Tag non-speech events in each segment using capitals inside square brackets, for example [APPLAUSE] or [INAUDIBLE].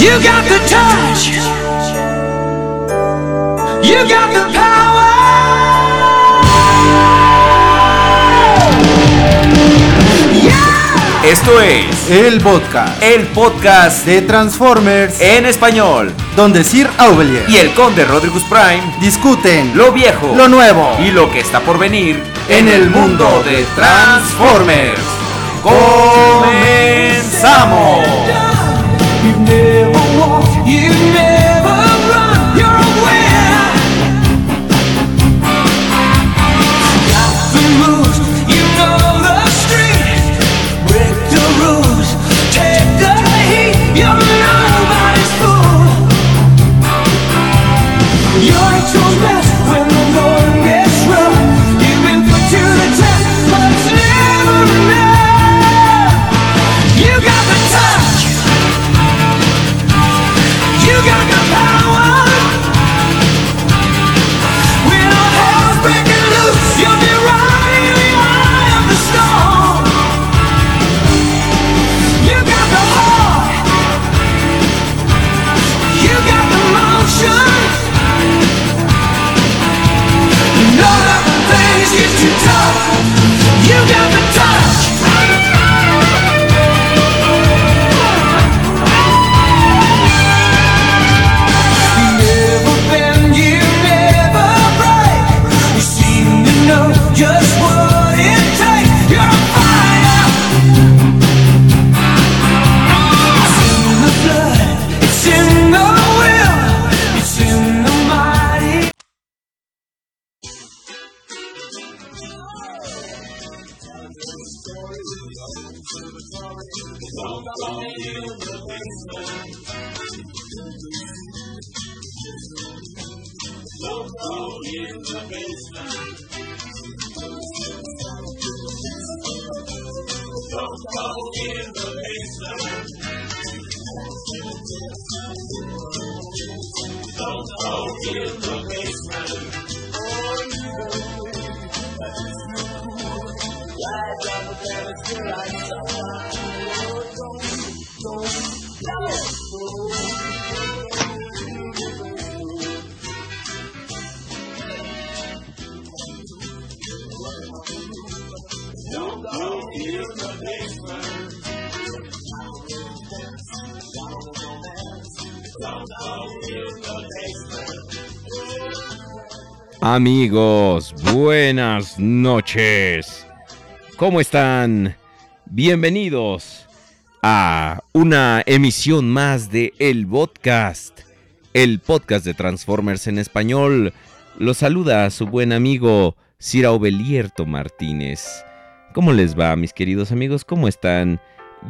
You got the touch. You got the power. Yeah. Esto es El podcast el podcast de Transformers, en español donde Sir Aubelier y el conde Rodrigus Prime, discuten lo viejo, lo nuevo y lo que está por venir en el mundo de Transformers. ¡Comenzamos! Amigos, buenas noches. ¿Cómo están? Bienvenidos a una emisión más de El Podcast, el podcast de Transformers en español. Los saluda su buen amigo Sir Aubelierto Martínez. ¿Cómo les va, mis queridos amigos? ¿Cómo están?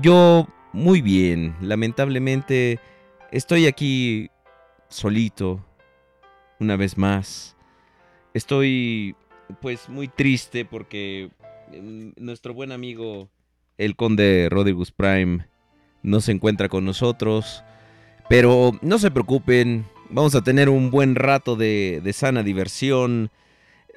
Yo muy bien. Lamentablemente estoy aquí solito una vez más. Estoy pues muy triste porque mm, nuestro buen amigo el conde Rodrigus Prime no se encuentra con nosotros. Pero no se preocupen, vamos a tener un buen rato de, de sana diversión.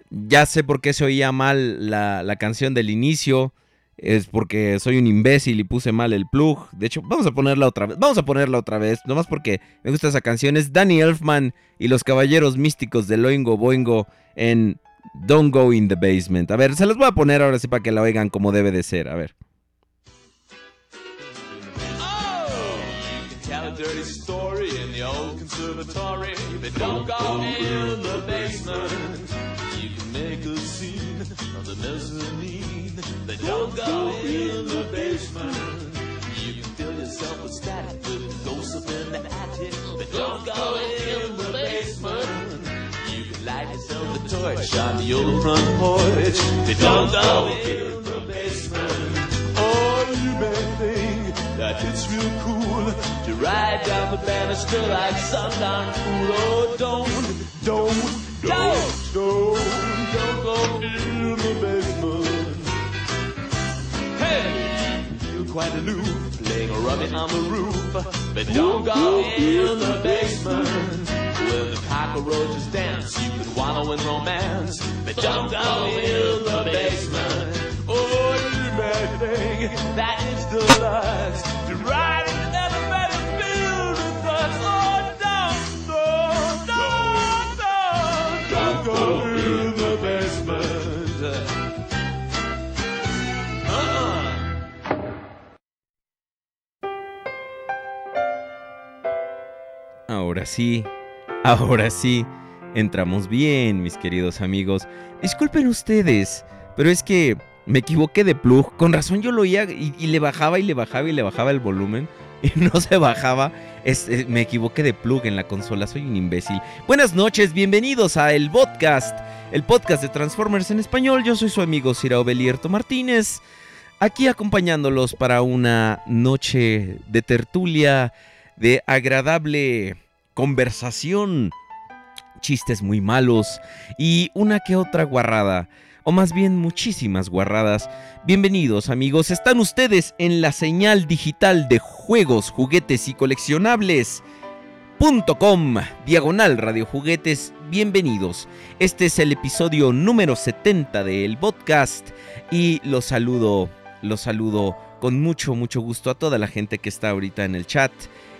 Ya sé por qué se oía mal la, la canción del inicio. Es porque soy un imbécil y puse mal el plug. De hecho, vamos a ponerla otra vez. Vamos a ponerla otra vez. Nomás porque me gusta esa canción. Es Danny Elfman y los caballeros místicos de Loingo Boingo en Don't Go in the Basement. A ver, se los voy a poner ahora sí para que la oigan como debe de ser. A ver. Tell torch on the old front porch. But don't go in the basement. Oh, you may think that it's real cool to ride down the banister like sundown cool. Oh, don't, don't, don't, don't, don't go in the basement. Hey, feel quite aloof, playing a rummy on the roof, but don't go in the basement. When the cockroaches dance, you can wallow in romance. But don't go in the basement. Oh, imagining that is the lust. To ride in an elevator filled with us. Oh, don't, don't, don't, don't, don't go in the basement. Ahora sí, ahora sí, entramos bien, mis queridos amigos. Disculpen ustedes, pero es que me equivoqué de plug. Con razón yo lo oía y, le bajaba y le bajaba y le bajaba el volumen [LAUGHS] y no se bajaba. Es- eh, me equivoqué de plug en la consola, soy un imbécil. Buenas noches, bienvenidos a El Podcast, el podcast de Transformers en español. Yo soy su amigo Cira Belierto Martínez, aquí acompañándolos para una noche de tertulia, de agradable conversación, chistes muy malos y una que otra guarrada. O más bien muchísimas guarradas. Bienvenidos amigos, están ustedes en la señal digital de juegos, juguetes y coleccionables. .com, diagonal radio juguetes, bienvenidos. Este es el episodio número 70 del podcast y los saludo, los saludo con mucho, mucho gusto a toda la gente que está ahorita en el chat.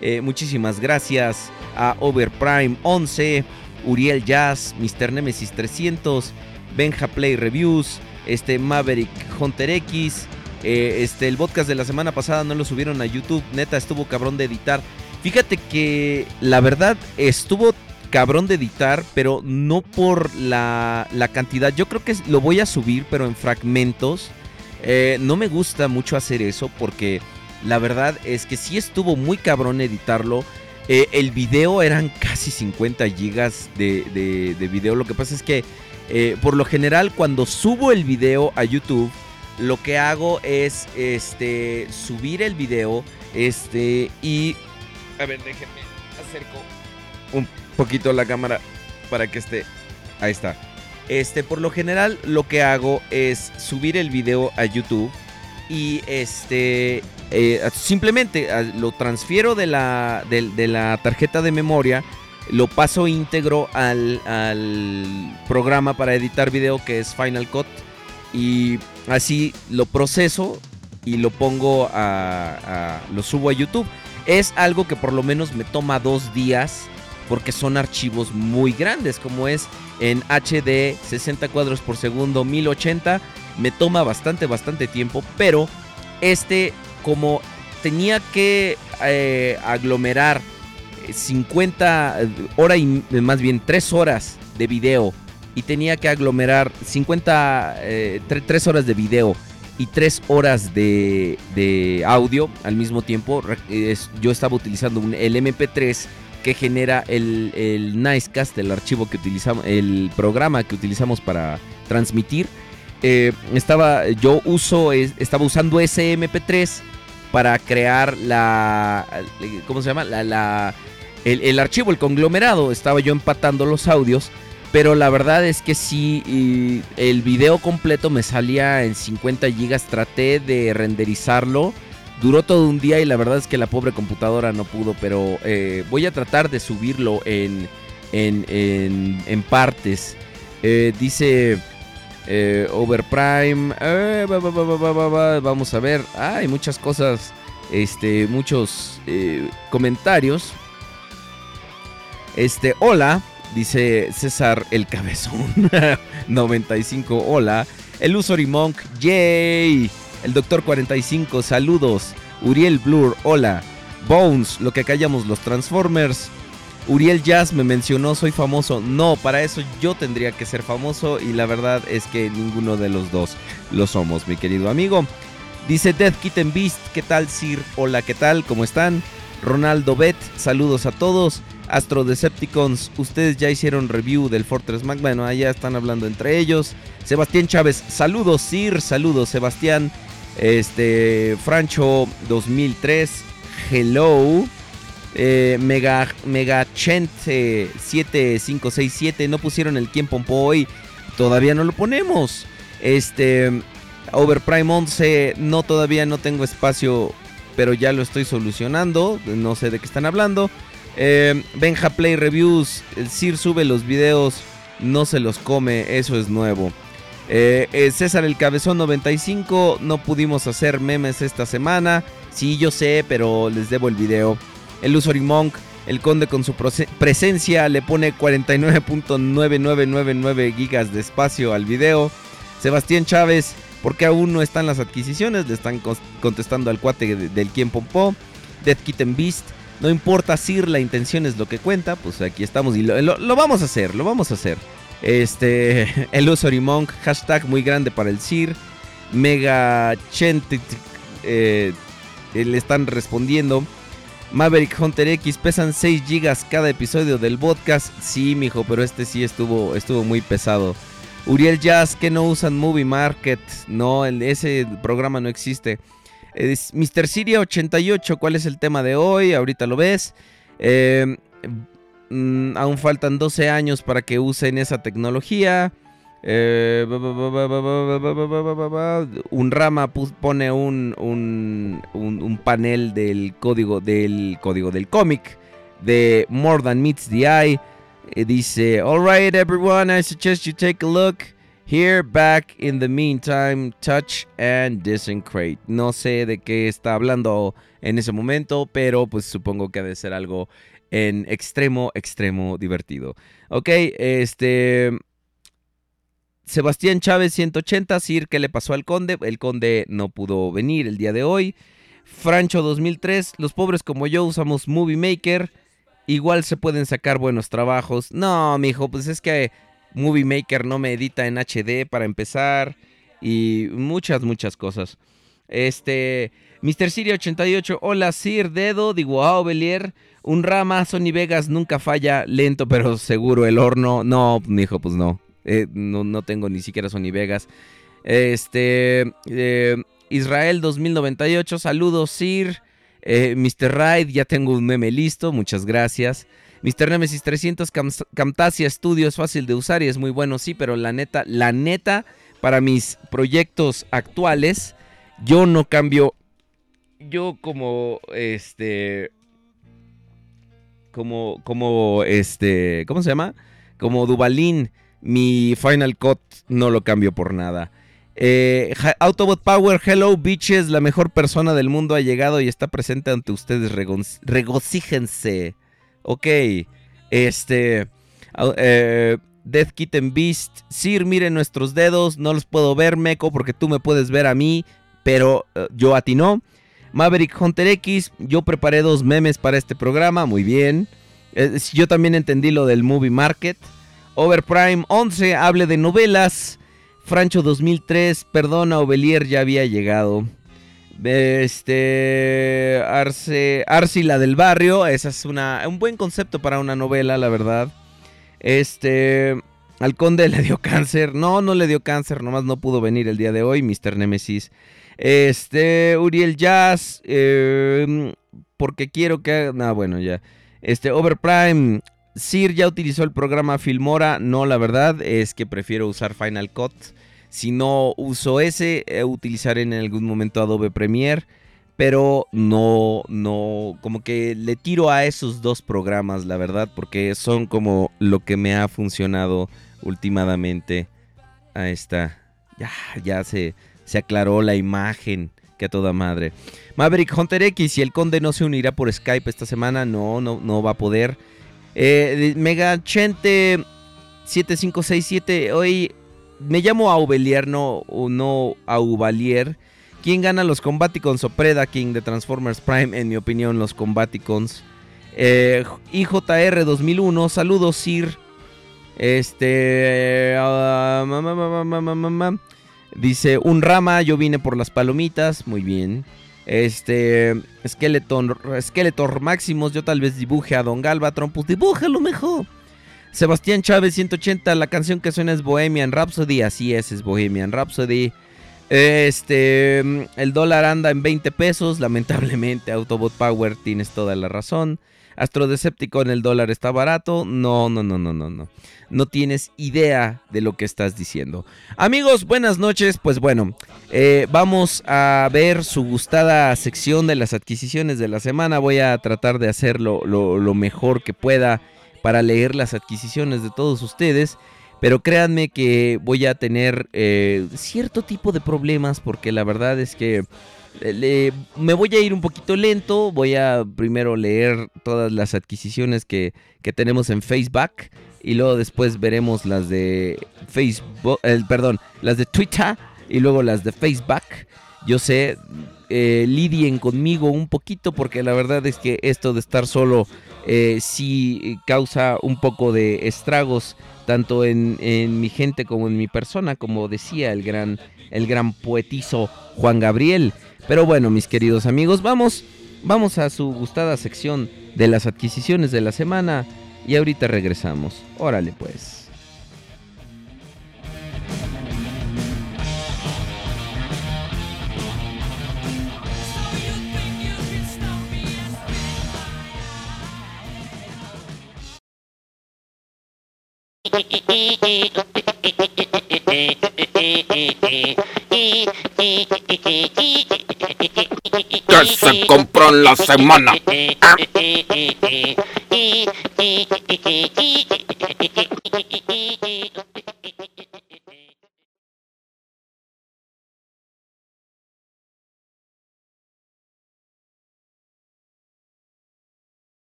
Eh, muchísimas gracias a Overprime 11, Uriel Jazz, Mr. Nemesis 300, Benja Play Reviews, este Maverick Hunter X. eh, este, el podcast de la semana pasada no lo subieron a YouTube, neta estuvo cabrón de editar. Fíjate que la verdad estuvo cabrón de editar, pero no por la, la cantidad. Yo creo que lo voy a subir, pero en fragmentos. Eh, no me gusta mucho hacer eso porque la verdad es que sí estuvo muy cabrón editarlo. Eh, el video eran casi 50 gigas de, de- de video. Lo que pasa es que eh, por lo general cuando subo el video a YouTube, lo que hago es este, subir el video este, y... A ver, déjenme acerco un poquito la cámara para que esté... Ahí está. Este, por lo general lo que hago es subir el video a YouTube y este eh, simplemente ah, lo transfiero de la, de la tarjeta de memoria, lo paso íntegro al, al programa para editar video que es Final Cut y así lo proceso y lo pongo a- lo subo a YouTube. Es algo que por lo menos me toma dos días porque son archivos muy grandes como es en HD 60 cuadros por segundo 1080 me toma bastante bastante tiempo pero este como tenía que eh, aglomerar eh, 50 hora y eh, más bien 3 horas de video y tenía que aglomerar 50 eh, 3 horas de video y 3 horas de, de audio al mismo tiempo yo estaba utilizando un, el MP3 que genera el, el Nicecast, el archivo que utilizamos, el programa que utilizamos para transmitir. Eh, estaba, yo uso, es- estaba usando ese MP3 para crear la, ¿cómo se llama? La, la- el, archivo, el conglomerado. Estaba yo empatando los audios, pero la verdad es que sí, el video completo me salía en 50 gigas. Traté de renderizarlo. Duró todo un día y la verdad es que la pobre computadora no pudo, pero eh, voy a tratar de subirlo en, en, en, en partes. Eh, dice eh, Overprime. Eh, vamos a ver. Ah, hay muchas cosas. Este, muchos eh, comentarios. Este, hola, dice César el Cabezón. [LAUGHS] 95, hola. El Usory Monk, yay. El Doctor 45, saludos. Uriel Blur, hola. Bones, lo que callamos los Transformers. Uriel Jazz me mencionó, soy famoso. No, para eso yo tendría que ser famoso y la verdad es que ninguno de los dos lo somos, mi querido amigo. Dice Death Kitten Beast, ¿qué tal Sir? Hola, ¿qué tal? ¿Cómo están? Ronaldo Bet, saludos a todos. Astro Decepticons, ustedes ya hicieron review del Fortress Mac. Bueno, allá están hablando entre ellos. Sebastián Chávez, saludos Sir, saludos Sebastián. Este, Francho 2003, hello. Eh, Mega, Megachent eh, 7567, no pusieron el quien pompo hoy. Todavía no lo ponemos. Este, Overprime 11, no, todavía no tengo espacio, pero ya lo estoy solucionando. No sé de qué están hablando. Eh, Benja Play Reviews, el Sir sube los videos, no se los come, eso es nuevo. Eh, eh, César el Cabezón 95, no pudimos hacer memes esta semana. Sí, yo sé, pero les debo el video. El Usory Monk, el Conde con su presencia le pone 49.9999 gigas de espacio al video. Sebastián Chávez, ¿por qué aún no están las adquisiciones? Le están contestando al cuate de- del quien pompó. Death Kitten Beast, No importa Sir, la intención es lo que cuenta, pues aquí estamos y lo, vamos a hacer, lo vamos a hacer. Este, [LAUGHS] el Monk, hashtag muy grande para el Sir. Mega Chente, eh, eh, le están respondiendo. Maverick Hunter X pesan 6 gigas cada episodio del podcast. Sí, mijo, pero este sí estuvo, estuvo muy pesado. Uriel Jazz, que no usan Movie Market. No, ese programa no existe. Es Mr. Siria 88, ¿cuál es el tema de hoy? Ahorita lo ves. Eh, mm, aún faltan 12 años para que usen esa tecnología. Un rama pone un, un, panel del código del código del cómic de More Than Meets the Eye. Eh, dice, alright everyone, I suggest you take a look here back in the meantime, touch and disintegrate. No sé de qué está hablando en ese momento, pero pues supongo que ha de ser algo en extremo, extremo divertido. Ok, este... Sebastián Chávez 180, Sir, ¿qué le pasó al conde? El conde no pudo venir el día de hoy. Francho 2003, los pobres como yo usamos Movie Maker. Igual se pueden sacar buenos trabajos. No, mijo, pues es que Movie Maker no me edita en HD para empezar. Y muchas, muchas cosas. Este. Mr. Siri 88. Hola, Sir Dedo. Digo, wow, Belier. Un rama. Sony Vegas nunca falla. Lento, pero seguro. El horno. No, mijo, pues no. Eh, no, no tengo ni siquiera Sony Vegas. Este. eh, Israel 2098. Saludos, Sir. Eh, Mr. Ride, ya tengo un meme listo. Muchas gracias. Mr. Nemesis 300 Cam- Camtasia Studio es fácil de usar y es muy bueno, sí, pero la neta, la neta, para mis proyectos actuales, yo no cambio. Yo como este. Como. Como este. ¿Cómo se llama? Como Dubalín. Mi Final Cut no lo cambio por nada. Eh, Autobot Power, hello bitches, la mejor persona del mundo ha llegado y está presente ante ustedes, regocíjense. Ok, este, eh, Death Kitten Beast, Sir, miren nuestros dedos, no los puedo ver, Meco, porque tú me puedes ver a mí, pero eh, yo a ti no. Maverick Hunter X, yo preparé dos memes para este programa, muy bien. Yo también entendí lo del Movie Market. Overprime 11, hable de novelas. Francho 2003, perdona, Ovelier ya había llegado. Este. Arce, Arci, la del barrio. Esa es una, un buen concepto para una novela, la verdad. Este. Al conde le dio [LAUGHS] cáncer. No, no le dio cáncer, nomás no pudo venir el día de hoy, Mr. Nemesis. Este. Uriel Jazz. eh, porque quiero que. No, bueno, ya. Este. Overprime. Sir ya utilizó el programa Filmora. No, la verdad es que prefiero usar Final Cut. Si no uso ese, eh, utilizaré en algún momento Adobe Premiere. Pero no, no, como que le tiro a esos dos programas, la verdad, porque son como lo que me ha funcionado últimamente. Ahí está. Ya, ya se, se aclaró la imagen. Que a toda madre. Maverick Hunter X, si el conde no se unirá por Skype esta semana, no, no, no va a poder. Eh, Mega Chente 7567, hoy me llamo Aubelier, no, no Aubalier. ¿Quién gana los Combaticons o Preda King de Transformers Prime? En mi opinión, los Combaticons. Eh, IJR 2001, saludos Sir. Este... ah. Dice, un rama, yo vine por las palomitas, muy bien. Este, Skeleton, Skeletor Maximus, yo tal vez dibuje a Don Galvatron, pues dibújalo mejor. Sebastián Chávez 180, la canción que suena es Bohemian Rhapsody, así es, es Bohemian Rhapsody. Este, el dólar anda en 20 pesos, lamentablemente Autobot Power tienes toda la razón. Astrodecepticon, el dólar está barato. No, no, no, no, no, no. No tienes idea de lo que estás diciendo. Amigos, buenas noches. Pues bueno, eh, vamos a ver su gustada sección de las adquisiciones de la semana. Voy a tratar de hacerlo lo, mejor que pueda para leer las adquisiciones de todos ustedes. Pero créanme que voy a tener eh, cierto tipo de problemas porque la verdad es que me voy a ir un poquito lento. Voy a primero leer todas las adquisiciones que, que tenemos en Facebook y luego después veremos las de Facebook, perdón, las de Twitter y luego las de Facebook. Yo sé, eh, lidien conmigo un poquito porque la verdad es que esto de estar solo eh, sí causa un poco de estragos tanto en, en mi gente como en mi persona, como decía el gran, el gran poetizo Juan Gabriel. Pero bueno, mis queridos amigos, vamos, vamos a su gustada sección de las adquisiciones de la semana y ahorita regresamos. Órale pues. Que se compró en la semana.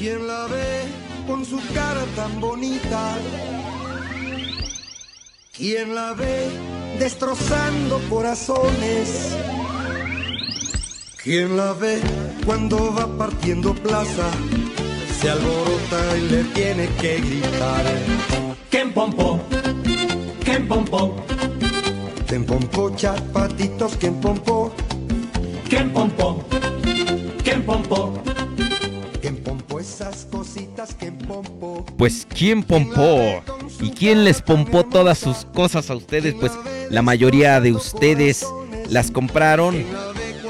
¿Quién la ve con su cara tan bonita? ¿Quién la ve destrozando corazones? ¿Quién la ve cuando va partiendo plaza? Se alborota y le tiene que gritar. Ken Pompo, Ken Pompo, Ten pompo, chapatitos, que pompo, Ken Pompo, Ken Pompo. Pues ¿quién pompó? ¿Y quién les pompó todas sus cosas a ustedes? Pues la mayoría de ustedes las compraron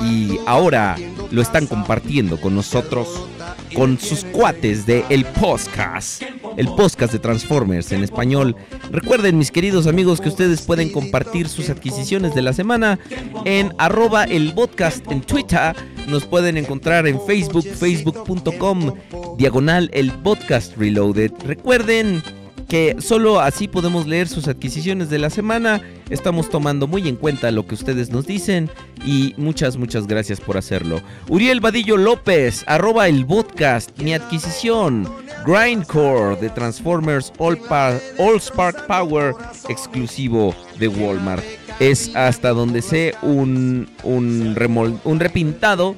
y ahora lo están compartiendo con nosotros, con sus cuates de El Podcast, el podcast de Transformers en español. Recuerden, mis queridos amigos, que ustedes pueden compartir sus adquisiciones de la semana en arroba el podcast en Twitter. Nos pueden encontrar en Facebook, facebook.com, diagonal el podcast reloaded. Recuerden que solo así podemos leer sus adquisiciones de la semana. Estamos tomando muy en cuenta lo que ustedes nos dicen y muchas, muchas gracias por hacerlo. Uriel Vadillo López, arroba el podcast, mi adquisición. Grindcore de Transformers All, Pa- All Spark Power exclusivo de Walmart. Es hasta donde sé un, un repintado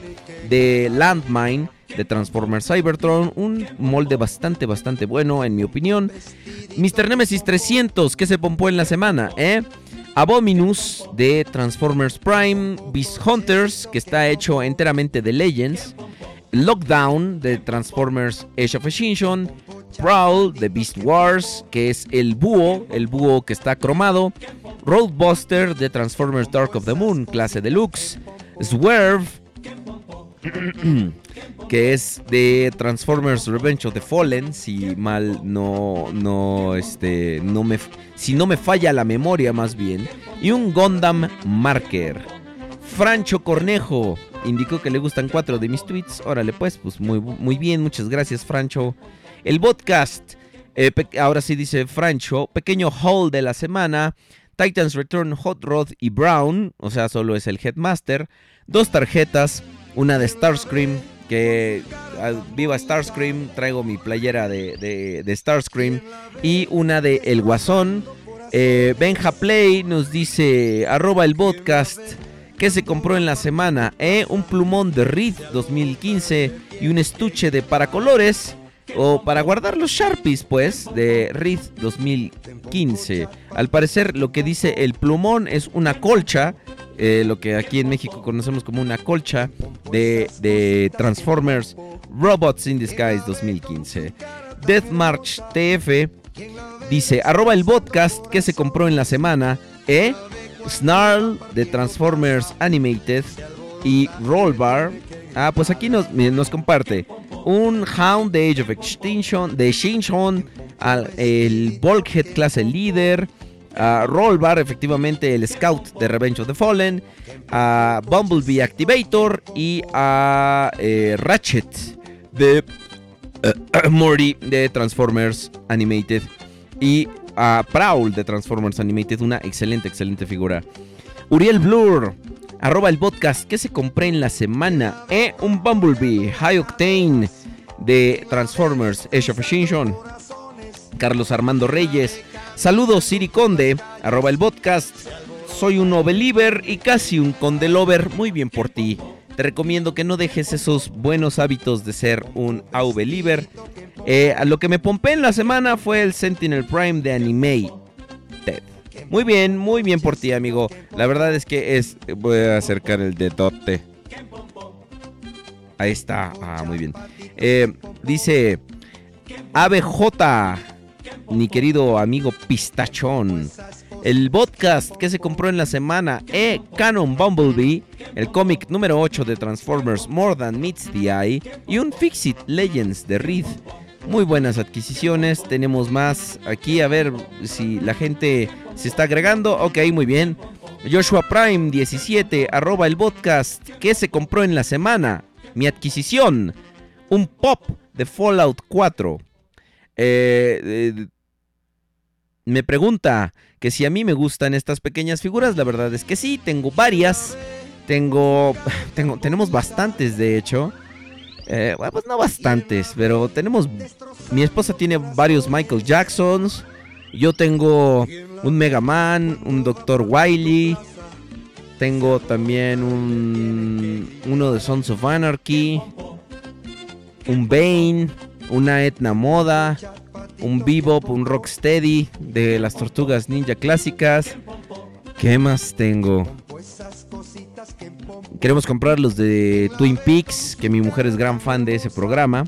de Landmine de Transformers Cybertron, un molde bastante, bastante bueno en mi opinión. Mr. Nemesis 300, que se pompó en la semana, ¿eh? Abominus de Transformers Prime, Beast Hunters, que está hecho enteramente de Legends, Lockdown de Transformers Age of Extinction, Prowl de Beast Wars, que es el búho, el búho que está cromado, Roadbuster de Transformers Dark of the Moon, clase deluxe, Swerve, [CLEARS THROAT] que es de Transformers Revenge of the Fallen, si mal no no este no me si no me falla la memoria más bien, y un Gundam Marker. Francho Cornejo indicó que le gustan cuatro de mis tweets. Órale, pues, pues muy, muy bien, muchas gracias, Francho. El podcast, eh, ahora sí dice Francho, pequeño haul de la semana. Titans Return Hot Rod y Brown, o sea, solo es el Headmaster. Dos tarjetas, una de Starscream, que ah, viva Starscream, traigo mi playera de, de, Starscream. Y una de El Guasón. Eh, Benja Play nos dice, arroba el podcast. que se compró en la semana? Eh? Un plumón de Reed 2015 y un estuche de paracolores. O para guardar los Sharpies, pues, de Reed 2015. Al parecer, lo que dice el plumón es una colcha. Eh, lo que aquí en México conocemos como una colcha de, Transformers Robots in Disguise 2015. Death March TF dice: arroba el podcast que se compró en la semana. ¿Eh? Snarl de Transformers Animated y Rollbar. Ah, pues aquí nos, nos comparte un Hound de Age of Extinction, de Shinshon, el Bulkhead clase líder, a Rollbar, efectivamente el Scout de Revenge of the Fallen, a Bumblebee Activator y a eh, Ratchet de eh, [CLEARS THROAT] Morty de Transformers Animated y a Prowl de Transformers Animated, una excelente, excelente figura. Uriel Blur, arroba el podcast que se compré en la semana. Eh, un Bumblebee High Octane de Transformers Age of Extinction. Carlos Armando Reyes. Saludos Siri Conde, arroba el podcast. Soy un Oveliver y casi un Condelover. Muy bien por ti. Te recomiendo que no dejes esos buenos hábitos de ser un Oveliver. Eh, a lo que me pompé en la semana fue el Sentinel Prime de Anime. Ted. Muy bien, muy bien por ti, amigo. La verdad es que es. Voy a acercar el dedote. Ahí está. Ah, muy bien. Eh, dice ABJ, mi querido amigo Pistachón. El podcast que se compró en la semana, E Canon Bumblebee, el cómic número 8 de Transformers More Than Meets the Eye y un Fixit Legends de Reed. Muy buenas adquisiciones, tenemos más aquí, a ver si la gente se está agregando. Ok, muy bien. Joshua Prime 17, arroba el podcast que se compró en la semana. Mi adquisición, un pop de Fallout 4. Eh, eh, me pregunta que si a mí me gustan estas pequeñas figuras, la verdad es que sí, tengo varias. [LAUGHS] Tengo, tenemos bastantes de hecho. Eh, bueno, pues no bastantes, pero tenemos. Mi esposa tiene varios Michael Jacksons. Yo tengo un Mega Man, un Dr. Wily. Tengo también un. Uno de Sons of Anarchy. Un Bane. Una Etna Moda. Un Bebop, un Rocksteady de las tortugas ninja clásicas. ¿Qué más tengo? Queremos comprar los de Twin Peaks, que mi mujer es gran fan de ese programa.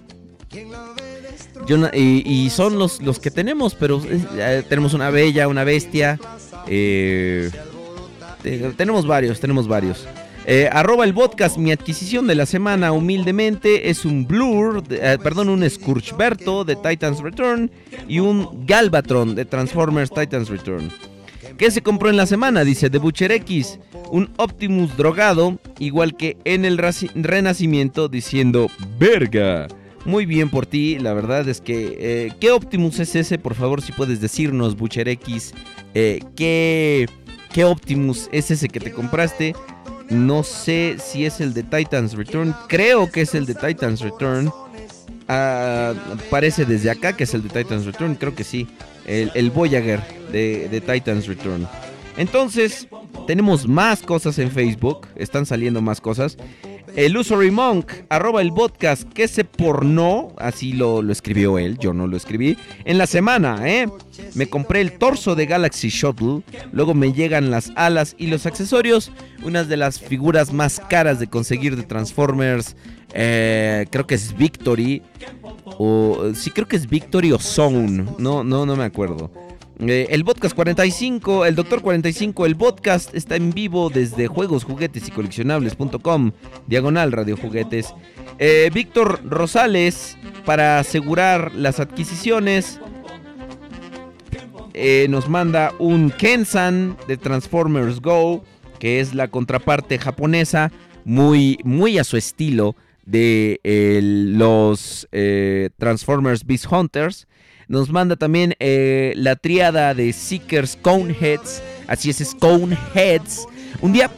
Y, son los, los que tenemos, pero tenemos una bella, una bestia. eh, te- tenemos varios, tenemos varios. Eh, arroba el podcast, mi adquisición de la semana humildemente es un Blur, eh, perdón, un Scourgeberto de Titans Return y un Galvatron de Transformers Titans Return. ¿Qué se compró en la semana? Dice The Butcher X, un Optimus drogado, igual que en el Renacimiento, diciendo ¡Verga! Muy bien por ti, la verdad es que... eh, ¿Qué Optimus es ese? Por favor, si puedes decirnos, Butcher X, ¿qué, ¿qué Optimus es ese que te compraste? No sé si es el de Titans Return, creo que es el de Titans Return. Ah, parece desde acá que es el de Titans Return, creo que sí. El, el Voyager de, de Titans Return. Entonces, tenemos más cosas en Facebook. Están saliendo más cosas. El Usory Monk, arroba el podcast, que se pornó, así lo, lo escribió él, yo no lo escribí, en la semana, ¿eh? Me compré el torso de Galaxy Shuttle, luego me llegan las alas y los accesorios, unas de las figuras más caras de conseguir de Transformers, eh, creo que es Victory, o sí creo que es Victory o Zone, no, no, no me acuerdo. Eh, el podcast 45, el Doctor 45, el podcast está en vivo desde juegos, juguetes y coleccionables.com, diagonal radio juguetes. Eh, Víctor Rosales, para asegurar las adquisiciones, eh, nos manda un Kensan de Transformers Go, que es la contraparte japonesa, muy, muy a su estilo de los Transformers Beast Hunters. Nos manda también eh, la triada de Seekers Coneheads. Así es, Coneheads. Un día,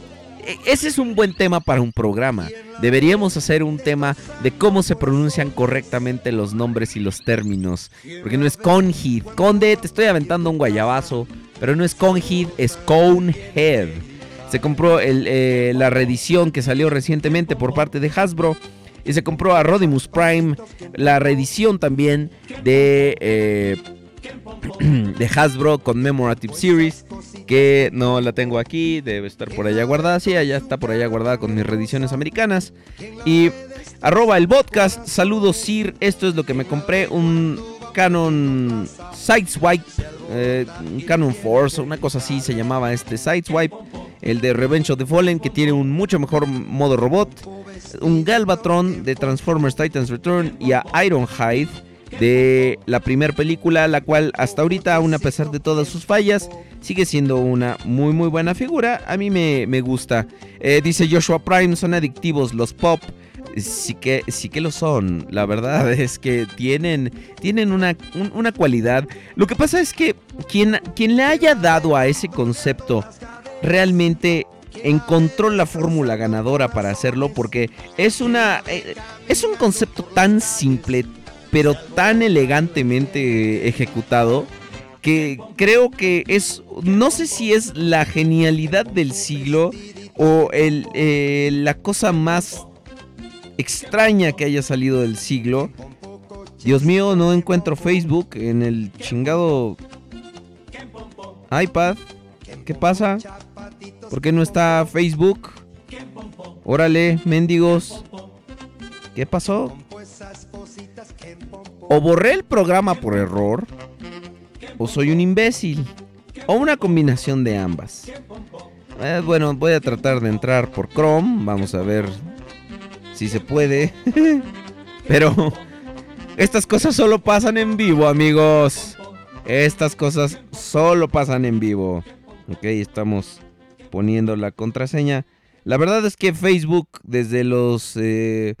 e- ese es un buen tema para un programa. Deberíamos hacer un tema de cómo se pronuncian correctamente los nombres y los términos. Porque no es Conehead. Conde, te estoy aventando un guayabazo. Pero no es Conehead, es Conehead. Se compró eh, la reedición que salió recientemente por parte de Hasbro. Y se compró a Rodimus Prime la reedición también de, eh, [CLEARS THROAT] de Hasbro Commemorative Series. Que no la tengo aquí, debe estar por allá guardada. Sí, allá está por allá guardada con mis reediciones americanas. Y arroba el podcast. Saludos, Sir. Esto es lo que me compré. Un Canon Sideswipe. eh, un Canon Force, una cosa así se llamaba este Sideswipe. El de Revenge of the Fallen, que tiene un mucho mejor modo robot. Un Galvatron de Transformers Titans Return. Y a Ironhide de la primera película, la cual hasta ahorita, aún a pesar de todas sus fallas, sigue siendo una muy muy buena figura. A mí me, me gusta. Eh, dice Joshua Prime, son adictivos los pop. Sí que, sí que lo son. La verdad [LAUGHS] es que tienen, tienen una, un- una cualidad. Lo que pasa es que quien, quien le haya dado a ese concepto realmente encontró la fórmula ganadora para hacerlo porque es una eh, es un concepto tan simple pero tan elegantemente ejecutado que creo que es, no sé si es la genialidad del siglo o el, eh, la cosa más extraña que haya salido del siglo. Dios mío, no encuentro Facebook en el chingado iPad. ¿Qué pasa? ¿Por qué no está Facebook? Órale, mendigos. ¿Qué pasó? O borré el programa por error, o soy un imbécil, o una combinación de ambas. Eh, bueno, voy a tratar de entrar por Chrome, vamos a ver si se puede. [LAUGHS] Pero estas cosas solo pasan en vivo, amigos. Estas cosas solo pasan en vivo. Ok, estamos poniendo la contraseña. La verdad es que Facebook desde los eh,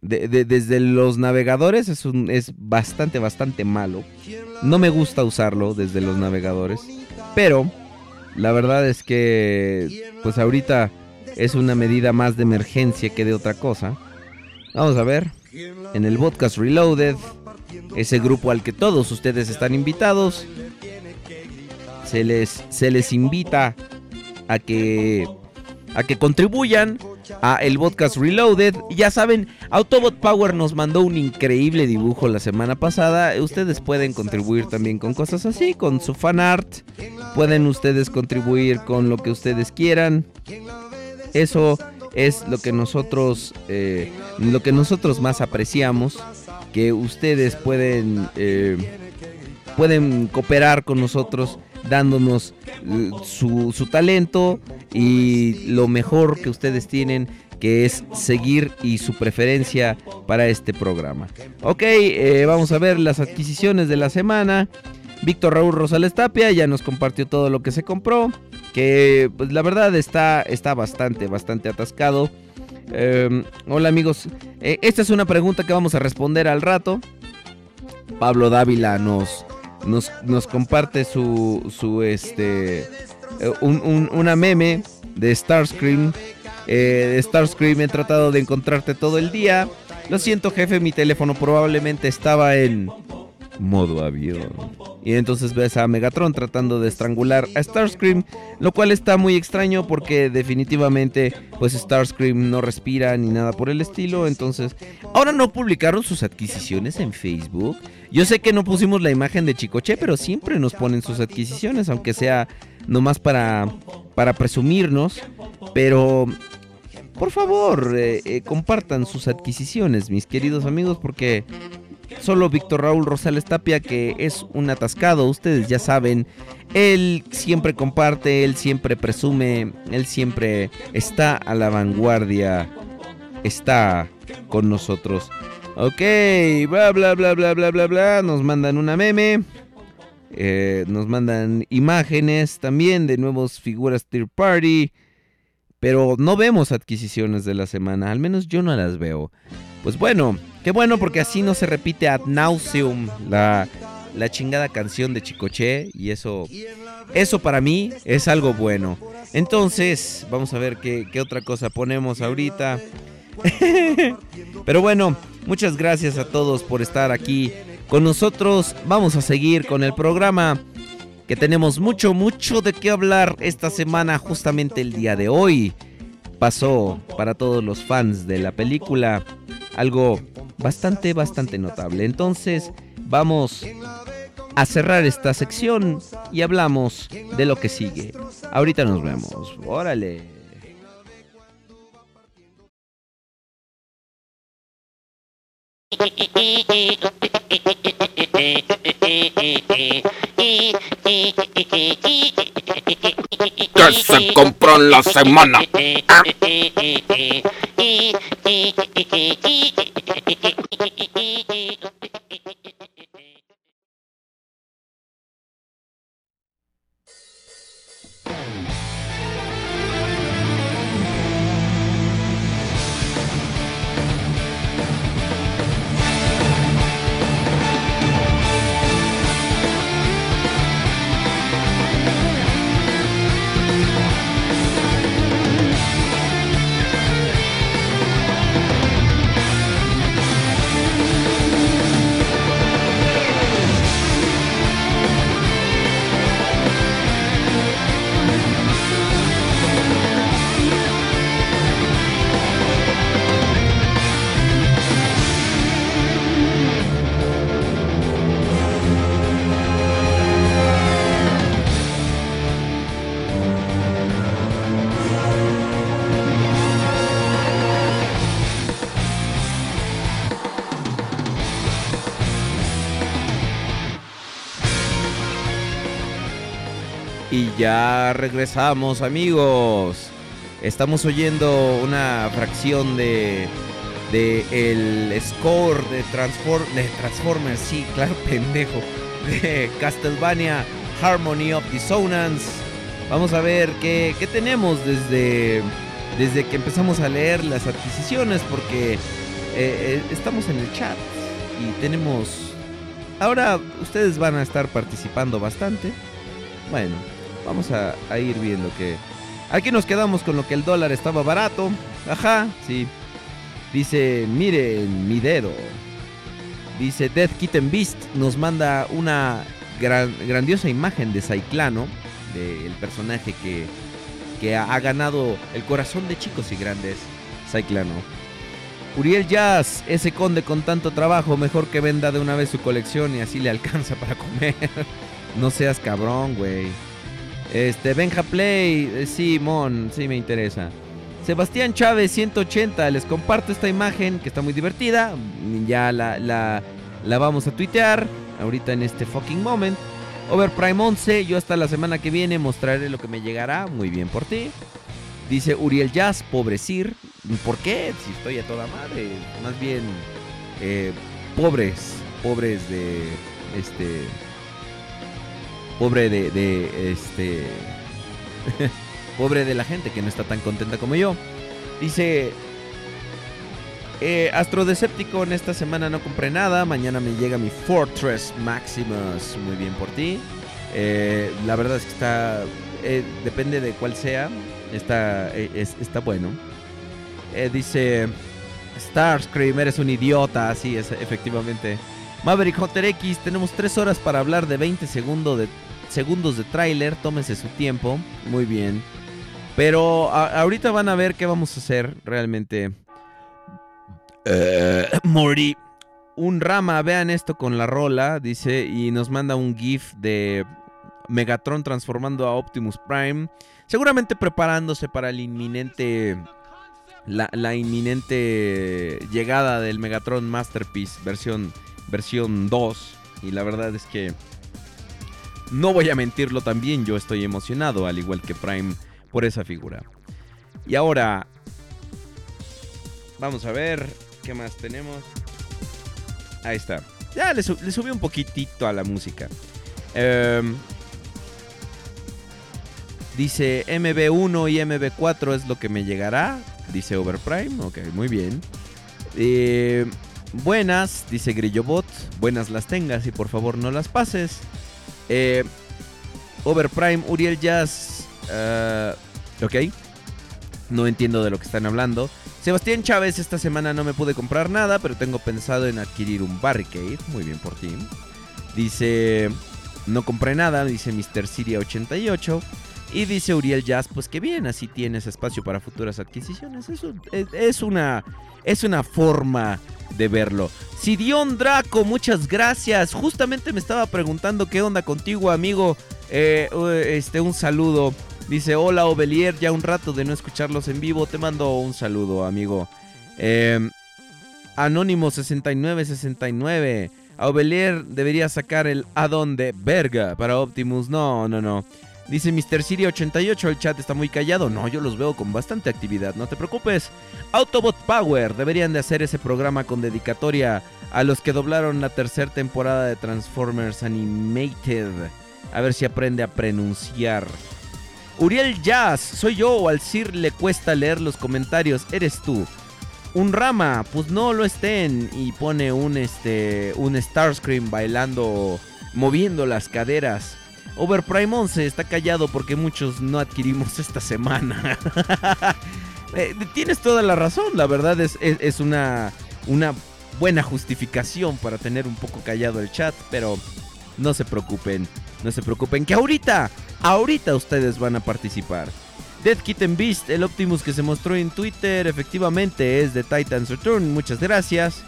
de- de- desde los navegadores es, un- es bastante bastante malo. No me gusta usarlo desde los navegadores, pero la verdad es que pues ahorita es una medida más de emergencia que de otra cosa. Vamos a ver en el podcast Reloaded, ese grupo al que todos ustedes están invitados. Se les, se les invita a que, a que contribuyan a el podcast Reloaded. Ya saben, Autobot Power nos mandó un increíble dibujo la semana pasada. Ustedes pueden contribuir también con cosas así, con su fan art. Pueden ustedes contribuir con lo que ustedes quieran. Eso es lo que nosotros, eh, lo que nosotros más apreciamos. Que ustedes pueden, eh, pueden cooperar con nosotros dándonos eh, su, su talento y lo mejor que ustedes tienen que es seguir y su preferencia para este programa. Ok, eh, vamos a ver las adquisiciones de la semana. Víctor Raúl Rosales Tapia ya nos compartió todo lo que se compró. Que pues la verdad está, está bastante, bastante atascado. Eh, hola amigos, Eh, esta es una pregunta que vamos a responder al rato. Pablo Dávila nos, nos, nos comparte su, su este, eh, un, un- una meme de Starscream. Eh, de Starscream he tratado de encontrarte todo el día. Lo siento jefe, mi teléfono probablemente estaba en modo avión. Y entonces ves a Megatron tratando de estrangular a Starscream, lo cual está muy extraño porque definitivamente pues Starscream no respira ni nada por el estilo, entonces ahora no publicaron sus adquisiciones en Facebook. Yo sé que no pusimos la imagen de Chicoche, pero siempre nos ponen sus adquisiciones, aunque sea nomás para para presumirnos, pero por favor, eh, eh, compartan sus adquisiciones, mis queridos amigos, porque solo Víctor Raúl Rosales Tapia, que es un atascado, ustedes ya saben, él siempre comparte, él siempre presume, él siempre está a la vanguardia, está con nosotros. Ok, bla bla bla bla bla bla bla, nos mandan una meme. eh, nos mandan imágenes también de nuevas figuras Tier Party. Pero no vemos adquisiciones de la semana, al menos yo no las veo. Pues bueno, qué bueno porque así no se repite ad nauseum la, la chingada canción de Chicoche y eso, eso para mí es algo bueno. Entonces, vamos a ver qué, qué otra cosa ponemos ahorita. [LAUGHS] Pero bueno, muchas gracias a todos por estar aquí con nosotros. Vamos a seguir con el programa que tenemos mucho, mucho de qué hablar esta semana, justamente el día de hoy. Pasó para todos los fans de la película algo bastante, bastante notable. Entonces, vamos a cerrar esta sección y hablamos de lo que sigue. Ahorita nos vemos. Órale. que se compró en la semana. ¿Ah? [LAUGHS] ya regresamos amigos. Estamos oyendo una fracción de, el score de, Transform, de Transformers, sí, claro, [LAUGHS] pendejo, de Castlevania Harmony of Dissonance. Vamos a ver qué, qué tenemos desde, desde que empezamos a leer las adquisiciones, porque eh, eh, estamos en el chat y tenemos... Ahora ustedes van a estar participando bastante. Bueno, vamos a, ir viendo que... Aquí nos quedamos con lo que el dólar estaba barato. Ajá, sí. Dice, miren mi dedo. Dice Death Kitten Beast nos manda una gran- grandiosa imagen de Cyclano, del personaje que, que ha, ha ganado el corazón de chicos y grandes, Cyclano. Uriel Jazz, ese conde con tanto trabajo, mejor que venda de una vez su colección y así le alcanza para comer. [LAUGHS] no seas cabrón, güey. Este, Benja Play, eh, sí, Mon, sí me interesa. Sebastián Chávez 180, les comparto esta imagen que está muy divertida. Ya la, la, la vamos a tuitear ahorita en este fucking moment. Overprime 11, yo hasta la semana que viene mostraré lo que me llegará. Muy bien por ti. Dice Uriel Jazz, pobre Sir. ¿Por qué? Si estoy a toda madre. Más bien, eh, pobres, pobres de este. Pobre de, este. [LAUGHS] pobre de la gente que no está tan contenta como yo. Dice. Eh, Astro Decepticon, esta semana no compré nada. Mañana me llega mi Fortress Maximus. Muy bien por ti. Eh, la verdad es que está. eh, depende de cuál sea. Está, eh, es- está bueno. Eh, dice. Starscream, eres un idiota. Así es, efectivamente. Maverick Hunter X, tenemos 3 horas para hablar de 20 segundos de, segundos de tráiler. Tómense su tiempo. Muy bien. Pero ahorita van a ver qué vamos a hacer realmente. Eh, [CLEARS THROAT] Morty. Un rama, vean esto con la rola, dice, y nos manda un GIF de Megatron transformando a Optimus Prime. Seguramente preparándose para el inminente. La inminente llegada del Megatron Masterpiece versión, versión 2. Y la verdad es que. No voy a mentirlo también, yo estoy emocionado, al igual que Prime, por esa figura. Y ahora. Vamos a ver qué más tenemos. Ahí está. Ya le, su- le subí un poquitito a la música. Em, dice MB1 y MB4 es lo que me llegará. Dice Overprime. Ok, muy bien. Eh, buenas, dice Grillobot. Buenas las tengas y por favor no las pases. Eh, Overprime, Uriel Jazz. eh, ok. No entiendo de lo que están hablando. Sebastián Chávez, esta semana no me pude comprar nada, pero tengo pensado en adquirir un Barricade. Muy bien por ti. Dice, no compré nada, dice Mr. Siria 88. Y dice Uriel Jazz, pues que bien, así tienes espacio para futuras adquisiciones. Eso es, una, es una forma de verlo. Sidion Draco, muchas gracias. Justamente me estaba preguntando qué onda contigo, amigo. Eh, este, un saludo. Dice, hola Ovelier, ya un rato de no escucharlos en vivo. Te mando un saludo, amigo. Eh, Anónimo 6969. A Ovelier debería sacar el addon de verga para Optimus. No, no, no. Dice Mr. Siri 88, el chat está muy callado. No, yo los veo con bastante actividad, no te preocupes. Autobot Power, deberían de hacer ese programa con dedicatoria a los que doblaron la tercera temporada de Transformers Animated. A ver si aprende a pronunciar. Uriel Jazz, soy yo o al Sir le cuesta leer los comentarios, eres tú. Un rama, pues no lo estén y pone un este un Starscream bailando, moviendo las caderas. Overprime 11 está callado porque muchos no adquirimos esta semana. [LAUGHS] Eh, tienes toda la razón, la verdad es, es, una, una buena justificación para tener un poco callado el chat, pero no se preocupen, no se preocupen, que ahorita, ahorita ustedes van a participar. Death Kitten Beast, el Optimus que se mostró en Twitter, efectivamente es de Titan's Return, muchas gracias.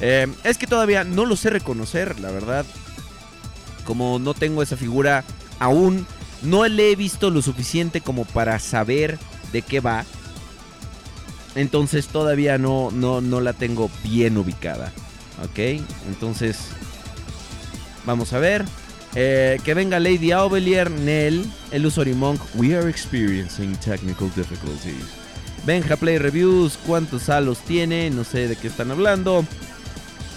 Eh, es que todavía no lo sé reconocer, la verdad. Como no tengo esa figura aún, no le he visto lo suficiente como para saber de qué va. Entonces todavía no, no, no la tengo bien ubicada. Ok, entonces vamos a ver. Eh, que venga Lady Aubelier, Nell, Illusory Monk. We are experiencing technical difficulties. Benja Play Reviews, ¿cuántos halos tiene? No sé de qué están hablando.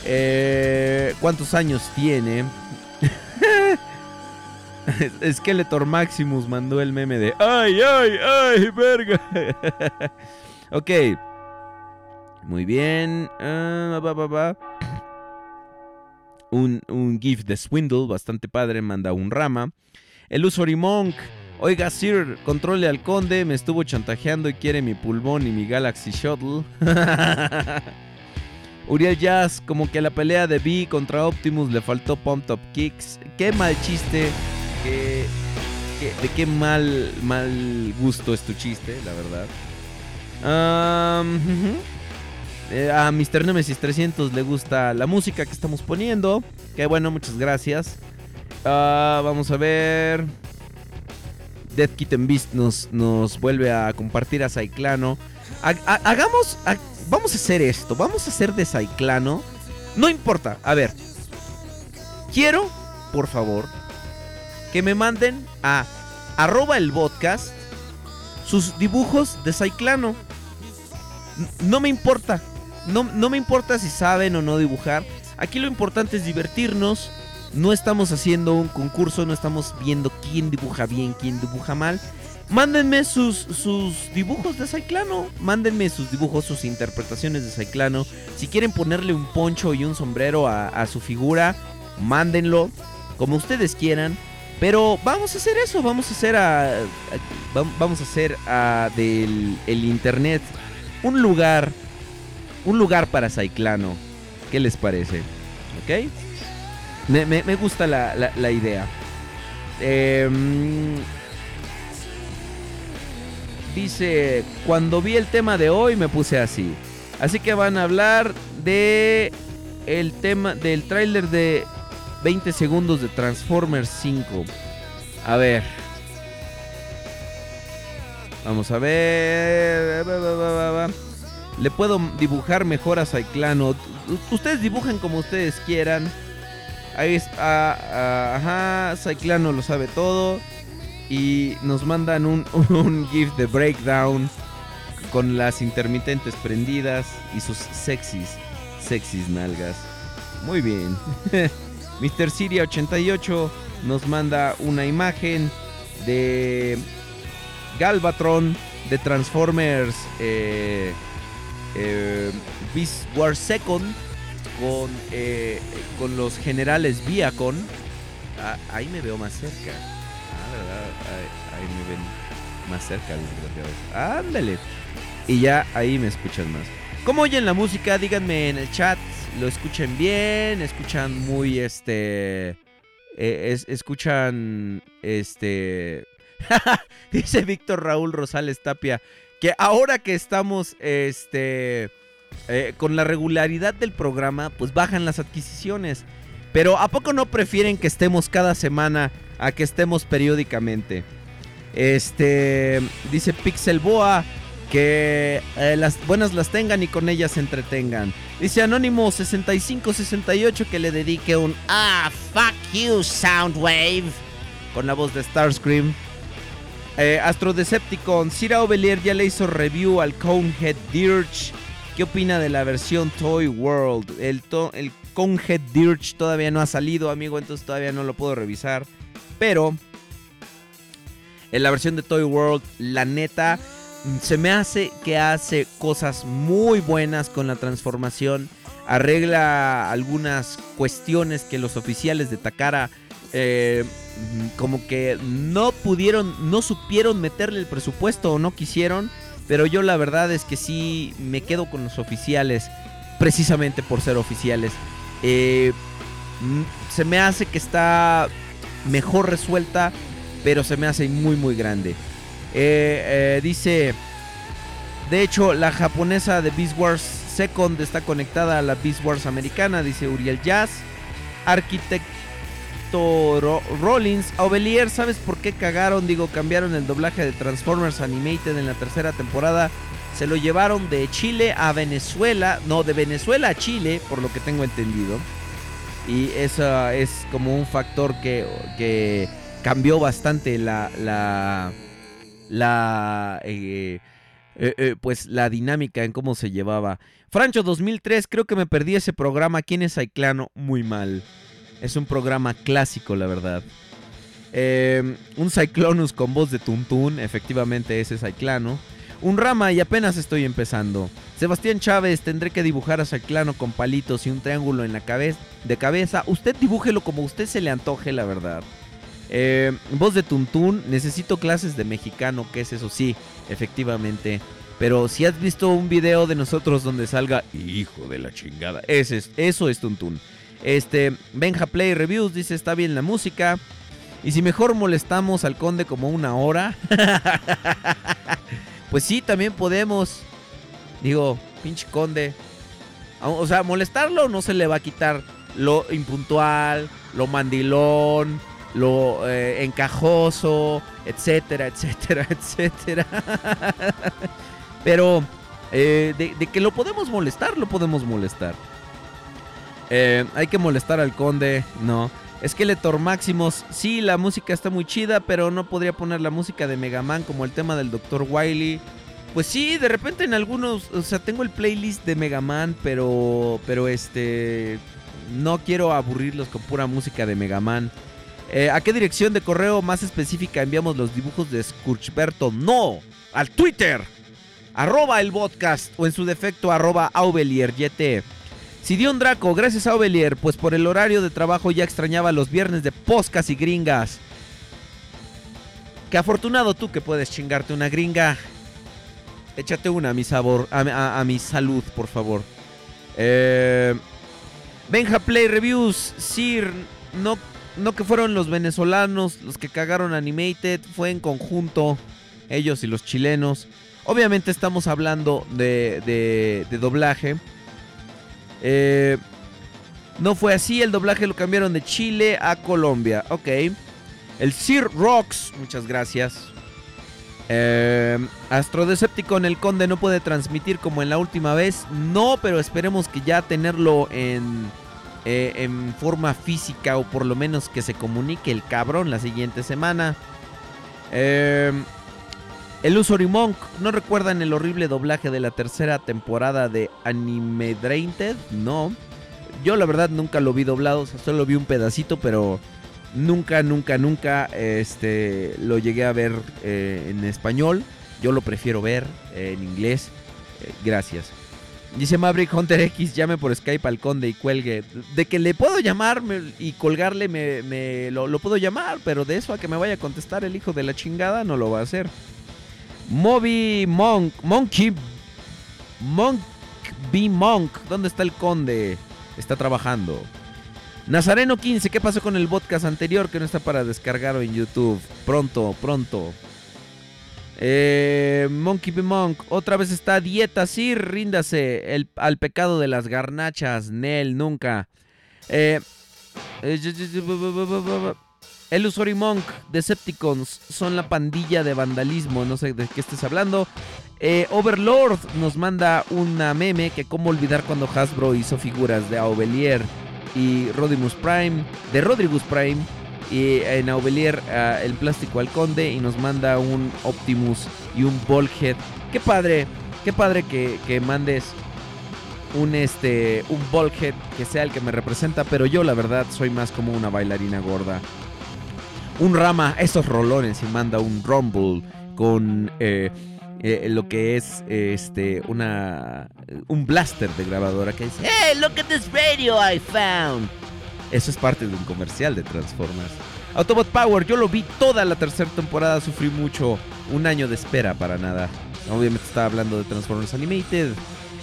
Eh, ¿Cuántos años tiene? [LAUGHS] Skeletor Maximus mandó el meme de ¡Ay, ay, ay, verga! [LAUGHS] ok. Muy bien. Ah. Un, un GIF de Swindle, bastante padre, manda un rama. El Usory Monk. Oiga, Sir, controle al conde, me estuvo chantajeando y quiere mi pulmón y mi Galaxy Shuttle. [LAUGHS] Uriel Jazz, como que a la pelea de B contra Optimus le faltó Pump Top Kicks. Qué mal chiste, qué, qué- de qué mal, mal gusto es tu chiste, la verdad. Eh, a Mr. Nemesis 300 le gusta la música que estamos poniendo. Que bueno, muchas gracias. Ah, vamos a ver. Death Kitten Beast nos, nos vuelve a compartir a Cyclano. Ha- ha- hagamos. ha- vamos a hacer esto. Vamos a hacer de Cyclano. No importa. A ver. Quiero, por favor, que me manden a arroba el podcast sus dibujos de Cyclano. No me importa. No, no me importa si saben o no dibujar. Aquí lo importante es divertirnos. No estamos haciendo un concurso, no estamos viendo quién dibuja bien, quién dibuja mal. Mándenme sus, sus dibujos de Cyclano. Mándenme sus dibujos, sus interpretaciones de Cyclano. Si quieren ponerle un poncho y un sombrero a, su figura, mándenlo. Como ustedes quieran. Pero vamos a hacer eso. Vamos a hacer a. a- vam- vamos a hacer a del el internet un lugar. Un lugar para Cyclano. ¿Qué les parece? ¿Ok? Me, me- gusta la, la- la idea. Em, dice, cuando vi el tema de hoy me puse así. Así que van a hablar de el tema del tráiler de 20 segundos de Transformers 5. A ver. Vamos a ver. Le puedo dibujar mejor a Cyclano. Ustedes dibujen como ustedes quieran. Ahí está. ah, ajá. Cyclano lo sabe todo. Y nos mandan un, [LAUGHS] un GIF de breakdown. Con las intermitentes prendidas. Y sus sexys. Sexys nalgas. Muy bien. [LAUGHS] Mr. Siria 88 nos manda una imagen de Galvatron de Transformers eh, eh, War Second con, eh, con los generales Viacon. Ah, ahí me veo más cerca. ¿Verdad? Ahí, me ven más cerca, desgraciados. Ándale. Y ya ahí me escuchan más. ¿Cómo oyen la música? Díganme en el chat. ¿Lo escuchen bien? ¿Escuchan muy este... eh, es- escuchan este... [LAUGHS] Dice Víctor Raúl Rosales Tapia que ahora que estamos este eh, con la regularidad del programa, pues bajan las adquisiciones. Pero ¿a poco no prefieren que estemos cada semana a que estemos periódicamente? Este dice Pixel Boa que eh, las buenas las tengan y con ellas se entretengan. Dice Anónimo 6568 que le dedique un Ah, fuck you, Soundwave. Con la voz de Starscream. Eh, Astro Decepticon, Cira Ovelier ya le hizo review al Conehead Dirge. ¿Qué opina de la versión Toy World? El, to- el Conehead Dirge todavía no ha salido, amigo, entonces todavía no lo puedo revisar. Pero en la versión de Toy World, la neta, se me hace que hace cosas muy buenas con la transformación. Arregla algunas cuestiones que los oficiales de Takara eh, como que no pudieron, no supieron meterle el presupuesto o no quisieron. Pero yo la verdad es que sí me quedo con los oficiales, precisamente por ser oficiales. Eh, mm, se me hace que está mejor resuelta, pero se me hace muy muy grande. Eh, eh, dice, de hecho, la japonesa de Beast Wars Second está conectada a la Beast Wars americana, dice Uriel Jazz. Arquitecto Ro- Rollins. Ovelier, ¿sabes por qué cagaron? Digo, cambiaron el doblaje de Transformers Animated en la tercera temporada. Se lo llevaron de Chile a Venezuela. No, de Venezuela a Chile, por lo que tengo entendido. Y eso es como un factor que, que cambió bastante la, la, la, eh, eh, eh, pues la dinámica en cómo se llevaba. Francho 2003, creo que me perdí ese programa. ¿Quién es Cyclano? Muy mal. Es un programa clásico, la verdad. Eh, un Cyclonus con voz de Tuntún, efectivamente ese es Cyclano. Un Rama y apenas estoy empezando. Sebastián Chávez, tendré que dibujar a Cyclano con palitos y un triángulo en la cabeza, de cabeza. Usted dibújelo como usted se le antoje, la verdad. Eh, voz de Tuntún, necesito clases de mexicano, que es eso? Sí, efectivamente. Pero si has visto un video de nosotros donde salga hijo de la chingada, ese es, eso es Tuntún. Este, Benja Play Reviews dice está bien la música. Y si mejor molestamos al conde como una hora. [LAUGHS] pues sí, también podemos. Digo, pinche conde. O sea, molestarlo no se le va a quitar lo impuntual, lo mandilón, lo eh, encajoso, etcétera, etcétera, [LAUGHS] etcétera. Pero eh, de, que lo podemos molestar, lo podemos molestar. Eh, hay que molestar al conde, no. Skeletor Maximus, sí, la música está muy chida, pero no podría poner la música de Mega Man como el tema del Dr. Wily. Pues sí, de repente en algunos, o sea, tengo el playlist de Mega Man, pero, pero este, no quiero aburrirlos con pura música de Mega Man. Eh, ¿A qué dirección de correo más específica enviamos los dibujos de Scorchberto? No, al Twitter, arroba el podcast o en su defecto arroba aubelieryt. Sidión Draco, gracias a Ovelier, pues por el horario de trabajo ya extrañaba los viernes de poscas y gringas. Qué afortunado tú que puedes chingarte una gringa. Échate una a mi sabor, a, mi salud, por favor. Eh, Benja Play Reviews, Sir, no, no que fueron los venezolanos los que cagaron Animated, fue en conjunto, ellos y los chilenos. Obviamente estamos hablando de, de- de doblaje. Eh, no fue así, el doblaje lo cambiaron de Chile a Colombia. Ok. El Sir Rocks, muchas gracias. Eh, Astrodecepticon, el conde no puede transmitir como en la última vez. No, pero esperemos que ya tenerlo en, eh, en forma física o por lo menos que se comunique el cabrón la siguiente semana. Eh, el Usory Monk, ¿no recuerdan el horrible doblaje de la tercera temporada de Anime Drainted? No. Yo la verdad nunca lo vi doblado, solo vi un pedacito, pero nunca, nunca, nunca este, lo llegué a ver eh, en español. Yo lo prefiero ver eh, en inglés. Eh, gracias. Dice Maverick Hunter X, llame por Skype al conde y cuelgue. De que le puedo llamar y colgarle, me, me- lo, lo puedo llamar, pero de eso a que me vaya a contestar el hijo de la chingada no lo va a hacer. Moby Monk, Monkey, Monk B Monk, ¿dónde está el conde? Está trabajando. Nazareno 15, ¿qué pasó con el podcast anterior que no está para descargar en YouTube? Pronto, pronto. Eh, Monkey B. Monk, otra vez está dieta, sí, ríndase el- al pecado de las garnachas, Nel, nunca. Eh, el Usory Monk, Decepticons, son la pandilla de vandalismo, no sé de qué estés hablando. Eh, Overlord nos manda una meme que cómo olvidar cuando Hasbro hizo figuras de Aubelier y Rodimus Prime, de Rodrigus Prime, y en Aubelier ah, el plástico al conde y nos manda un Optimus y un Volhead. Qué padre, qué padre que, que mandes un este un Volhead que sea el que me representa, pero yo la verdad soy más como una bailarina gorda. Un rama, esos rolones y manda un Rumble con eh, eh, lo que es este una un blaster de grabadora que dice Hey, look at this radio I found. Eso es parte de un comercial de Transformers. Autobot Power, yo lo vi toda la tercera temporada, sufrí mucho, un año de espera para nada. Obviamente estaba hablando de Transformers Animated.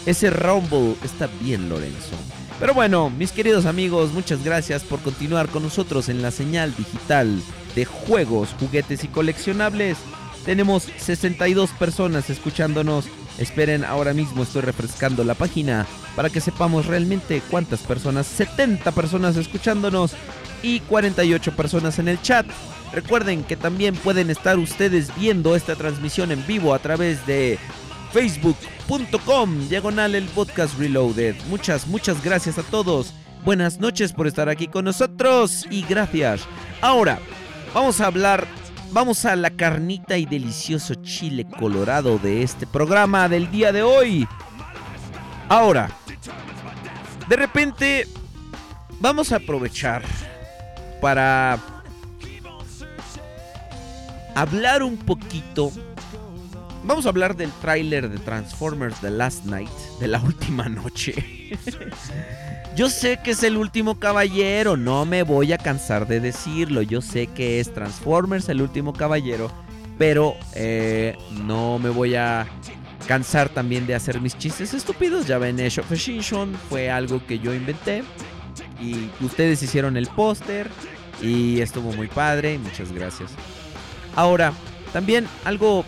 Ese Rumble está bien, Lorenzo. Pero bueno, mis queridos amigos, muchas gracias por continuar con nosotros en la señal digital de juegos, juguetes y coleccionables. Tenemos 62 personas escuchándonos. Esperen, ahora mismo estoy refrescando la página para que sepamos realmente cuántas personas. 70 personas escuchándonos y 48 personas en el chat. Recuerden que también pueden estar ustedes viendo esta transmisión en vivo a través de facebook.com diagonal el podcast reloaded. Muchas, muchas gracias a todos. Buenas noches por estar aquí con nosotros y gracias. Ahora, vamos a hablar, vamos a la carnita y delicioso chile colorado de este programa del día de hoy. Ahora, de repente, vamos a aprovechar para hablar un poquito. Vamos a hablar del tráiler de Transformers The Last Night, de la última noche. [LAUGHS] Yo sé que es el último caballero, no me voy a cansar de decirlo. Yo sé que es Transformers el último caballero, pero eh, no me voy a cansar también de hacer mis chistes estúpidos. Ya ven, Age of Extinction fue algo que yo inventé y ustedes hicieron el póster y estuvo muy padre. Muchas gracias. Ahora, también algo,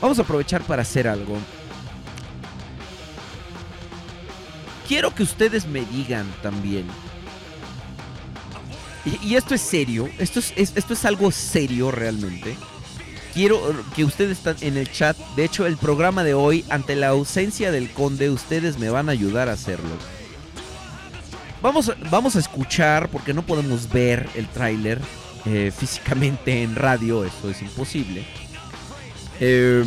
vamos a aprovechar para hacer algo. Quiero que ustedes me digan también. Y, esto es serio, esto es, es- esto es algo serio realmente. Quiero que ustedes están en el chat. De hecho, el programa de hoy, ante la ausencia del conde, ustedes me van a ayudar a hacerlo. Vamos, vamos a escuchar, porque no podemos ver el tráiler eh, físicamente en radio, eso es imposible. Eh,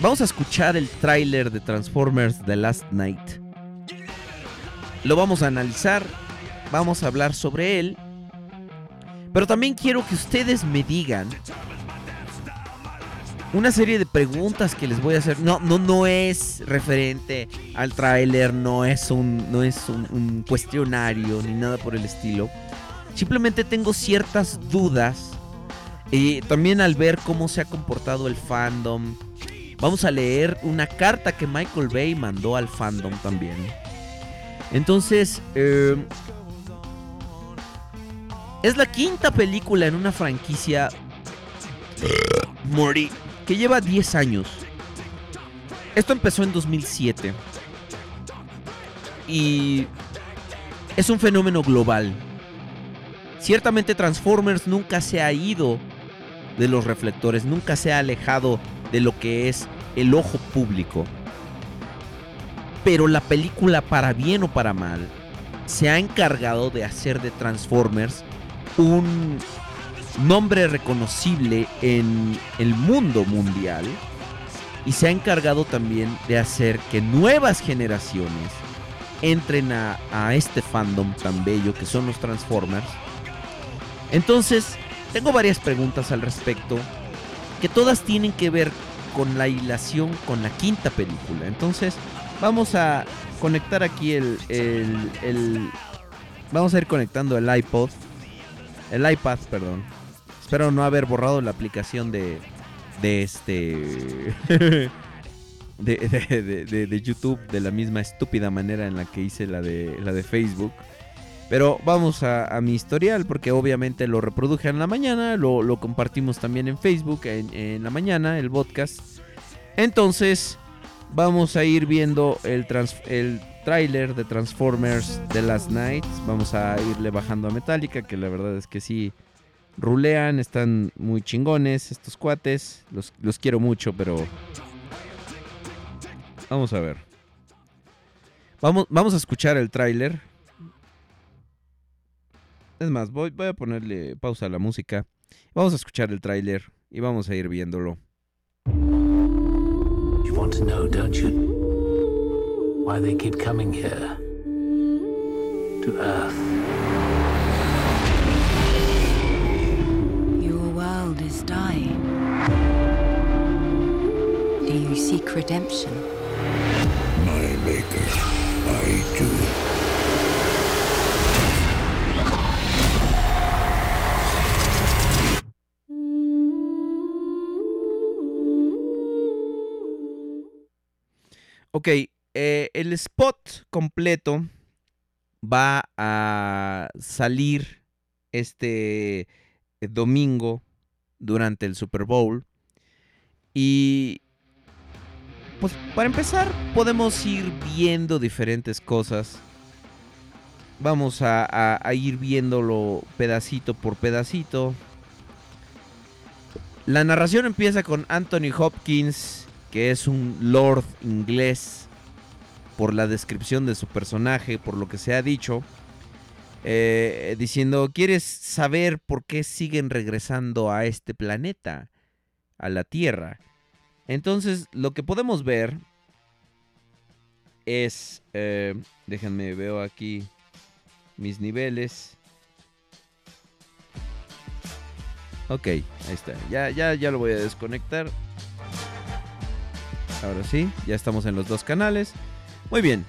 vamos a escuchar el tráiler de Transformers The Last Night. Lo vamos a analizar, vamos a hablar sobre él. Pero también quiero que ustedes me digan una serie de preguntas que les voy a hacer. No, no, no es referente al tráiler, no es un, no es un, un cuestionario ni nada por el estilo. Simplemente tengo ciertas dudas. Y también al ver cómo se ha comportado el fandom. Vamos a leer una carta que Michael Bay mandó al fandom también. Entonces, eh, es la quinta película en una franquicia Morty que lleva 10 años. Esto empezó en 2007. Y es un fenómeno global. Ciertamente Transformers nunca se ha ido de los reflectores, nunca se ha alejado de lo que es el ojo público. Pero la película, para bien o para mal, se ha encargado de hacer de Transformers un nombre reconocible en el mundo mundial. Y se ha encargado también de hacer que nuevas generaciones entren a, este fandom tan bello que son los Transformers. Entonces, tengo varias preguntas al respecto que todas tienen que ver con la hilación con la quinta película. Entonces, vamos a conectar aquí el, el, el- Vamos a ir conectando el iPod. El iPad, perdón. Espero no haber borrado la aplicación de. De este. [LAUGHS] de, de- de- YouTube de la misma estúpida manera en la que hice la de, la de Facebook. Pero vamos a, a mi historial porque obviamente lo reproduje en la mañana, lo, lo compartimos también en Facebook en, en la mañana, el podcast. Entonces vamos a ir viendo el, el tráiler de Transformers The Last Night. Vamos a irle bajando a Metallica, que la verdad es que sí rulean, están muy chingones estos cuates. Los, los quiero mucho, pero... Vamos a ver. Vamos, vamos a escuchar el tráiler. Es más, voy, voy a ponerle pausa a la música. Vamos a escuchar el tráiler y vamos a ir viéndolo. You want to know, don't you? Why they keep coming here? To Earth. Your world is dying. Do you seek redemption? My maker, I Ok, eh, el spot completo va a salir este domingo durante el Super Bowl. Y pues para empezar podemos ir viendo diferentes cosas. Vamos a, ir viéndolo pedacito por pedacito. La narración empieza con Anthony Hopkins, que es un lord inglés por la descripción de su personaje, por lo que se ha dicho, eh, diciendo, ¿quieres saber por qué siguen regresando a este planeta, a la Tierra? Entonces, lo que podemos ver es, eh, déjenme, veo aquí mis niveles. Ok, ahí está. Ya, ya, ya lo voy a desconectar. Ahora sí, ya estamos en los dos canales. Muy bien.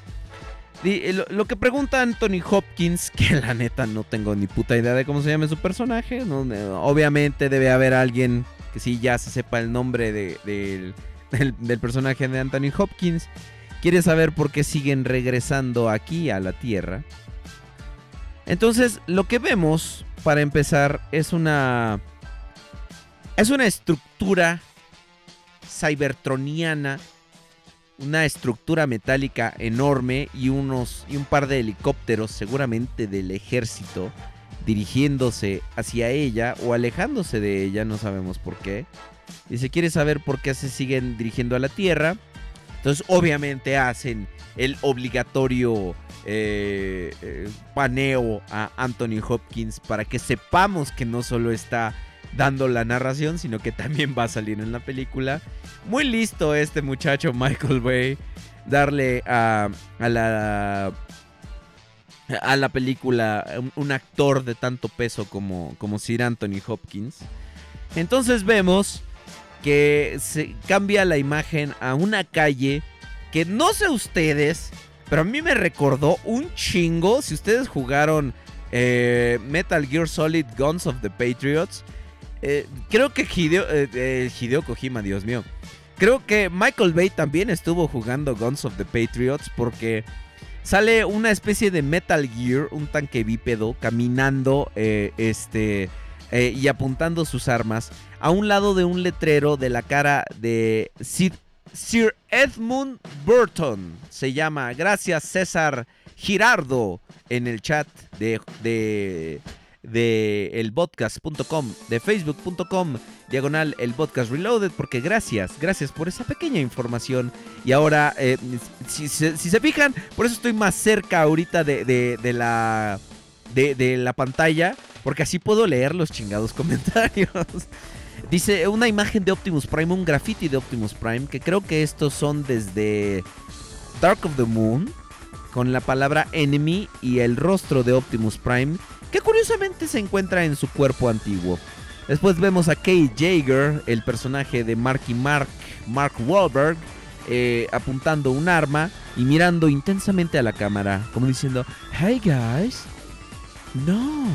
Eh, Lo, que pregunta Anthony Hopkins, [LAUGHS] que la neta no tengo ni puta idea de cómo se llama su personaje. eh, obviamente debe haber alguien que sí ya se sepa el nombre de- [LAUGHS] del- del personaje de Anthony Hopkins. Quiere saber por qué siguen regresando aquí a la Tierra. Entonces, lo que vemos, para empezar, es una. Es una estructura cybertroniana. Una estructura metálica enorme y unos. y un par de helicópteros, seguramente del ejército, dirigiéndose hacia ella o alejándose de ella, no sabemos por qué. Dice, quiere saber por qué se siguen dirigiendo a la Tierra. Entonces, obviamente hacen el obligatorio eh, eh, paneo a Anthony Hopkins para que sepamos que no solo está dando la narración, sino que también va a salir en la película. Muy listo este muchacho Michael Bay darle a, la a la película un, un actor de tanto peso como, como Sir Anthony Hopkins. Entonces vemos que se cambia la imagen a una calle que no sé ustedes, pero a mí me recordó un chingo. Si ustedes jugaron eh, Metal Gear Solid Guns of the Patriots, eh, creo que Hideo, eh, eh, Hideo Kojima, Dios mío. Creo que Michael Bay también estuvo jugando Guns of the Patriots porque sale una especie de Metal Gear, un tanque bípedo, caminando eh, este, y apuntando sus armas a un lado de un letrero de la cara de Sir, Edmund Burton. Se llama, gracias César Girardo en el chat de, de elpodcast.com, de facebook.com, diagonal el reloaded, porque gracias, gracias por esa pequeña información. Y ahora, eh, si, si se fijan, por eso estoy más cerca ahorita de, de- de la, de, de la pantalla, porque así puedo leer los chingados [LAUGHS] comentarios. Dice una imagen de Optimus Prime, un graffiti de Optimus Prime, que creo que estos son desde Dark of the Moon, con la palabra enemy y el rostro de Optimus Prime, que curiosamente se encuentra en su cuerpo antiguo. Después vemos a Kate Jaeger, el personaje de Marky Mark, Mark Wahlberg, eh, apuntando un arma y mirando intensamente a la cámara, como diciendo, Hey guys, no,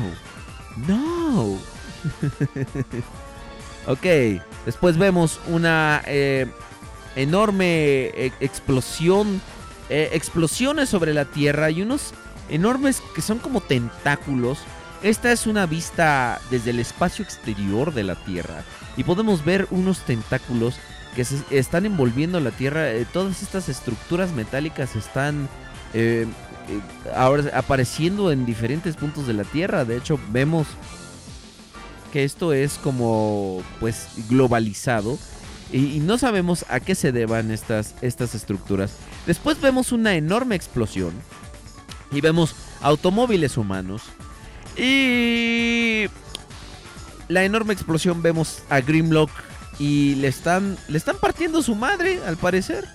no. [LAUGHS] ok, después vemos una eh, enorme eh, explosión, eh, explosiones sobre la Tierra y unos enormes que son como tentáculos. Esta es una vista desde el espacio exterior de la Tierra y podemos ver unos tentáculos que se están envolviendo la Tierra. Eh, todas estas estructuras metálicas están eh, eh, ahora apareciendo en diferentes puntos de la Tierra. De hecho, vemos que esto es como pues globalizado y, no sabemos a qué se deban estas, estas estructuras. Después vemos una enorme explosión y vemos automóviles humanos y la enorme explosión vemos a Grimlock y le están le están partiendo su madre al parecer.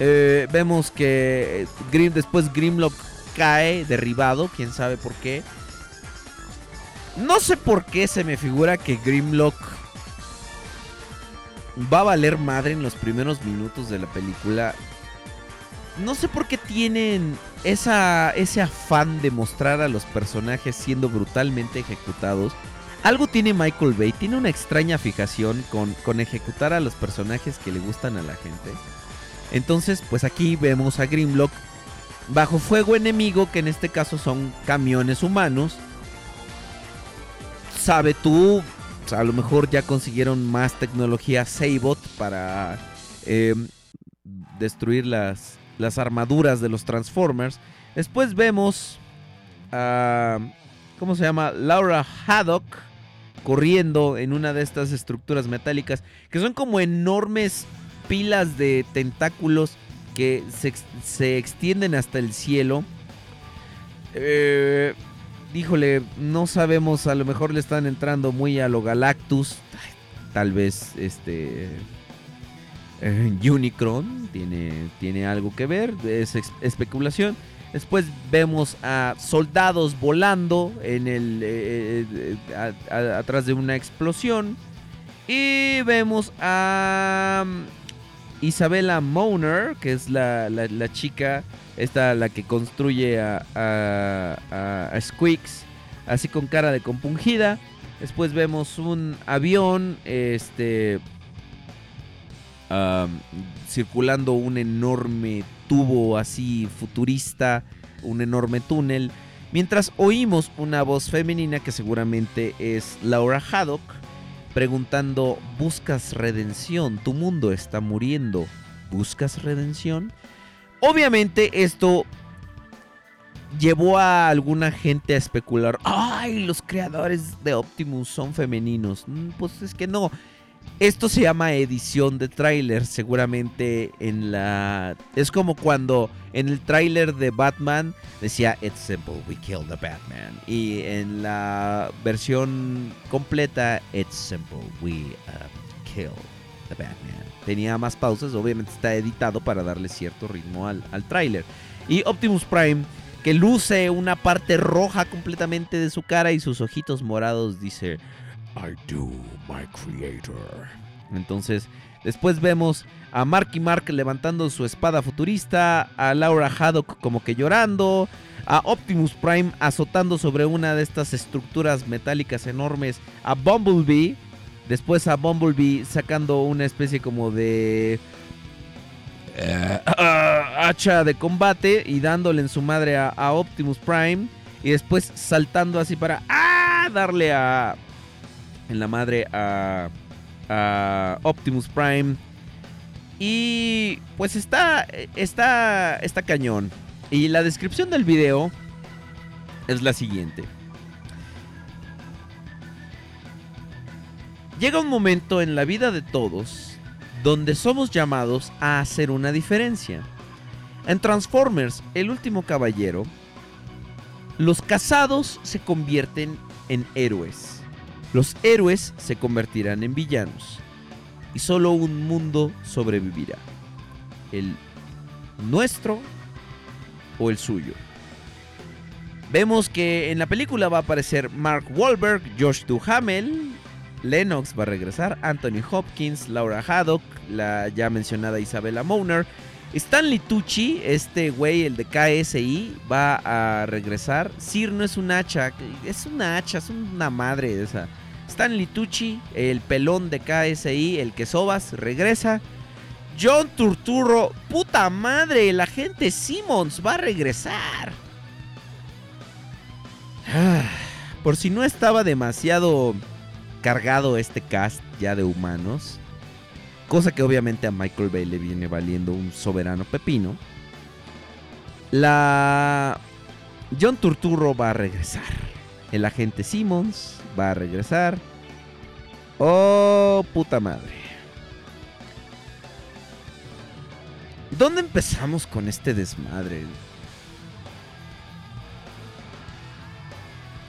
Eh, vemos que Grim, después Grimlock cae derribado, quién sabe por qué. No sé por qué se me figura que Grimlock va a valer madre en los primeros minutos de la película. No sé por qué tienen esa, ese afán de mostrar a los personajes siendo brutalmente ejecutados. Algo tiene Michael Bay, tiene una extraña fijación con, con ejecutar a los personajes que le gustan a la gente. Entonces, pues aquí vemos a Grimlock bajo fuego enemigo, que en este caso son camiones humanos. Sabe tú, a lo mejor ya consiguieron más tecnología Sabot para eh, destruir las, las armaduras de los Transformers. Después vemos a. ¿Cómo se llama? Laura Haddock corriendo en una de estas estructuras metálicas que son como enormes pilas de tentáculos que se, se extienden hasta el cielo. Eh, híjole, no sabemos, a lo mejor le están entrando muy a lo Galactus. Tal vez este [LAUGHS] Unicron tiene, tiene algo que ver, es especulación. Después vemos a soldados volando en el eh, eh, atrás de una explosión y vemos a mm, Isabella Moner, que es la, la- chica, esta la que construye a, a- a Squeaks, así con cara de compungida. Después vemos un avión, este, circulando un enorme tubo así futurista, un enorme túnel. Mientras oímos una voz femenina que seguramente es Laura Haddock preguntando, ¿buscas redención? Tu mundo está muriendo. ¿Buscas redención? Obviamente esto llevó a alguna gente a especular, ay, los creadores de Optimus son femeninos. Mm, Pues es que no. Esto se llama edición de tráiler, seguramente en la... Es como cuando en el tráiler de Batman decía, It's simple, we kill the Batman. Y en la versión completa, It's simple, we um, kill the Batman. Tenía más pausas, obviamente está editado para darle cierto ritmo al, al tráiler. Y Optimus Prime, que luce una parte roja completamente de su cara y sus ojitos morados, dice, I do, creator. Entonces, después vemos a Marky Mark levantando su espada futurista, a Laura Haddock como que llorando, a Optimus Prime azotando sobre una de estas estructuras metálicas enormes, a Bumblebee, después a Bumblebee sacando una especie como de eh, [COUGHS] hacha de combate y dándole en su madre a, a Optimus Prime y después saltando así para ¡ah! darle a en la madre a, Optimus Prime. Y pues está, está, está cañón. Y la descripción del video es la siguiente. Llega un momento en la vida de todos donde somos llamados a hacer una diferencia. En Transformers, el último caballero, los casados se convierten en héroes. Los héroes se convertirán en villanos. Y solo un mundo sobrevivirá. El nuestro o el suyo. Vemos que en la película va a aparecer Mark Wahlberg, Josh Duhamel, Lennox va a regresar, Anthony Hopkins, Laura Haddock, la ya mencionada Isabella Moner, Stanley Tucci, este güey, el de KSI, va a regresar. Sir no es un hacha, es una hacha, es una madre esa. Stanley Tucci, el pelón de KSI, el que sobas, regresa. John Turturro, puta madre, el agente Simmons va a regresar. Ah, Por si no estaba demasiado cargado este cast ya de humanos, cosa que obviamente a Michael Bay le viene valiendo un soberano pepino. La John Turturro va a regresar. El agente Simmons va a regresar. Oh, puta madre. ¿Dónde empezamos con este desmadre?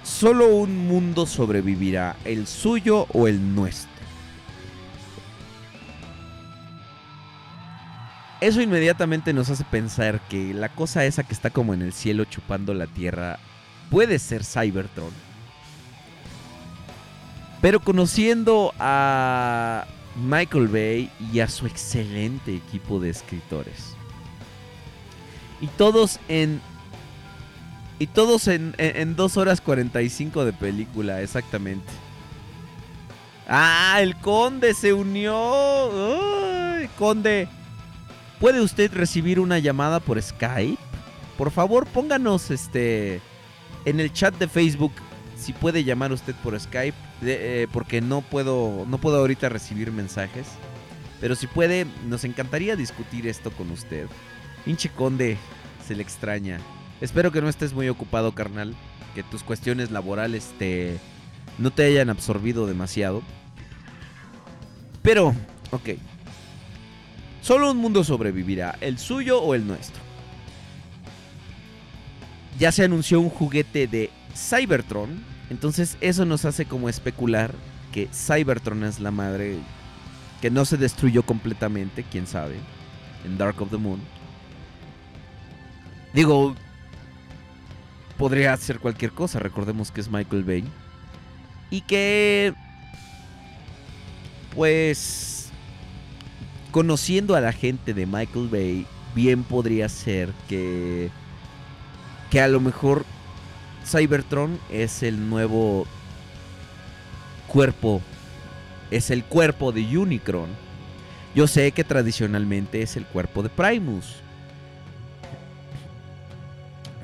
Solo un mundo sobrevivirá, el suyo o el nuestro. Eso inmediatamente nos hace pensar que la cosa esa que está como en el cielo chupando la tierra puede ser Cybertron. Pero conociendo a Michael Bay y a su excelente equipo de escritores. Y todos en. Y todos en, en, en 2 horas 45 de película, exactamente. ¡Ah! El conde se unió. ¡Ay, conde! ¿Puede usted recibir una llamada por Skype? Por favor, pónganos este en el chat de Facebook si puede llamar usted por Skype, eh, porque no puedo no puedo ahorita recibir mensajes. Pero si puede, nos encantaría discutir esto con usted. Pinche conde, se le extraña. Espero que no estés muy ocupado, carnal. Que tus cuestiones laborales te no te hayan absorbido demasiado. Pero, ok. Solo un mundo sobrevivirá, el suyo o el nuestro. Ya se anunció un juguete de Cybertron, entonces eso nos hace como especular que Cybertron es la madre que no se destruyó completamente, quién sabe, en Dark of the Moon. Digo, podría ser cualquier cosa, recordemos que es Michael Bay. Y que, pues, conociendo a la gente de Michael Bay, bien podría ser que, que a lo mejor Cybertron es el nuevo cuerpo, es el cuerpo de Unicron. Yo sé que tradicionalmente es el cuerpo de Primus.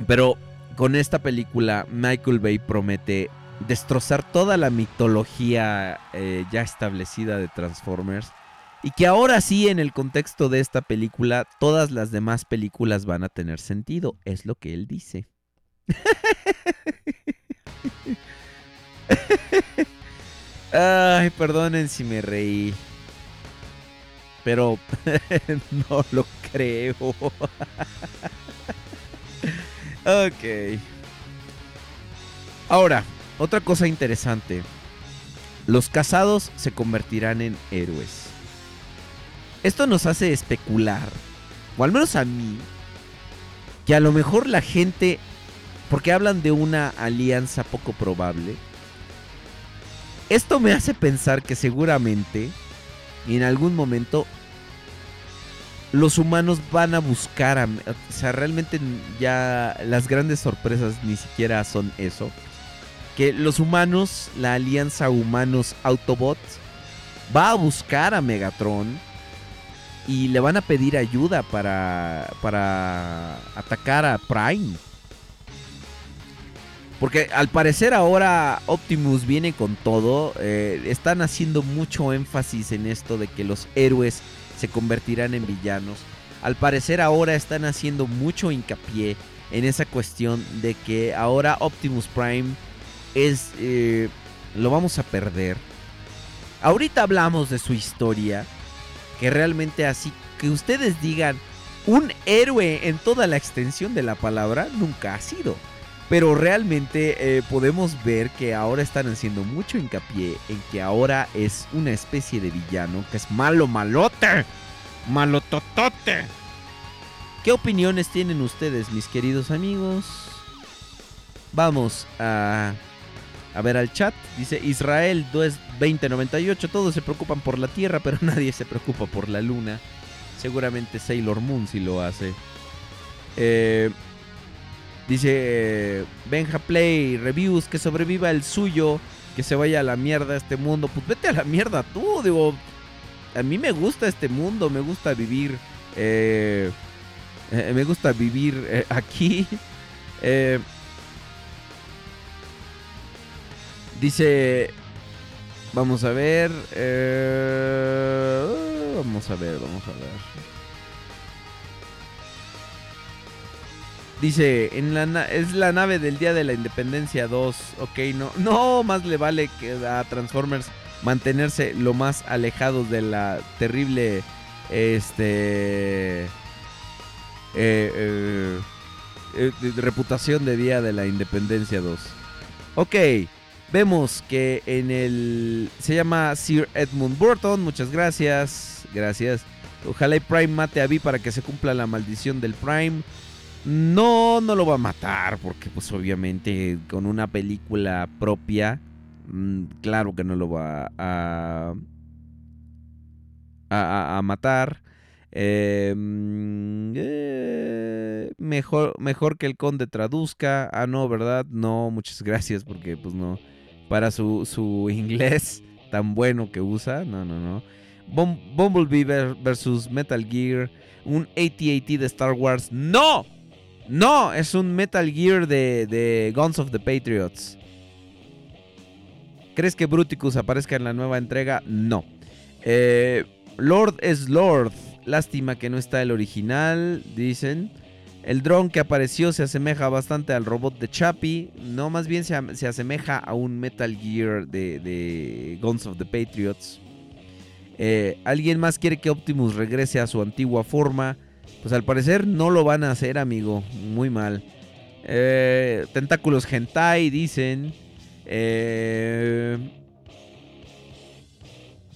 Pero con esta película, Michael Bay promete destrozar toda la mitología eh, ya establecida de Transformers. Y que ahora sí, en el contexto de esta película, todas las demás películas van a tener sentido. Es lo que él dice. Ay, perdonen si me reí. Pero [LAUGHS] no lo creo. ok. Ahora, otra cosa interesante. Los casados se convertirán en héroes. Esto nos hace especular, o al menos a mí, que a lo mejor la gente, porque hablan de una alianza poco probable, esto me hace pensar que seguramente en algún momento los humanos van a buscar a, o sea, realmente ya las grandes sorpresas ni siquiera son eso. Que los humanos, la alianza humanos Autobots va a buscar a Megatron y le van a pedir ayuda para para atacar a Prime. Porque al parecer ahora Optimus viene con todo. eh, están haciendo mucho énfasis en esto de que los héroes se convertirán en villanos. Al parecer ahora están haciendo mucho hincapié en esa cuestión de que ahora Optimus Prime es... eh, lo vamos a perder. Ahorita hablamos de su historia. Que realmente así que ustedes digan un héroe en toda la extensión de la palabra nunca ha sido. Pero realmente eh, podemos ver que ahora están haciendo mucho hincapié en que ahora es una especie de villano que es malo malote. Malototote. ¿Qué opiniones tienen ustedes, mis queridos amigos? Vamos a, a ver al chat. Dice Israel 2098. Todos se preocupan por la Tierra, pero [LAUGHS] nadie se preocupa por la Luna. Seguramente Sailor Moon si lo hace. Eh, dice eh, Benja Play Reviews que sobreviva el suyo. Que se vaya a la mierda este mundo. Pues vete a la mierda tú. Digo, a mí me gusta este mundo. Me gusta vivir. eh, eh, me gusta vivir eh, aquí. Eh, dice. Vamos a ver. eh, vamos a ver, vamos a ver. Dice, es la nave del Día de la Independencia 2. Ok, no, no, más le vale que a Transformers mantenerse lo más alejados de la terrible, este, eh, eh, eh, reputación de Día de la Independencia 2. Ok, vemos que en el, se llama Sir Edmund Burton. Muchas gracias, gracias. Ojalá y Prime mate a Vi para que se cumpla la maldición del Prime. No, no lo va a matar, porque pues obviamente con una película propia, mm, claro que no lo va a, a, a- matar. Mm, eh, mejor, mejor que el conde traduzca. Ah, no, ¿verdad? No, muchas gracias, porque pues no. Para su, su inglés tan bueno que usa, no, no, no. Bum- Bumblebee ver- versus Metal Gear. Un AT-AT de Star Wars. ¡No! No, es un Metal Gear de, Guns of the Patriots. ¿Crees que Bruticus aparezca en la nueva entrega? No. Eh, Lord es Lord. Lástima que no está el original, dicen. El dron que apareció se asemeja bastante al robot de Chappie. No, más bien se, asemeja a un Metal Gear de, de Guns of the Patriots. Eh, ¿Alguien más quiere que Optimus regrese a su antigua forma? Pues al parecer no lo van a hacer, amigo. Muy mal. Eh, tentáculos hentai, dicen. Eh,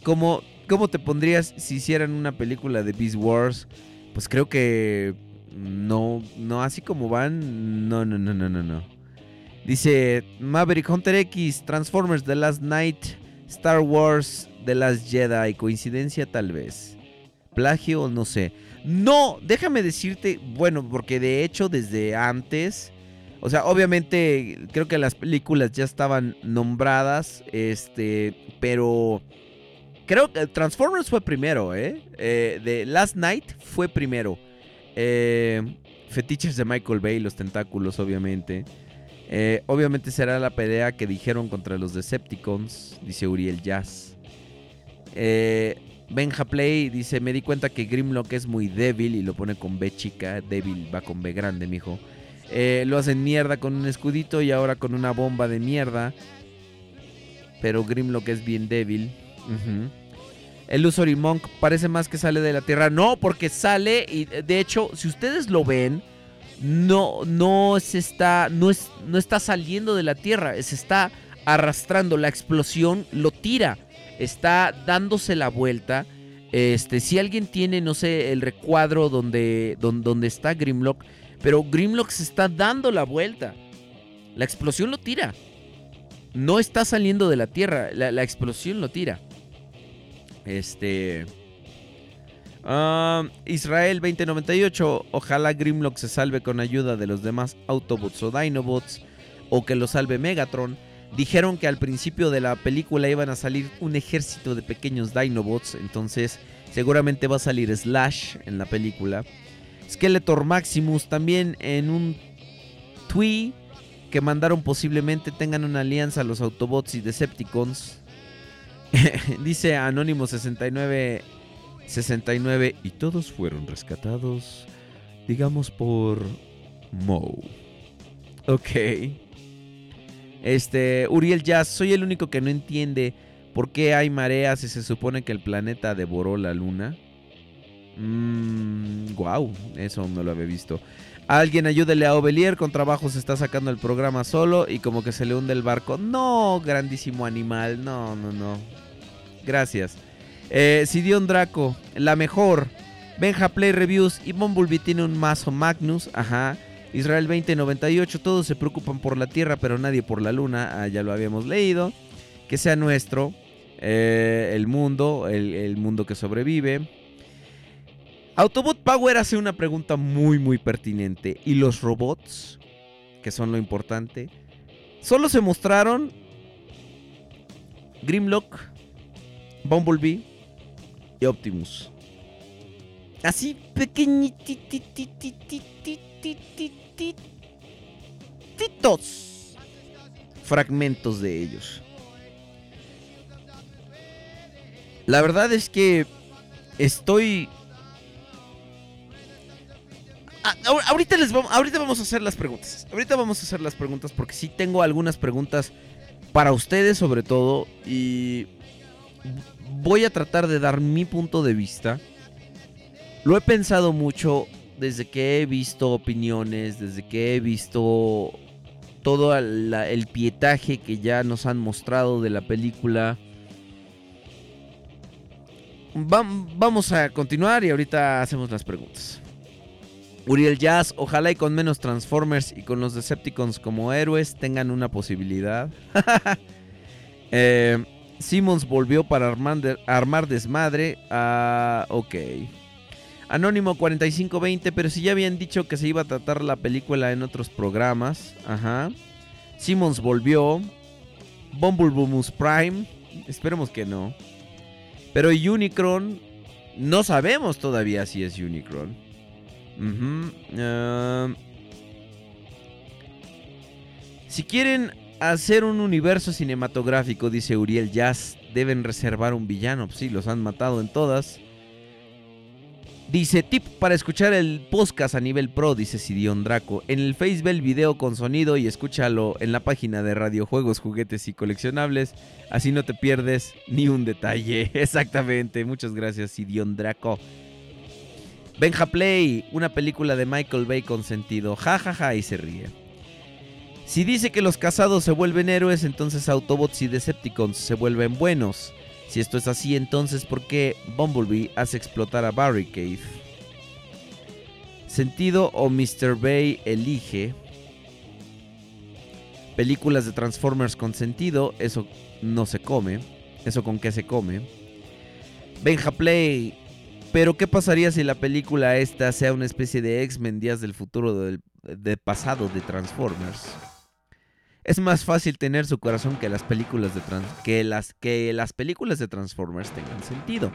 ¿cómo, ¿Cómo te pondrías si hicieran una película de Beast Wars? Pues creo que no, no, así como van, no, no, no, no, no, no. Dice Maverick Hunter X, Transformers The Last Night, Star Wars The Last Jedi. Coincidencia tal vez. Plagio, no sé. No, déjame decirte, bueno, porque de hecho desde antes, o sea, obviamente creo que las películas ya estaban nombradas, este, pero creo que Transformers fue primero, ¿eh? eh Last Night fue primero. Eh, fetiches de Michael Bay, los tentáculos, obviamente. Eh, obviamente será la pelea que dijeron contra los Decepticons, dice Uriel Jazz. Eh, Benja Play dice: Me di cuenta que Grimlock es muy débil y lo pone con B chica. Débil va con B grande, mijo. Eh, lo hacen mierda con un escudito y ahora con una bomba de mierda. Pero Grimlock es bien débil. El Illusory Monk parece más que sale de la Tierra. No, porque sale y de hecho, si ustedes lo ven, no, no se está, no, es, no está saliendo de la Tierra, se está arrastrando. La explosión lo tira, está dándose la vuelta. Este, si alguien tiene, no sé, el recuadro donde, donde, está Grimlock, pero Grimlock se está dando la vuelta. La explosión lo tira. No está saliendo de la Tierra, la, la explosión lo tira. Este. Ah, Israel 2098. Ojalá Grimlock se salve con ayuda de los demás Autobots o Dinobots. O que lo salve Megatron. Dijeron que al principio de la película iban a salir un ejército de pequeños Dinobots. Entonces, seguramente va a salir Slash en la película. Skeletor Maximus también en un tweet que mandaron posiblemente tengan una alianza los Autobots y Decepticons. [LAUGHS] Dice Anónimo 69 69 y todos fueron rescatados, digamos por Moe. Ok. Este, Uriel Jazz, soy el único que no entiende por qué hay mareas si se supone que el planeta devoró la luna. Mmm, wow, eso no lo había visto. Alguien ayúdele a Ovelier, con trabajo se está sacando el programa solo y como que se le hunde el barco. No, grandísimo animal, no, no, no. Gracias. Eh, Sidion Draco, la mejor. Benja Play Reviews y Bumblebee tiene un mazo Magnus. Ajá. Israel 2098, todos se preocupan por la Tierra, pero nadie por la Luna. Ah, ya lo habíamos leído. Que sea nuestro. Eh, el mundo, el, mundo que sobrevive. Autobot Power hace una pregunta muy, muy pertinente. ¿Y los robots? Que son lo importante. Solo se mostraron Grimlock, Bumblebee y Optimus. Así pequeñitos fragmentos de ellos. La verdad es que estoy Ah, ahorita les vamos, ahorita vamos a hacer las preguntas. Ahorita vamos a hacer las preguntas porque sí tengo algunas preguntas para ustedes sobre todo y voy a tratar de dar mi punto de vista. Lo he pensado mucho desde que he visto opiniones, desde que he visto todo el pietaje que ya nos han mostrado de la película. vamos a continuar y ahorita hacemos las preguntas. Uriel Jazz, ojalá y con menos Transformers y con los Decepticons como héroes tengan una posibilidad. [LAUGHS] eh, Simmons volvió para armar, desmadre. Ah, ok. Anónimo 4520, pero si ya habían dicho que se iba a tratar la película en otros programas. Ajá. Simmons volvió. Bumbleboomus Prime. Esperemos que no. Pero Unicron. No sabemos todavía si es Unicron. Uh si quieren hacer un universo cinematográfico, dice Uriel Jazz, deben reservar un villano. Sí, los han matado en todas. Dice, tip para escuchar el podcast a nivel pro, dice Sidion Draco. En el Face el video con sonido y escúchalo en la página de Radiojuegos, Juguetes y Coleccionables. Así no te pierdes ni un detalle. [LAUGHS] Exactamente. Muchas gracias, Sidion Draco. Benja Play, una película de Michael Bay con sentido. Ja, ja, ja, y se ríe. Si dice que los casados se vuelven héroes, entonces Autobots y Decepticons se vuelven buenos. Si esto es así, entonces ¿por qué Bumblebee hace explotar a Barricade? Sentido o Mr. Bay elige películas de Transformers con sentido, eso no se come, eso con qué se come. Benja Play, pero ¿qué pasaría si la película esta sea una especie de X-Men Días del futuro del de pasado de Transformers? Es más fácil tener su corazón que las películas de trans que las que las películas de Transformers tengan sentido.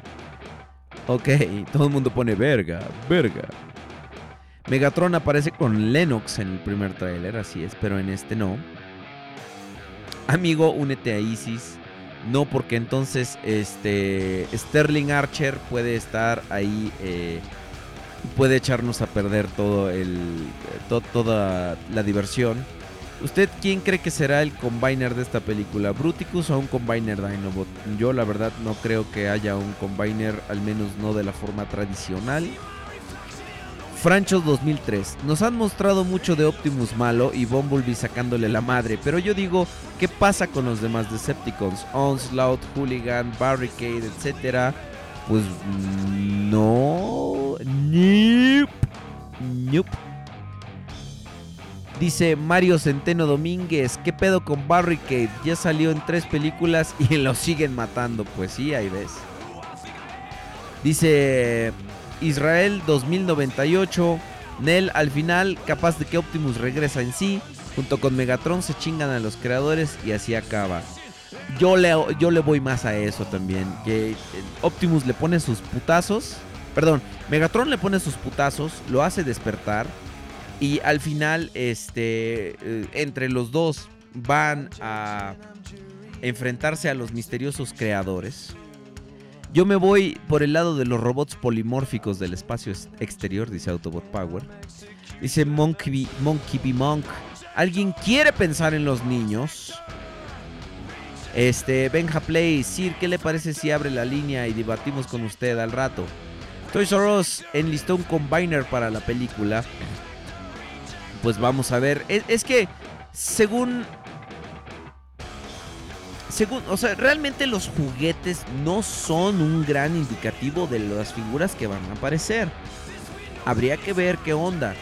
Ok, [LAUGHS] todo el mundo pone verga, verga. Megatron aparece con Lennox en el primer tráiler, así es, pero en este no. Amigo, únete a Isis. No, porque entonces este Sterling Archer puede estar ahí, eh, puede echarnos a perder todo el, to- toda la diversión. ¿Usted quién cree que será el combiner de esta película? ¿Bruticus o un combiner Dinobot? Yo la verdad no creo que haya un combiner, al menos no de la forma tradicional. Franchos 2003. Nos han mostrado mucho de Optimus malo y Bumblebee sacándole la madre, pero yo digo, ¿qué pasa con los demás Decepticons? Onslaught, Hooligan, Barricade, etcétera. Pues mm, no. Nope. Nope. Dice Mario Centeno Domínguez, ¿qué pedo con Barricade? Ya salió en tres películas y lo siguen matando. Pues sí, ahí ves. Dice Israel 2098, Nel al final, capaz de que Optimus regresa en sí, junto con Megatron se chingan a los creadores y así acaba. Yo le, yo le voy más a eso también, que eh, Optimus le pone sus putazos, perdón, Megatron le pone sus putazos, lo hace despertar y al final, este, eh, entre los dos van a enfrentarse a los misteriosos creadores. Yo me voy por el lado de los robots polimórficos del espacio ex- exterior, dice Autobot Power. Dice Monkey, Monkey B. Monk. ¿Alguien quiere pensar en los niños? Este, Benja Play, Sir, ¿qué le parece si abre la línea y debatimos con usted al rato? Toys R Us enlistó un combiner para la película. Pues vamos a ver. Es, que, según. Según. O sea, realmente los juguetes no son un gran indicativo de las figuras que van a aparecer. Habría que ver qué onda.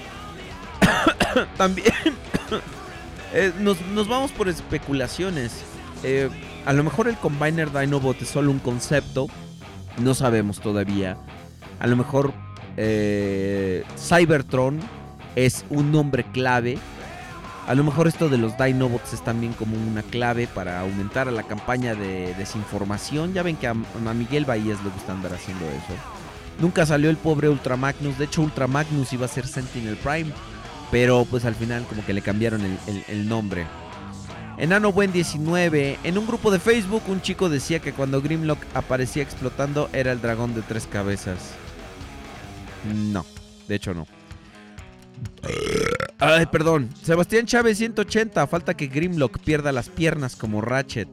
[COUGHS] También. [COUGHS] eh, nos, nos vamos por especulaciones. Eh, a lo mejor el Combiner Dinobot es solo un concepto. No sabemos todavía. A lo mejor eh, Cybertron es un nombre clave. A lo mejor esto de los Dinobots es también como una clave para aumentar a la campaña de desinformación. Ya ven que a, Miguel Bahías le gusta andar haciendo eso. Nunca salió el pobre Ultra Magnus. De hecho, Ultra Magnus iba a ser Sentinel Prime. Pero pues al final como que le cambiaron el, el- el nombre. Enano Buen 19. En un grupo de Facebook un chico decía que cuando Grimlock aparecía explotando era el dragón de tres cabezas. No, de hecho no. Ay, perdón. Sebastián Chávez 180. Falta que Grimlock pierda las piernas como Ratchet.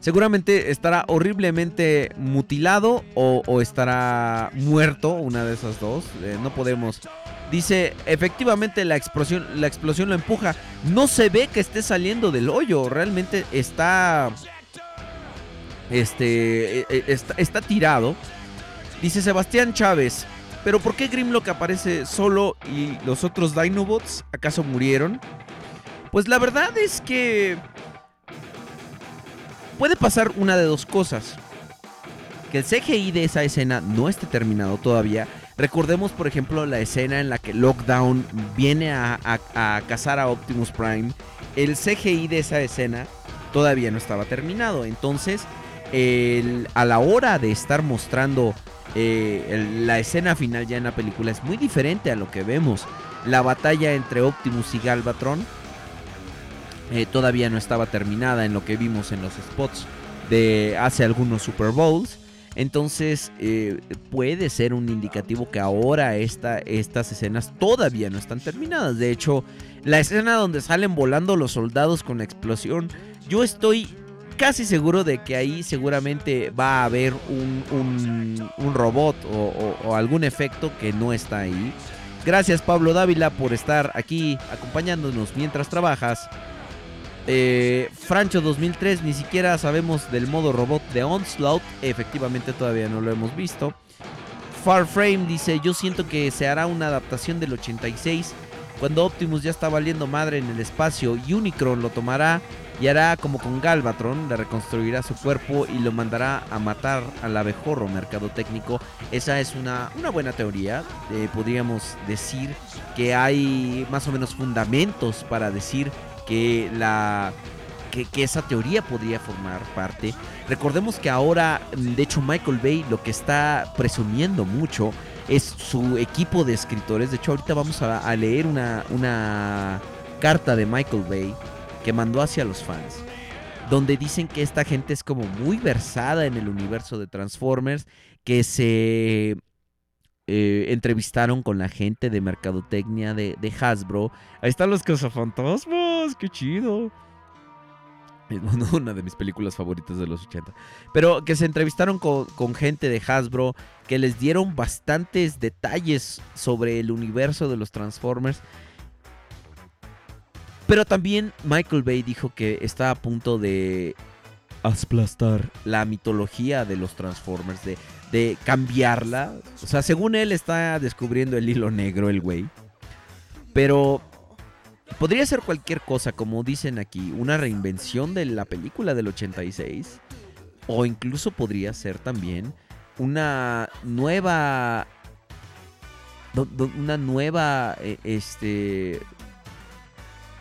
Seguramente estará horriblemente mutilado o, estará muerto, una de esas dos. Eh, no podemos. Dice, efectivamente la explosión, la explosión lo empuja. No se ve que esté saliendo del hoyo. Realmente está. Este. eh, está, está tirado. Dice Sebastián Chávez. Pero ¿por qué Grimlock aparece solo y los otros Dinobots acaso murieron? Pues la verdad es que puede pasar una de dos cosas. Que el CGI de esa escena no esté terminado todavía. Recordemos, por ejemplo, la escena en la que Lockdown viene a, a- a cazar a Optimus Prime. El CGI de esa escena todavía no estaba terminado. Entonces, a la hora de estar mostrando eh, la escena final ya en la película es muy diferente a lo que vemos. La batalla entre Optimus y Galvatron eh, todavía no estaba terminada en lo que vimos en los spots de hace algunos Super Bowls. Entonces eh, puede ser un indicativo que ahora esta, estas escenas todavía no están terminadas. De hecho, la escena donde salen volando los soldados con la explosión, yo estoy casi seguro de que ahí seguramente va a haber un, un- robot o algún efecto que no está ahí. Gracias Pablo Dávila por estar aquí acompañándonos mientras trabajas. Eh, Francho 2003, ni siquiera sabemos del modo robot de Onslaught. Efectivamente todavía no lo hemos visto. Farframe dice, yo siento que se hará una adaptación del 86. Cuando Optimus ya está valiendo madre en el espacio, Unicron lo tomará y hará como con Galvatron, le reconstruirá su cuerpo y lo mandará a matar al abejorro mercado técnico. Esa es una, buena teoría. Eh, podríamos decir que hay más o menos fundamentos para decir que esa teoría podría formar parte. Recordemos que ahora, de hecho, Michael Bay lo que está presumiendo mucho es su equipo de escritores. De hecho, ahorita vamos a, leer una carta de Michael Bay que mandó hacia los fans. Donde dicen que esta gente es como muy versada en el universo de Transformers. Que se eh, entrevistaron con la gente de mercadotecnia de, Hasbro. Ahí están los cazafantasmas, qué chido. [LAUGHS] Una de mis películas favoritas de los 80. Pero que se entrevistaron con, con gente de Hasbro, que les dieron bastantes detalles sobre el universo de los Transformers. Pero también Michael Bay dijo que está a punto de aplastar la mitología de los Transformers, de, de cambiarla. O sea, según él está descubriendo el hilo negro el güey. Pero podría ser cualquier cosa, como dicen aquí, una reinvención de la película del 86. O incluso podría ser también una nueva... Una nueva... eh, Este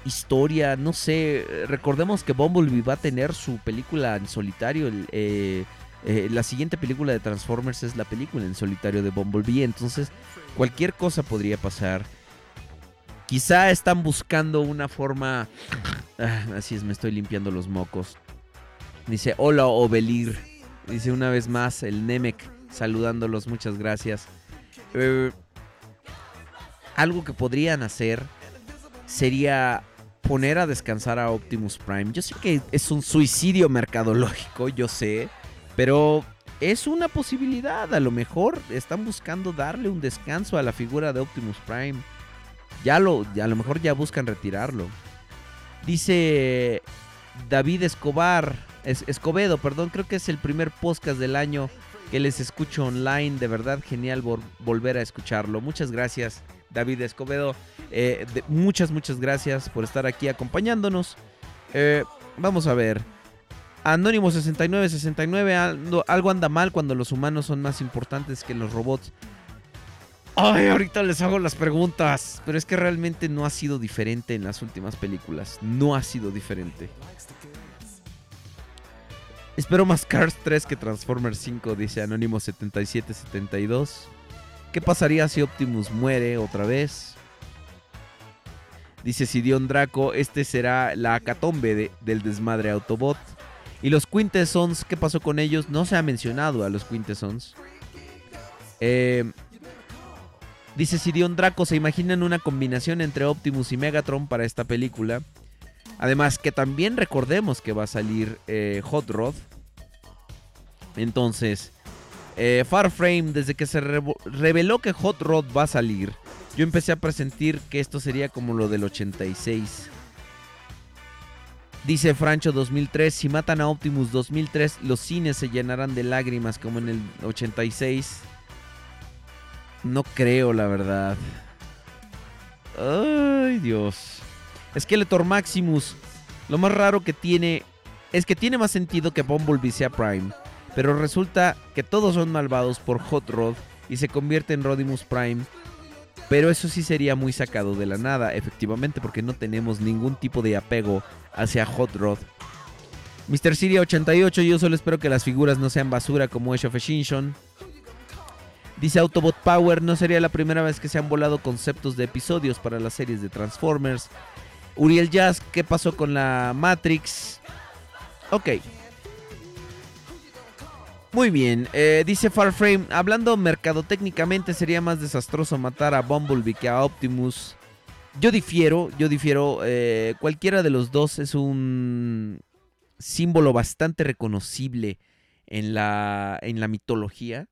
historia, no sé, recordemos que Bumblebee va a tener su película en solitario, eh, eh, la siguiente película de Transformers es la película en solitario de Bumblebee, entonces cualquier cosa podría pasar. Quizá están buscando una forma... Ah, así es, me estoy limpiando los mocos. Dice, hola Obelir. Dice una vez más el Nemec saludándolos, muchas gracias. Eh, algo que podrían hacer sería poner a descansar a Optimus Prime. Yo sé que es un suicidio mercadológico, yo sé, pero es una posibilidad. A lo mejor están buscando darle un descanso a la figura de Optimus Prime. Ya lo, a lo mejor ya buscan retirarlo. Dice David Escobar, Es- Escobedo, perdón, creo que es el primer podcast del año que les escucho online. De verdad, genial vol- volver a escucharlo. Muchas gracias, David Escobedo. Eh, muchas, muchas gracias por estar aquí acompañándonos. Eh, vamos a ver. Anónimo 6969, ando- algo anda mal cuando los humanos son más importantes que los robots. Ay, ahorita les hago las preguntas. Pero es que realmente no ha sido diferente en las últimas películas. No ha sido diferente. Espero más Cars 3 que Transformers 5, dice Anónimo 7772. ¿Qué pasaría si Optimus muere otra vez? Dice Sidion Draco, este será la acatombe de- del desmadre Autobot. Y los Quintessons, ¿qué pasó con ellos? No se ha mencionado a los Quintessons. Eh, dice Sidion Draco, ¿se imaginan una combinación entre Optimus y Megatron para esta película? Además que también recordemos que va a salir eh, Hot Rod. Entonces, eh, Farframe, desde que se reveló que Hot Rod va a salir, yo empecé a presentir que esto sería como lo del 86. Dice Francho 2003, si matan a Optimus 2003, los cines se llenarán de lágrimas como en el 86. No creo, la verdad. Ay, Dios. Skeletor Maximus. Lo más raro que tiene es que tiene más sentido que Bumblebee sea Prime. Pero resulta que todos son malvados por Hot Rod y se convierte en Rodimus Prime. Pero eso sí sería muy sacado de la nada, efectivamente, porque no tenemos ningún tipo de apego hacia Hot Rod. Mr. Siria 88, yo solo espero que las figuras no sean basura como Ash of Extinction. Dice Autobot Power, no sería la primera vez que se han volado conceptos de episodios para las series de Transformers. Uriel Jazz, ¿qué pasó con la Matrix? Ok. Muy bien, eh, dice Farframe, hablando mercadotécnicamente sería más desastroso matar a Bumblebee que a Optimus. Yo difiero, yo difiero, eh, cualquiera de los dos es un símbolo bastante reconocible en la, en la mitología.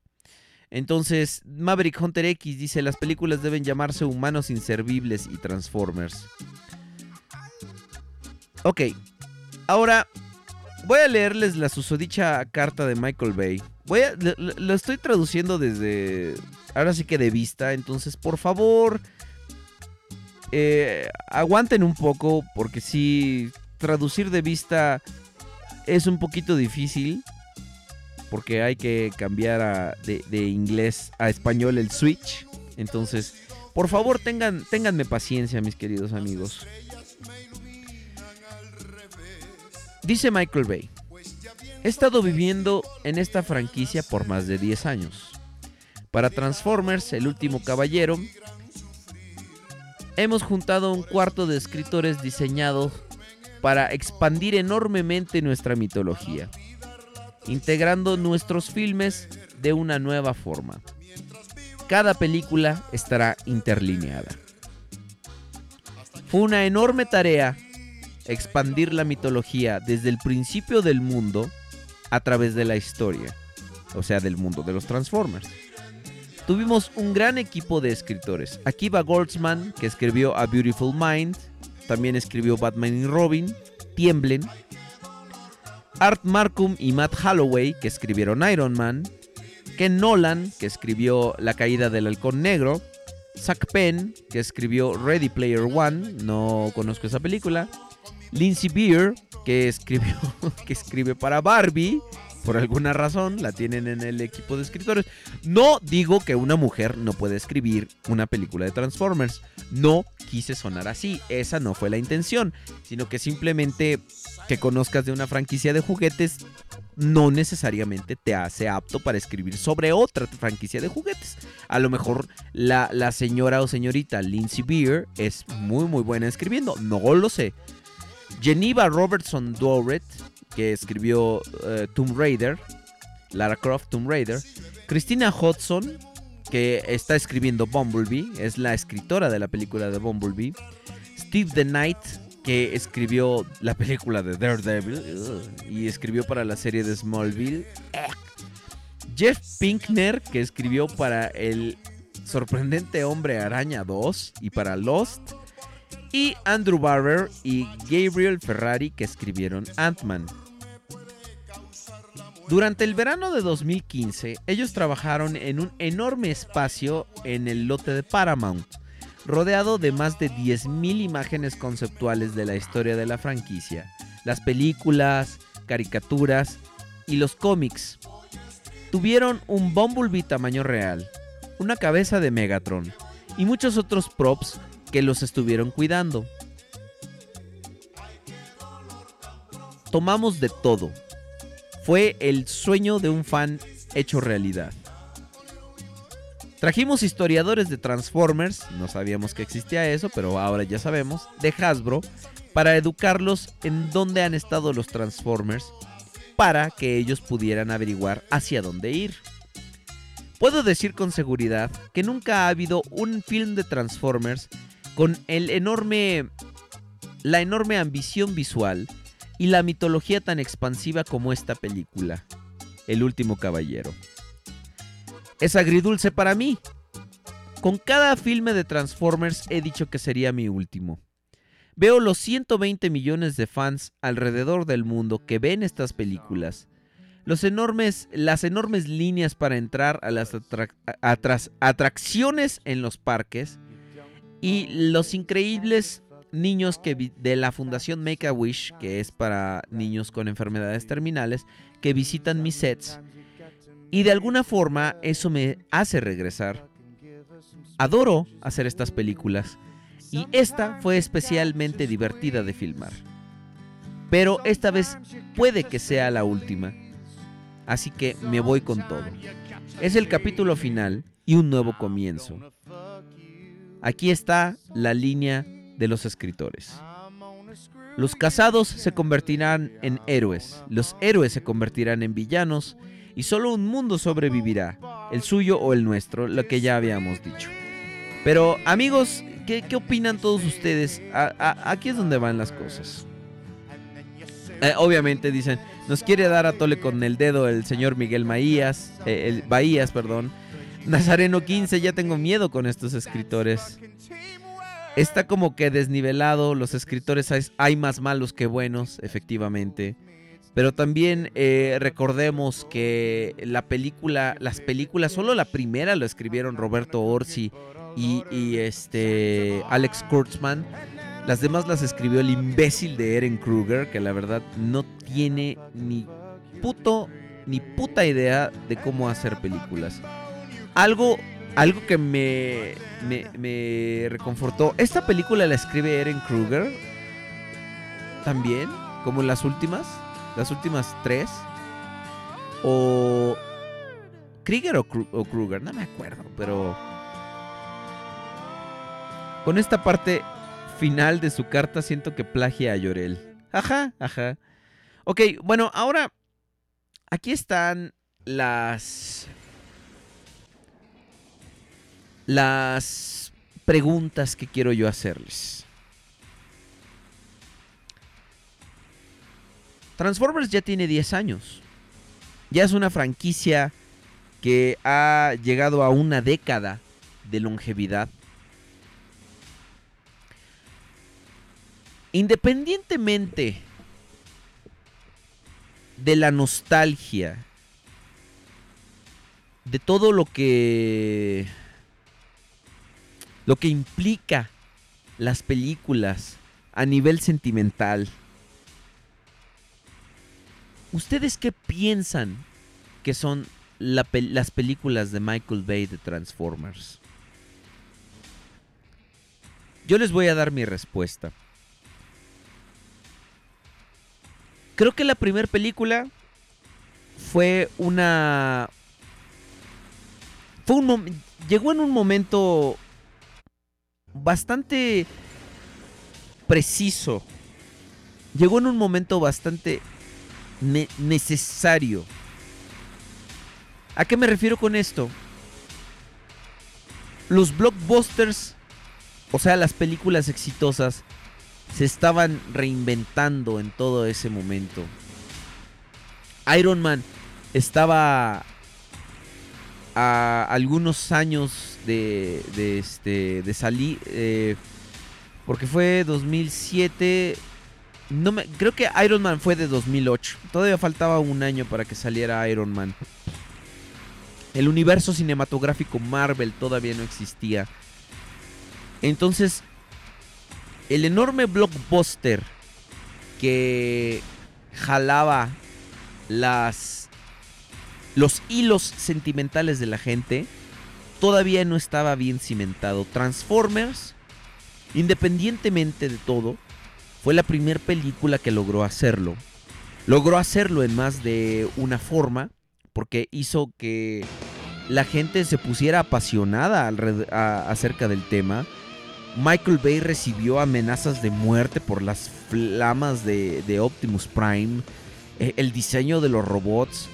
Entonces, Maverick Hunter X dice, las películas deben llamarse Humanos Inservibles y Transformers. Ok, ahora voy a leerles la susodicha carta de Michael Bay. Voy a, lo, estoy traduciendo desde, ahora sí que de vista, entonces por favor, eh, aguanten un poco, porque sí, traducir de vista es un poquito difícil porque hay que cambiar a- de, de inglés a español el switch. Entonces, por favor, tengan, paciencia, mis queridos amigos. Dice Michael Bay. He estado viviendo en esta franquicia por más de 10 años. Para Transformers, El último caballero, hemos juntado un cuarto de escritores diseñados para expandir enormemente nuestra mitología integrando nuestros filmes de una nueva forma. Cada película estará interlineada. Fue una enorme tarea expandir la mitología desde el principio del mundo a través de la historia, o sea, del mundo de los Transformers. Tuvimos un gran equipo de escritores. Akiva Goldsman, que escribió A Beautiful Mind, también escribió Batman y Robin, Tiemblen, Art Markham y Matt Holloway, que escribieron Iron Man, Ken Nolan, que escribió La caída del halcón negro, Zack Penn, que escribió Ready Player One, no conozco esa película, Lindsay Beer, que escribió [LAUGHS] que escribe para Barbie, por alguna razón la tienen en el equipo de escritores. No digo que una mujer no puede escribir una película de Transformers, no quise sonar así, esa no fue la intención, sino que simplemente que conozcas de una franquicia de juguetes no necesariamente te hace apto para escribir sobre otra franquicia de juguetes. A lo mejor la, la señora o señorita Lindsay Beer es muy muy buena escribiendo, no lo sé. Geneva Robertson Dorrit, que escribió eh, Tomb Raider, Lara Croft Tomb Raider. Christina Hodson, que está escribiendo Bumblebee, es la escritora de la película de Bumblebee. Steve the Knight, que escribió la película de Daredevil y escribió para la serie de Smallville. Jeff Pinkner, que escribió para el sorprendente Hombre Araña 2 y para Lost. Y Andrew Barber y Gabriel Ferrari, que escribieron Ant-Man. Durante el verano de 2015, ellos trabajaron en un enorme espacio en el lote de Paramount, rodeado de más de 10.000 imágenes conceptuales de la historia de la franquicia, las películas, caricaturas y los cómics. Tuvieron un Bumblebee tamaño real, una cabeza de Megatron y muchos otros props que los estuvieron cuidando. Tomamos de todo. Fue el sueño de un fan hecho realidad. Trajimos historiadores de Transformers, no sabíamos que existía eso, pero ahora ya sabemos, de Hasbro, para educarlos en dónde han estado los Transformers, para que ellos pudieran averiguar hacia dónde ir. Puedo decir con seguridad que nunca ha habido un film de Transformers con la enorme ambición visual y la mitología tan expansiva como esta película, El último caballero. Es agridulce para mí. Con cada filme de Transformers he dicho que sería mi último. Veo los 120 millones de fans alrededor del mundo que ven estas películas. Las enormes líneas para entrar a las atracciones en los parques y los increíbles niños que de la Fundación Make a Wish, que es para niños con enfermedades terminales, que visitan mis sets. Y de alguna forma eso me hace regresar. Adoro hacer estas películas y esta fue especialmente divertida de filmar. Pero esta vez puede que sea la última. Así que me voy con todo. Es el capítulo final y un nuevo comienzo. Aquí está la línea de los escritores. Los casados se convertirán en héroes, los héroes se convertirán en villanos y solo un mundo sobrevivirá, el suyo o el nuestro, lo que ya habíamos dicho. Pero amigos, ¿qué, opinan todos ustedes? Aquí es donde van las cosas. Eh, obviamente dicen, nos quiere dar a tole con el dedo el señor Miguel Maías, eh, el Bahías, perdón. Nazareno 15, ya tengo miedo con estos escritores. Está como que desnivelado, los escritores hay, más malos que buenos, efectivamente. Pero también eh, recordemos que la película, las películas, solo la primera lo escribieron Roberto Orsi y, y, este Alex Kurtzman. Las demás las escribió el imbécil de Eren Kruger, que la verdad no tiene ni puto ni puta idea de cómo hacer películas. Algo, algo que me, me, me reconfortó. Esta película la escribe Eren Kruger. También, como las últimas. Las últimas tres. O. Krieger o Kruger, no me acuerdo, pero. Con esta parte final de su carta siento que plagia a Llorel. Ajá, ajá. Ok, bueno, ahora. Aquí están las. Las preguntas que quiero yo hacerles. Transformers ya tiene 10 años. Ya es una franquicia que ha llegado a una década de longevidad. Independientemente de la nostalgia, de todo lo que lo que implica las películas a nivel sentimental. ¿Ustedes qué piensan que son las películas de Michael Bay de Transformers? Yo les voy a dar mi respuesta. Creo que la primera película fue una... Fue un llegó en un momento bastante preciso. Llegó en un momento bastante ne- necesario. ¿A qué me refiero con esto? Los blockbusters, o sea, las películas exitosas, se estaban reinventando en todo ese momento. Iron Man estaba a algunos años de, de, este, de salir, eh, porque fue 2007. No me, creo que Iron Man fue de 2008. Todavía faltaba un año para que saliera Iron Man. El universo cinematográfico Marvel todavía no existía. Entonces, el enorme blockbuster que jalaba las los hilos sentimentales de la gente todavía no estaba bien cimentado. Transformers, independientemente de todo, fue la primera película que logró hacerlo. Logró hacerlo en más de una forma porque hizo que la gente se pusiera apasionada acerca del tema. Michael Bay recibió amenazas de muerte por las flamas de, Optimus Prime. Eh, el diseño de los robots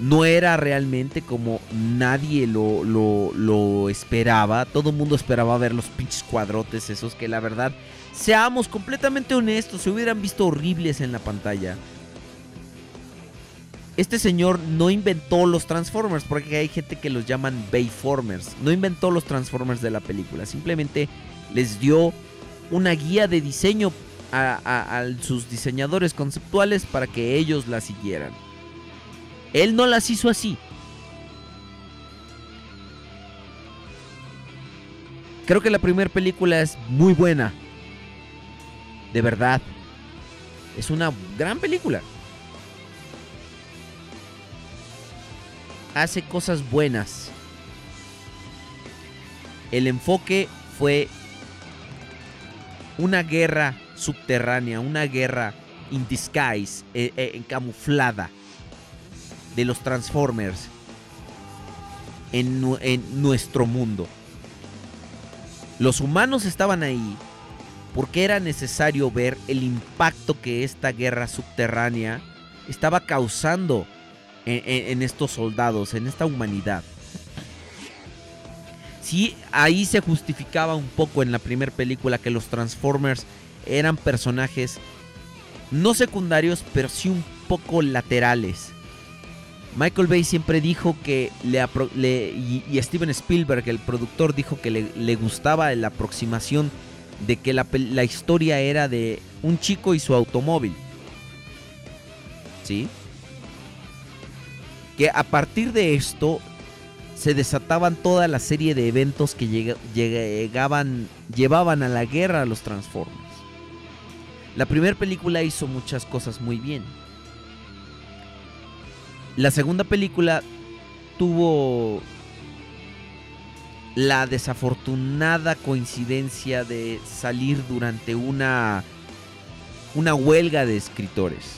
no era realmente como nadie lo, lo, lo esperaba. Todo el mundo esperaba ver los pinches cuadrotes esos que la verdad, seamos completamente honestos, se hubieran visto horribles en la pantalla. Este señor no inventó los Transformers, porque hay gente que los llaman Bayformers. No inventó los Transformers de la película, simplemente les dio una guía de diseño a, a- a sus diseñadores conceptuales para que ellos la siguieran. Él no las hizo así. Creo que la primera película es muy buena. De verdad. Es una gran película. Hace cosas buenas. El enfoque fue una guerra subterránea, una guerra in disguise, eh, eh, encamuflada de los Transformers en, nu- en nuestro mundo. Los humanos estaban ahí porque era necesario ver el impacto que esta guerra subterránea estaba causando en estos soldados, en esta humanidad. Sí, ahí se justificaba un poco en la primera película que los Transformers eran personajes no secundarios, pero sí un poco laterales. Michael Bay siempre dijo que le, y, Steven Spielberg, el productor, dijo que le, gustaba la aproximación de que la, historia era de un chico y su automóvil. ¿Sí? Que a partir de esto se desataban toda la serie de eventos que llega- llegaban, llevaban a la guerra a los Transformers. La primera película hizo muchas cosas muy bien. La segunda película tuvo la desafortunada coincidencia de salir durante una una huelga de escritores.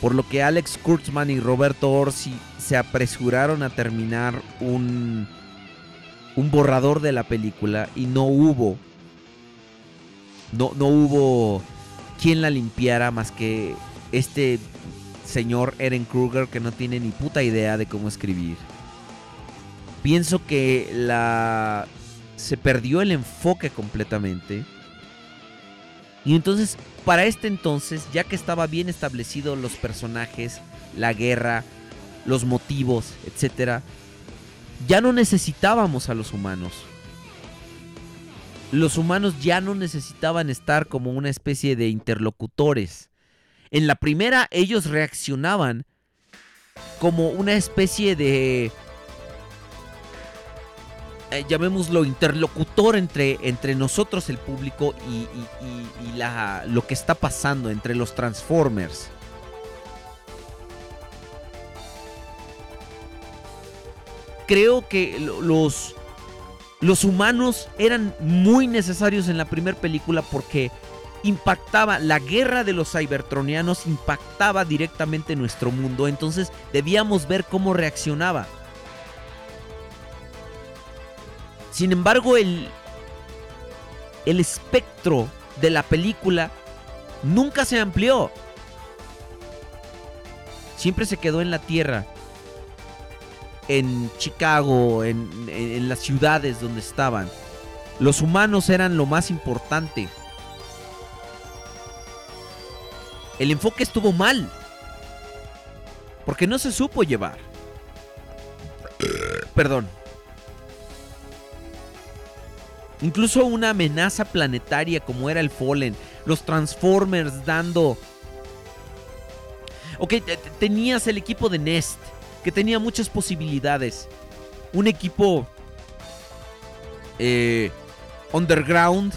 Por lo que Alex Kurtzman y Roberto Orsi se apresuraron a terminar un un borrador de la película y no hubo no, no hubo quien la limpiara más que este señor Eren Kruger que no tiene ni puta idea de cómo escribir. Pienso que la se perdió el enfoque completamente. Y entonces, para este entonces, ya que estaba bien establecido los personajes, la guerra, los motivos, etcétera, ya no necesitábamos a los humanos. Los humanos ya no necesitaban estar como una especie de interlocutores. En la primera ellos reaccionaban como una especie de... eh, llamémoslo interlocutor entre, entre nosotros el público y, y- y- la, lo que está pasando entre los Transformers. Creo que lo- los, los humanos eran muy necesarios en la primera película porque impactaba, la guerra de los cybertronianos impactaba directamente nuestro mundo, entonces debíamos ver cómo reaccionaba. Sin embargo, el, el espectro de la película nunca se amplió. Siempre se quedó en la Tierra. En Chicago, en, en- en las ciudades donde estaban. Los humanos eran lo más importante. El enfoque estuvo mal. Porque no se supo llevar. Perdón. Incluso una amenaza planetaria como era el Fallen. Los Transformers dando... Ok, te- te- tenías el equipo de Nest. Que tenía muchas posibilidades. Un equipo... eh, underground.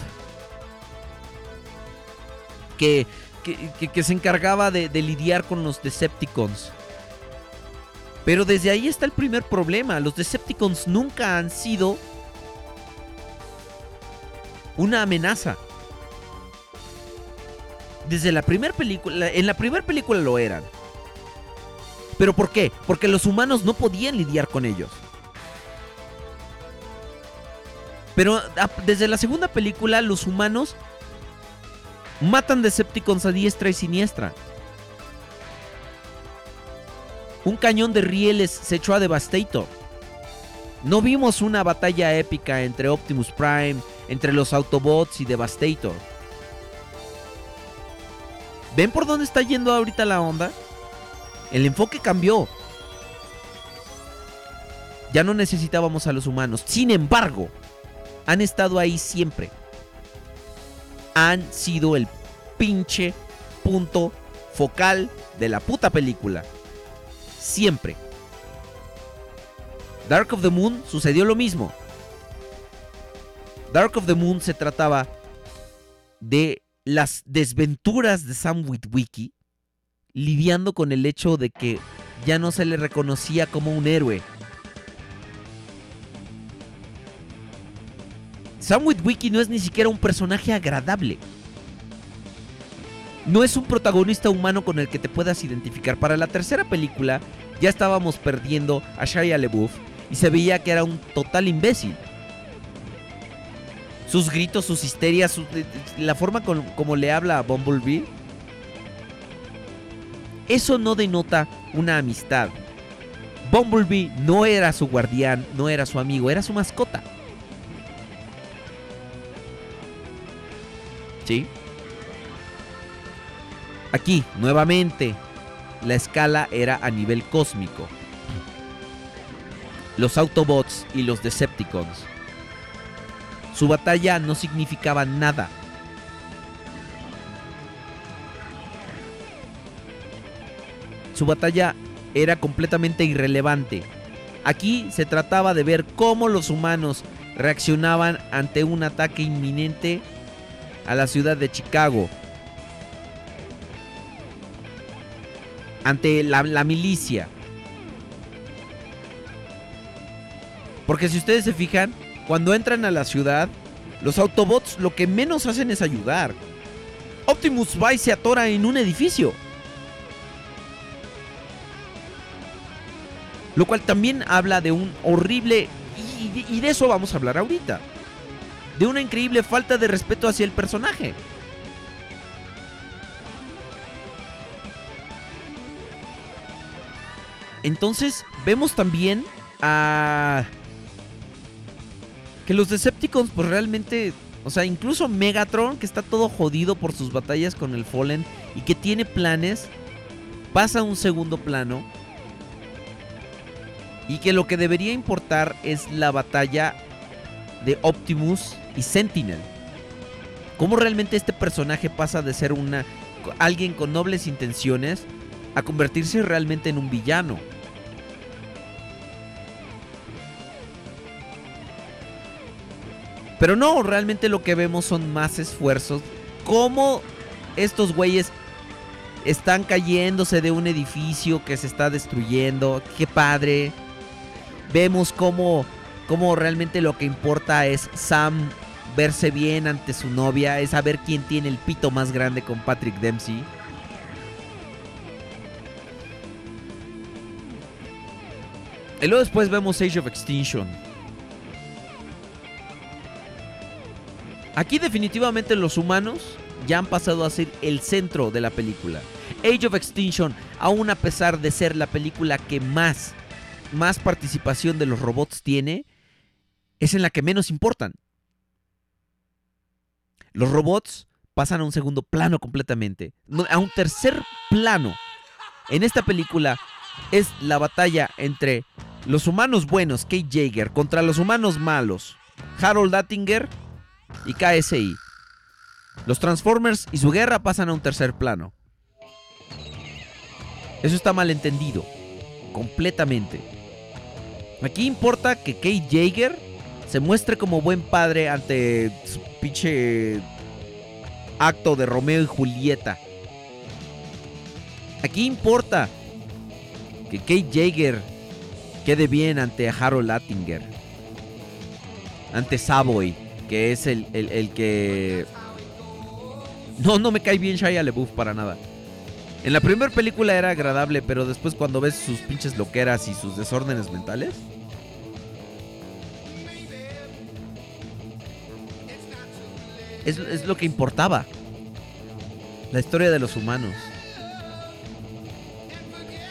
Que, que, se encargaba de, lidiar con los Decepticons. Pero desde ahí está el primer problema. Los Decepticons nunca han sido una amenaza. Desde la primera película, en la primera película lo eran. ¿Pero por qué? Porque los humanos no podían lidiar con ellos. Pero desde la segunda película los humanos matan Decepticons a diestra y siniestra. Un cañón de rieles se echó a Devastator. No vimos una batalla épica entre Optimus Prime, entre los Autobots y Devastator. ¿Ven por dónde está yendo ahorita la onda? El enfoque cambió. Ya no necesitábamos a los humanos. Sin embargo, han estado ahí siempre. Han sido el pinche punto focal de la puta película. Siempre. Dark of the Moon sucedió lo mismo. Dark of the Moon se trataba de las desventuras de Sam Witwicky lidiando con el hecho de que ya no se le reconocía como un héroe. Sam Witwicky no es ni siquiera un personaje agradable. No es un protagonista humano con el que te puedas identificar. Para la tercera película ya estábamos perdiendo a Shia LaBeouf y se veía que era un total imbécil. Sus gritos, sus histerias, la forma como le habla a Bumblebee eso no denota una amistad. Bumblebee no era su guardián, no era su amigo, era su mascota. Aquí, nuevamente, la escala era a nivel cósmico. Los Autobots y los Decepticons. Su batalla no significaba nada. Su batalla era completamente irrelevante. Aquí se trataba de ver cómo los humanos reaccionaban ante un ataque inminente a la ciudad de Chicago. Ante la, milicia. Porque si ustedes se fijan, cuando entran a la ciudad, los Autobots lo que menos hacen es ayudar. Optimus y se atora en un edificio. Lo cual también habla de un horrible... Y, y de eso vamos a hablar ahorita. De una increíble falta de respeto hacia el personaje. Entonces vemos también a... Que los Decepticons pues realmente... O sea, incluso Megatron, que está todo jodido por sus batallas con el Fallen y que tiene planes, pasa a un segundo plano. Y que lo que debería importar es la batalla de Optimus y Sentinel. Cómo realmente este personaje pasa de ser una alguien con nobles intenciones a convertirse realmente en un villano. Pero no, realmente lo que vemos son más esfuerzos. Cómo estos güeyes están cayéndose de un edificio que se está destruyendo. Qué padre. Vemos cómo, cómo realmente lo que importa es Sam verse bien ante su novia. Es saber quién tiene el pito más grande con Patrick Dempsey. Y luego después vemos Age of Extinction. Aquí definitivamente los humanos ya han pasado a ser el centro de la película. Age of Extinction, aún a pesar de ser la película que más, más participación de los robots tiene, es en la que menos importan. Los robots pasan a un segundo plano completamente, a un tercer plano. En esta película es la batalla entre los humanos buenos, Kate Jaeger, contra los humanos malos, Harold Attinger y KSI. Los Transformers y su guerra pasan a un tercer plano. Eso está mal entendido. Completamente. Aquí importa que Kate Jaeger se muestre como buen padre ante su pinche acto de Romeo y Julieta. Aquí importa que Kate Jaeger quede bien ante Harold Attinger. Ante Savoy, que es el, el- el que... No, no me cae bien Shia LaBeouf para nada. En la primera película era agradable, pero después cuando ves sus pinches loqueras y sus desórdenes mentales... Es, lo que importaba. La historia de los humanos.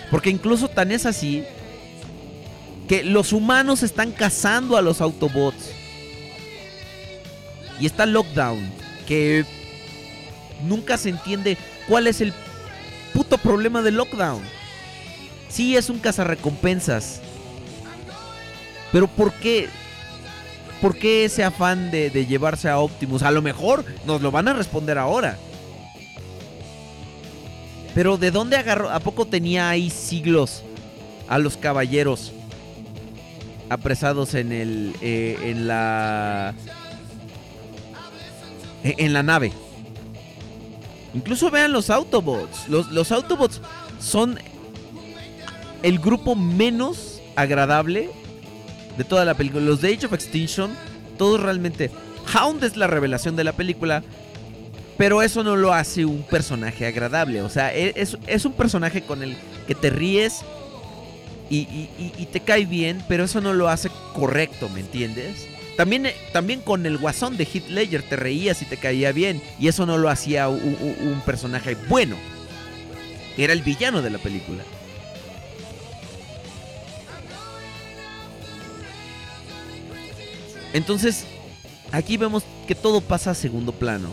Porque incluso tan es así que los humanos están cazando a los Autobots. Y está Lockdown, que nunca se entiende cuál es el puto problema de Lockdown. Sí, es un cazarrecompensas. Pero ¿por qué? ¿Por qué ese afán de, llevarse a Optimus? A lo mejor nos lo van a responder ahora. Pero ¿de dónde agarró? ¿A poco tenía ahí siglos a los caballeros apresados en el eh, en la e- en la nave? Incluso vean los Autobots. Los Autobots son el grupo menos agradable de toda la película. Los de Age of Extinction, todos realmente. Hound es la revelación de la película. Pero eso no lo hace un personaje agradable. O sea, e- es, es un personaje con el que te ríes y, te cae bien, pero eso no lo hace correcto, ¿me entiendes? También, eh, también con el guasón de Heath Ledger te reías y te caía bien, y eso no lo hacía u- u- un personaje bueno. era el villano de la película. Entonces, aquí vemos que todo pasa a segundo plano.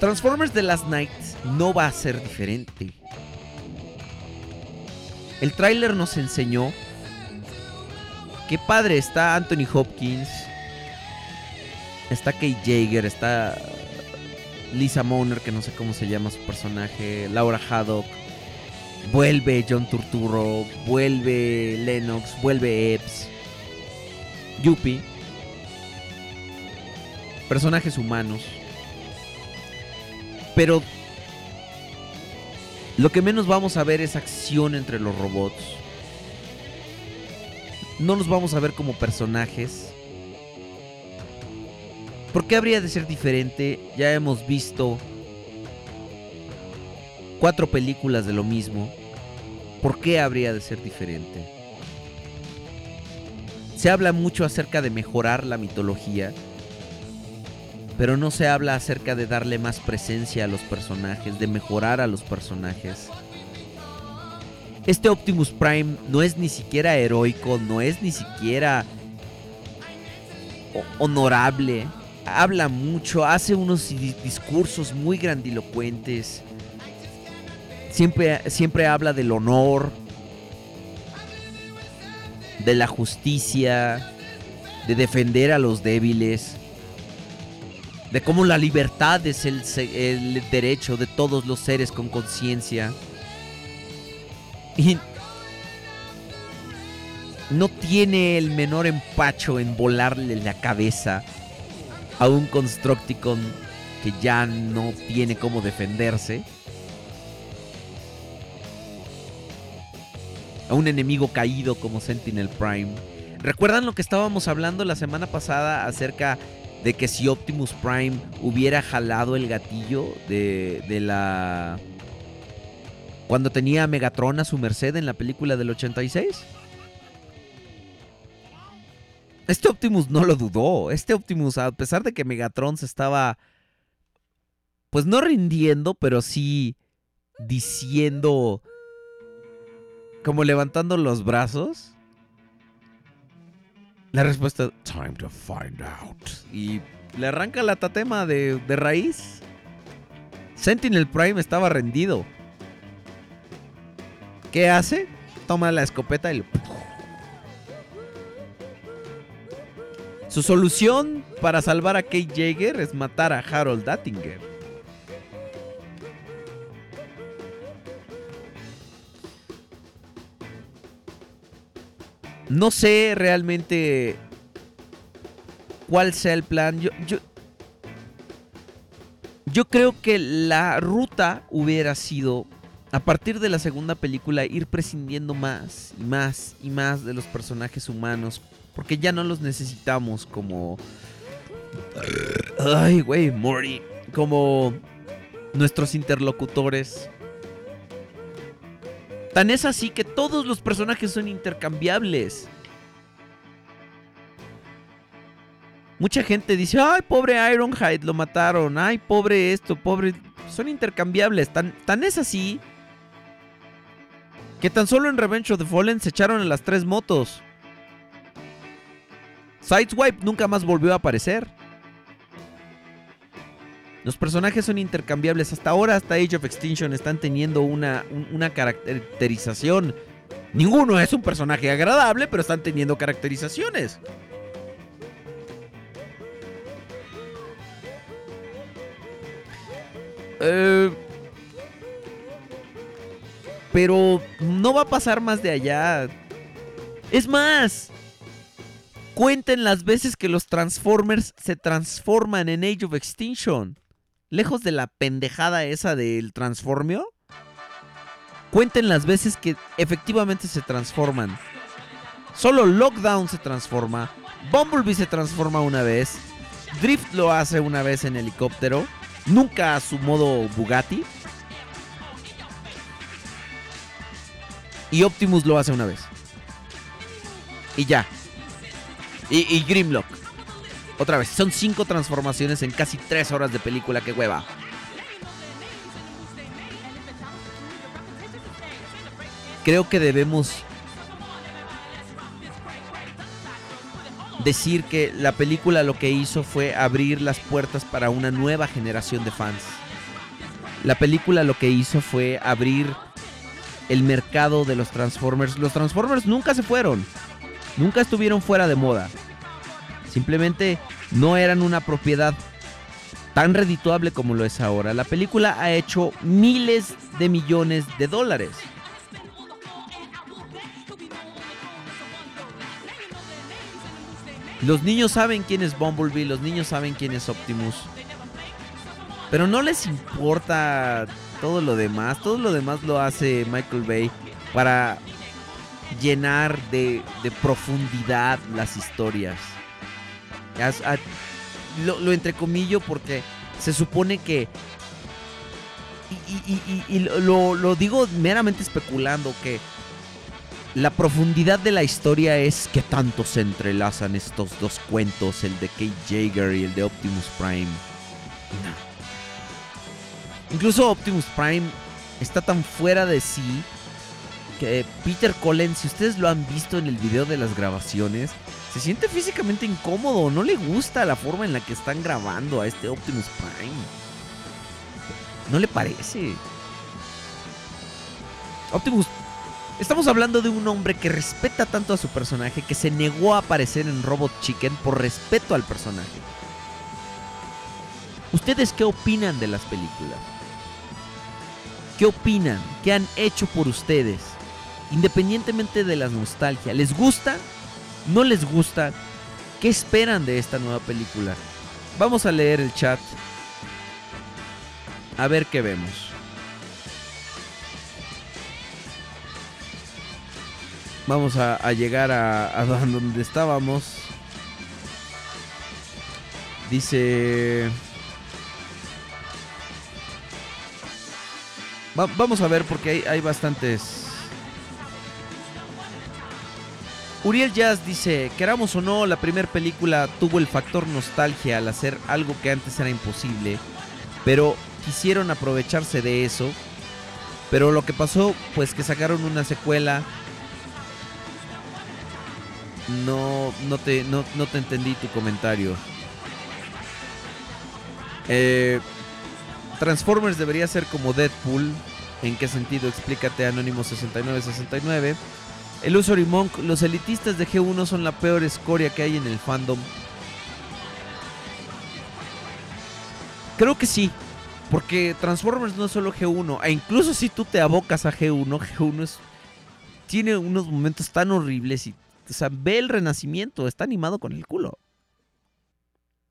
Transformers The Last Night no va a ser diferente. El tráiler nos enseñó que padre está Anthony Hopkins, está Kate Jaeger, está Lisa Moner, que no sé cómo se llama su personaje, Laura Haddock, vuelve John Turturro, vuelve Lennox, vuelve Epps, Yuppie, personajes humanos. Pero lo que menos vamos a ver es acción entre los robots. No los vamos a ver como personajes. ¿Por qué habría de ser diferente? Ya hemos visto cuatro películas de lo mismo. ¿Por qué habría de ser diferente? Se habla mucho acerca de mejorar la mitología, pero no se habla acerca de darle más presencia a los personajes, de mejorar a los personajes. Este Optimus Prime no es ni siquiera heroico, no es ni siquiera ho- honorable. Habla mucho, hace unos di- discursos muy grandilocuentes. Siempre, siempre habla del honor, de la justicia, de defender a los débiles, de cómo la libertad es el, el derecho de todos los seres con conciencia. Y no tiene el menor empacho en volarle la cabeza a un Constructicon que ya no tiene cómo defenderse. A un enemigo caído como Sentinel Prime. ¿Recuerdan lo que estábamos hablando la semana pasada acerca de que si Optimus Prime hubiera jalado el gatillo de, de la... Cuando tenía a Megatron a su merced en la película del 86? Este Optimus no lo dudó. Este Optimus, a pesar de que Megatron se estaba... Pues no rindiendo, pero sí diciendo... Como levantando los brazos. La respuesta, time to find out. Y le arranca la tatema de, de raíz. Sentinel Prime estaba rendido. ¿Qué hace? Toma la escopeta y lo... Su solución para salvar a Kate Jaeger es matar a Harold Dattinger. No sé realmente cuál sea el plan. Yo, yo, yo creo que la ruta hubiera sido, a partir de la segunda película, ir prescindiendo más y más y más de los personajes humanos. Porque ya no los necesitamos como... Ay, güey, Morty. Como nuestros interlocutores. Tan es así que todos los personajes son intercambiables. Mucha gente dice, ay, pobre Ironhide, lo mataron. Ay, pobre esto, pobre... Son intercambiables. Tan, tan es así que tan solo en Revenge of the Fallen se echaron en las tres motos. Sideswipe nunca más volvió a aparecer. Los personajes son intercambiables. Hasta ahora, hasta Age of Extinction, están teniendo una, un- una caracterización. Ninguno es un personaje agradable, pero están teniendo caracterizaciones. Eh, pero no va a pasar más de allá. Es más, cuenten las veces que los Transformers se transforman en Age of Extinction. Lejos de la pendejada esa del transformio. Cuenten las veces que efectivamente se transforman. Solo Lockdown se transforma. Bumblebee se transforma una vez. Drift lo hace una vez en helicóptero. Nunca a su modo Bugatti. Y Optimus lo hace una vez. Y ya. Y, y Grimlock. Otra vez, son cinco transformaciones en casi tres horas de película, que hueva. Creo que debemos decir que la película lo que hizo fue abrir las puertas para una nueva generación de fans. La película lo que hizo fue abrir el mercado de los Transformers. Los Transformers nunca se fueron. Nunca estuvieron fuera de moda. Simplemente no eran una propiedad tan redituable como lo es ahora. La película ha hecho miles de millones de dólares. Los niños saben quién es Bumblebee, los niños saben quién es Optimus. Pero no les importa todo lo demás. Todo lo demás lo hace Michael Bay para llenar de, de profundidad las historias. Lo, lo entrecomillo porque se supone que... Y, lo, digo meramente especulando que la profundidad de la historia es que tanto se entrelazan estos dos cuentos, el de Kate Jaeger y el de Optimus Prime. Incluso Optimus Prime está tan fuera de sí que Peter Collins, si ustedes lo han visto en el video de las grabaciones, se siente físicamente incómodo, no le gusta la forma en la que están grabando a este Optimus Prime. No le parece. Optimus Estamos hablando de un hombre que respeta tanto a su personaje que se negó a aparecer en Robot Chicken por respeto al personaje. ¿Ustedes qué opinan de las películas? ¿Qué opinan? ¿Qué han hecho por ustedes? Independientemente de la nostalgia, ¿les gusta? ¿No les gusta? ¿Qué esperan de esta nueva película? Vamos a leer el chat. A ver qué vemos. Vamos a, llegar a, [LAUGHS] donde estábamos. Dice... Va- vamos a ver porque hay, hay bastantes... Uriel Jazz dice, queramos o no, la primera película tuvo el factor nostalgia al hacer algo que antes era imposible, pero quisieron aprovecharse de eso. Pero lo que pasó, pues que sacaron una secuela no, no, te, no, no te entendí tu comentario. Eh, Transformers debería ser como Deadpool. ¿En qué sentido? Explícate, Anónimo 6969. El Usory Monk, los elitistas de G1 son la peor escoria que hay en el fandom. Creo que sí. Porque Transformers no es solo G1. E incluso si tú te abocas a G1, [LAUGHS] G1 es, tiene unos momentos tan horribles y o sea, ve el renacimiento, está animado con el culo.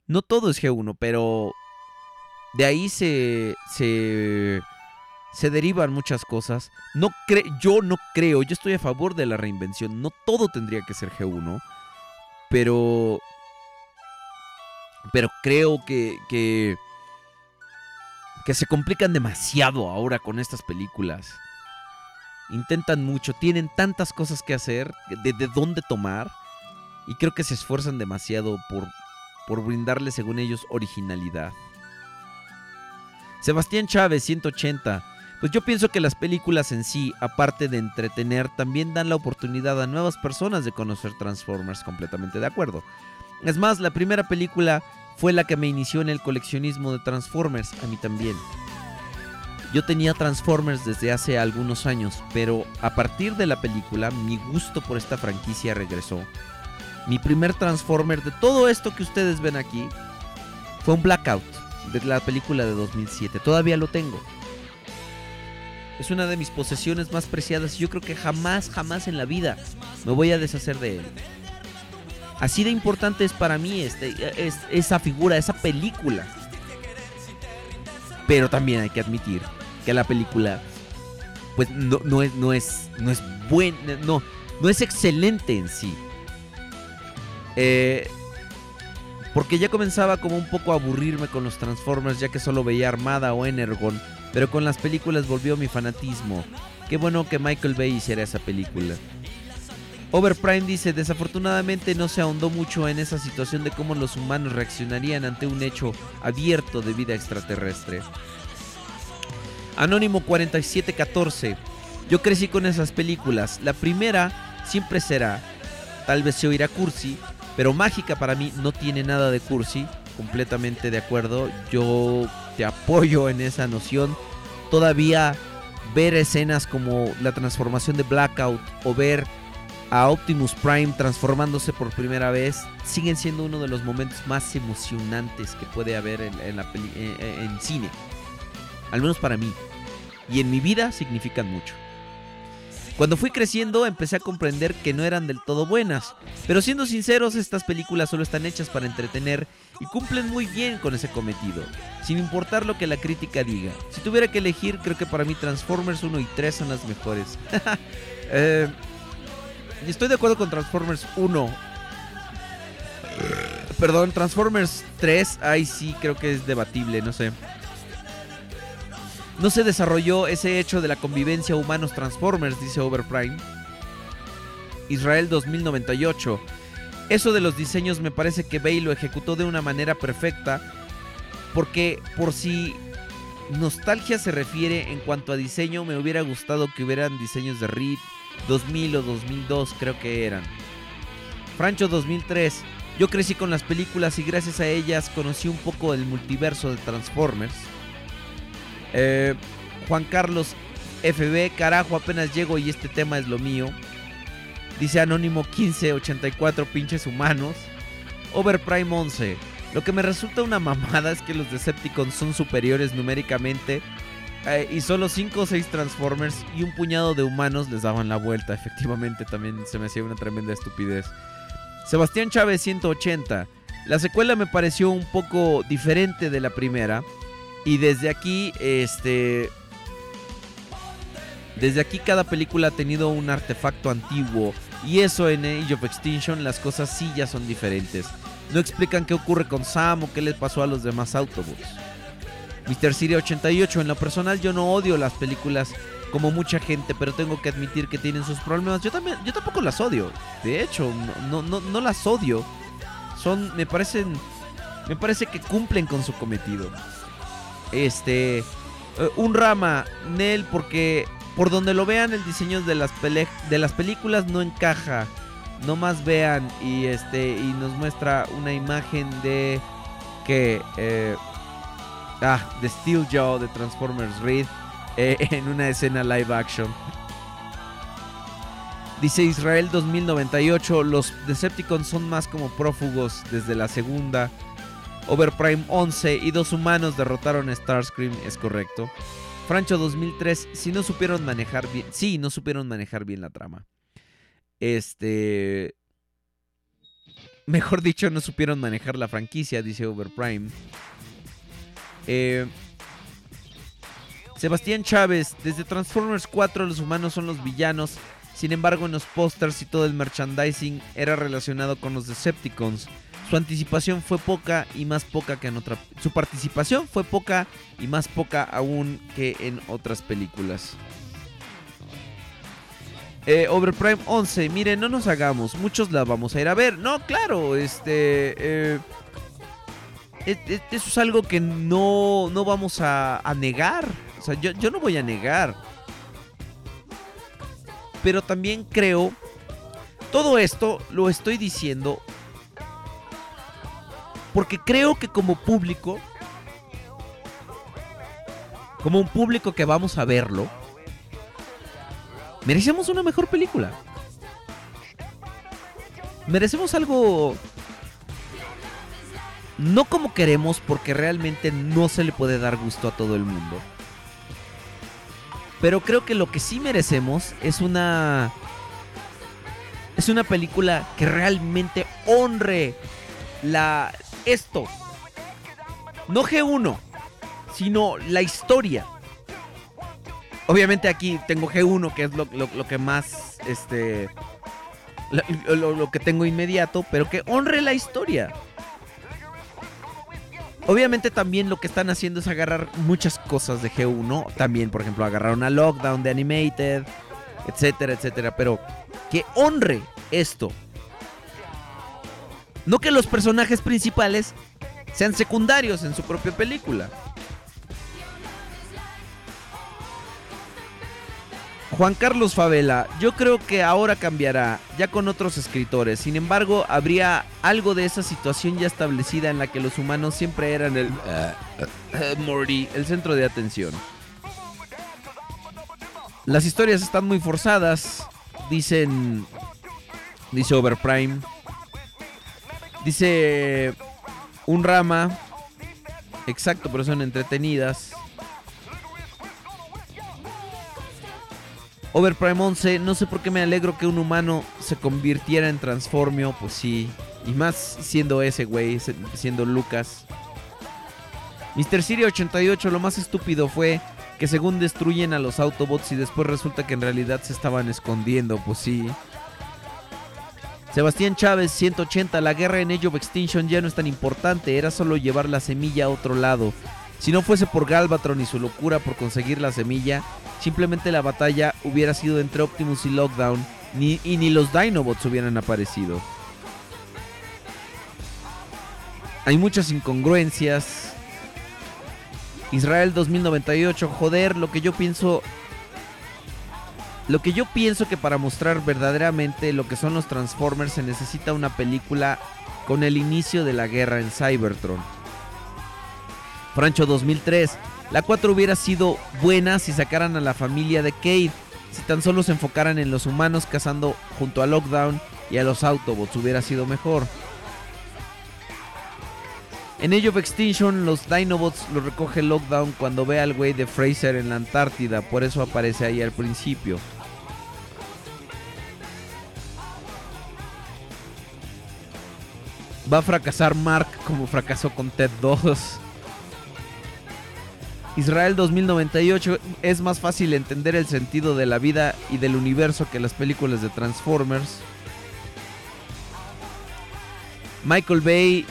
No todo es G1, pero de ahí se se se derivan muchas cosas. No cre yo no creo, yo estoy a favor de la reinvención. No todo tendría que ser G1, pero pero creo que que que se complican demasiado ahora con estas películas intentan mucho, tienen tantas cosas que hacer, de, de dónde tomar, y creo que se esfuerzan demasiado por, por brindarle, según ellos, originalidad. Sebastián Chávez, 180. Pues yo pienso que las películas en sí, aparte de entretener, también dan la oportunidad a nuevas personas de conocer Transformers, completamente de acuerdo. Es más, la primera película fue la que me inició en el coleccionismo de Transformers, a mí también. Yo tenía Transformers desde hace algunos años, pero a partir de la película mi gusto por esta franquicia regresó. Mi primer Transformer de todo esto que ustedes ven aquí fue un Blackout de la película de 2007. Todavía lo tengo. Es una de mis posesiones más preciadas y yo creo que jamás, jamás en la vida me voy a deshacer de él. Así de importante es para mí este, es, esa figura, esa película. Pero también hay que admitir que la película pues no, es no es no es no no es excelente en sí Eh, porque ya comenzaba como un poco a aburrirme con los Transformers ya que solo veía Armada o Energon pero con las películas volvió mi fanatismo qué bueno que Michael Bay hiciera esa película Overprime dice, desafortunadamente no se ahondó mucho en esa situación de cómo los humanos reaccionarían ante un hecho abierto de vida extraterrestre. Anónimo 4714, yo crecí con esas películas. La primera siempre será, tal vez se oirá cursi, pero mágica para mí no tiene nada de cursi. Completamente de acuerdo, yo te apoyo en esa noción. Todavía ver escenas como la transformación de Blackout o ver a Optimus Prime transformándose por primera vez siguen siendo uno de los momentos más emocionantes que puede haber en, la en cine. Al menos para mí. Y en mi vida significan mucho. Cuando fui creciendo empecé a comprender que no eran del todo buenas, pero siendo sinceros estas películas solo están hechas para entretener y cumplen muy bien con ese cometido, sin importar lo que la crítica diga. Si tuviera que elegir, creo que para mí Transformers 1 y 3 son las mejores. [LAUGHS] Eh, estoy de acuerdo con Transformers 1. Perdón, Transformers 3, ahí sí creo que es debatible, no sé. No se desarrolló ese hecho de la convivencia humanos Transformers, dice Overprime. Israel 2098. Eso de los diseños me parece que Bay lo ejecutó de una manera perfecta. Porque por si nostalgia se refiere en cuanto a diseño, me hubiera gustado que hubieran diseños de Reed 2000 o 2002, creo que eran. Francho 2003. Yo crecí con las películas y gracias a ellas conocí un poco del multiverso de Transformers. Eh, Juan Carlos FB, carajo, apenas llego y este tema es lo mío. Dice Anónimo 1584, pinches humanos. Overprime 11. Lo que me resulta una mamada es que los Decepticons son superiores numéricamente. eh, y solo 5 o 6 Transformers y un puñado de humanos les daban la vuelta. [LAUGHS] Efectivamente, también se me hacía una tremenda estupidez. Sebastián Chávez 180. La secuela me pareció un poco diferente de la primera. Y desde aquí, este. Desde aquí cada película ha tenido un artefacto antiguo. Y eso en Age of Extinction las cosas sí ya son diferentes. No explican qué ocurre con Sam o qué le pasó a los demás Autobots. Mr. Siri 88, en lo personal yo no odio las películas como mucha gente, pero tengo que admitir que tienen sus problemas. Yo también, yo tampoco las odio. De hecho, no, no, no las odio. Son, me parecen, me parece que cumplen con su cometido. Este, eh, un rama, Nel, porque por donde lo vean el diseño de las, de las películas no encaja. No más vean y este y nos muestra una imagen de que eh, ah de Steel Jaw de Transformers Reed eh, [LAUGHS] en una escena live action. Dice Israel 2098, los Decepticons son más como prófugos desde la segunda. Overprime 11 y dos humanos derrotaron a Starscream, es correcto. Francho 2003, si no supieron manejar bien, sí, no supieron manejar bien la trama. Este, mejor dicho, no supieron manejar la franquicia, dice Overprime. Eh, Sebastián Chávez, desde Transformers 4 los humanos son los villanos. Sin embargo, en los pósters y todo el merchandising era relacionado con los Decepticons. Su anticipación fue poca y más poca que en otra. Su participación fue poca y más poca aún que en otras películas. Eh, Overprime 11, miren, no nos hagamos, muchos la vamos a ir a ver. No, claro, este... eh, es- es- eso es algo que no, no vamos a, a negar. O sea, yo, yo no voy a negar. Pero también creo... Todo esto lo estoy diciendo porque creo que como público, como un público que vamos a verlo, merecemos una mejor película. Merecemos algo... No como queremos, porque realmente no se le puede dar gusto a todo el mundo. Pero creo que lo que sí merecemos es una... Es una película que realmente honre la... Esto. No G1, sino la historia. Obviamente aquí tengo G1, que es lo, que más, este... Lo, lo- lo que tengo inmediato, pero que honre la historia. Obviamente también lo que están haciendo es agarrar muchas cosas de G1. También, por ejemplo, agarraron a Lockdown de Animated, etcétera, etcétera. Pero que honre esto. No que los personajes principales sean secundarios en su propia película. Juan Carlos Favela, yo creo que ahora cambiará, ya con otros escritores. Sin embargo, habría algo de esa situación ya establecida en la que los humanos siempre eran el eh, Morty, el centro de atención. Las historias están muy forzadas, dicen dice Overprime. Dice un rama. Exacto, pero son entretenidas. Overprime 11, no sé por qué me alegro que un humano se convirtiera en Transformio, pues sí. Y más siendo ese güey, siendo Lucas. Mr. Siri 88, lo más estúpido fue que según destruyen a los Autobots y después resulta que en realidad se estaban escondiendo, pues sí. Sebastián Chávez 180, la guerra en Age of Extinction ya no es tan importante, era solo llevar la semilla a otro lado. Si no fuese por Galvatron y su locura por conseguir la semilla, simplemente la batalla hubiera sido entre Optimus y Lockdown ni, y ni los Dinobots hubieran aparecido. Hay muchas incongruencias. Israel 2098, joder, lo que yo pienso lo que yo pienso que para mostrar verdaderamente lo que son los Transformers se necesita una película con el inicio de la guerra en Cybertron. Francho 2003. La 4 hubiera sido buena si sacaran a la familia de Cade. Si tan solo se enfocaran en los humanos cazando junto a Lockdown y a los Autobots hubiera sido mejor. En Age of Extinction, los Dinobots los recoge Lockdown cuando ve al güey de Fraser en la Antártida, por eso aparece ahí al principio. Va a fracasar Mark como fracasó con Ted 2. Israel 2098 es más fácil entender el sentido de la vida y del universo que las películas de Transformers. Michael Bay,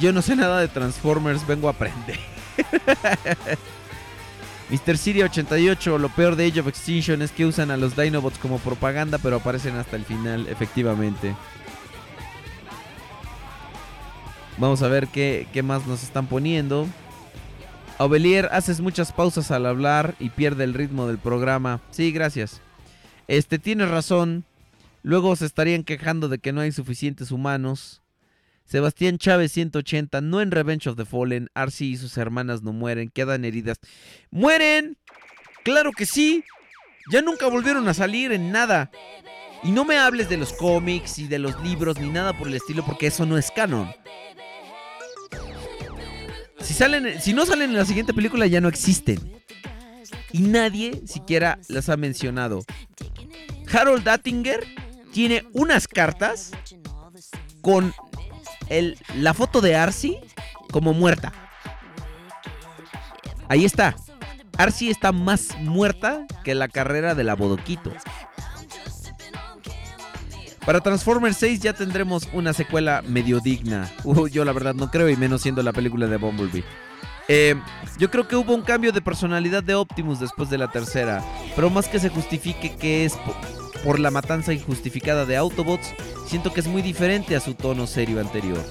yo no sé nada de Transformers, vengo a aprender. [LAUGHS] Mr. Siri 88, lo peor de Age of Extinction es que usan a los Dinobots como propaganda, pero aparecen hasta el final, efectivamente. Vamos a ver qué, qué más nos están poniendo. Ovelier, haces muchas pausas al hablar y pierde el ritmo del programa. Sí, gracias. Este, tienes razón. Luego se estarían quejando de que no hay suficientes humanos. Sebastián Chávez 180, no en Revenge of the Fallen, Arcee y sus hermanas no mueren, quedan heridas. ¡Mueren! ¡Claro que sí! Ya nunca volvieron a salir en nada. Y no me hables de los cómics y de los libros ni nada por el estilo porque eso no es canon. Si, salen, si no salen en la siguiente película ya no existen. Y nadie siquiera las ha mencionado. Harold Attinger tiene unas cartas con la foto de Arcee como muerta. Ahí está. Arcee está más muerta que la carrera de la Bodoquito. Para Transformers 6 ya tendremos una secuela medio digna. Yo la verdad no creo, y menos siendo la película de Bumblebee. Eh, yo creo que hubo un cambio de personalidad de Optimus después de la tercera. Pero más que se justifique que es por la matanza injustificada de Autobots, siento que es muy diferente a su tono serio anterior.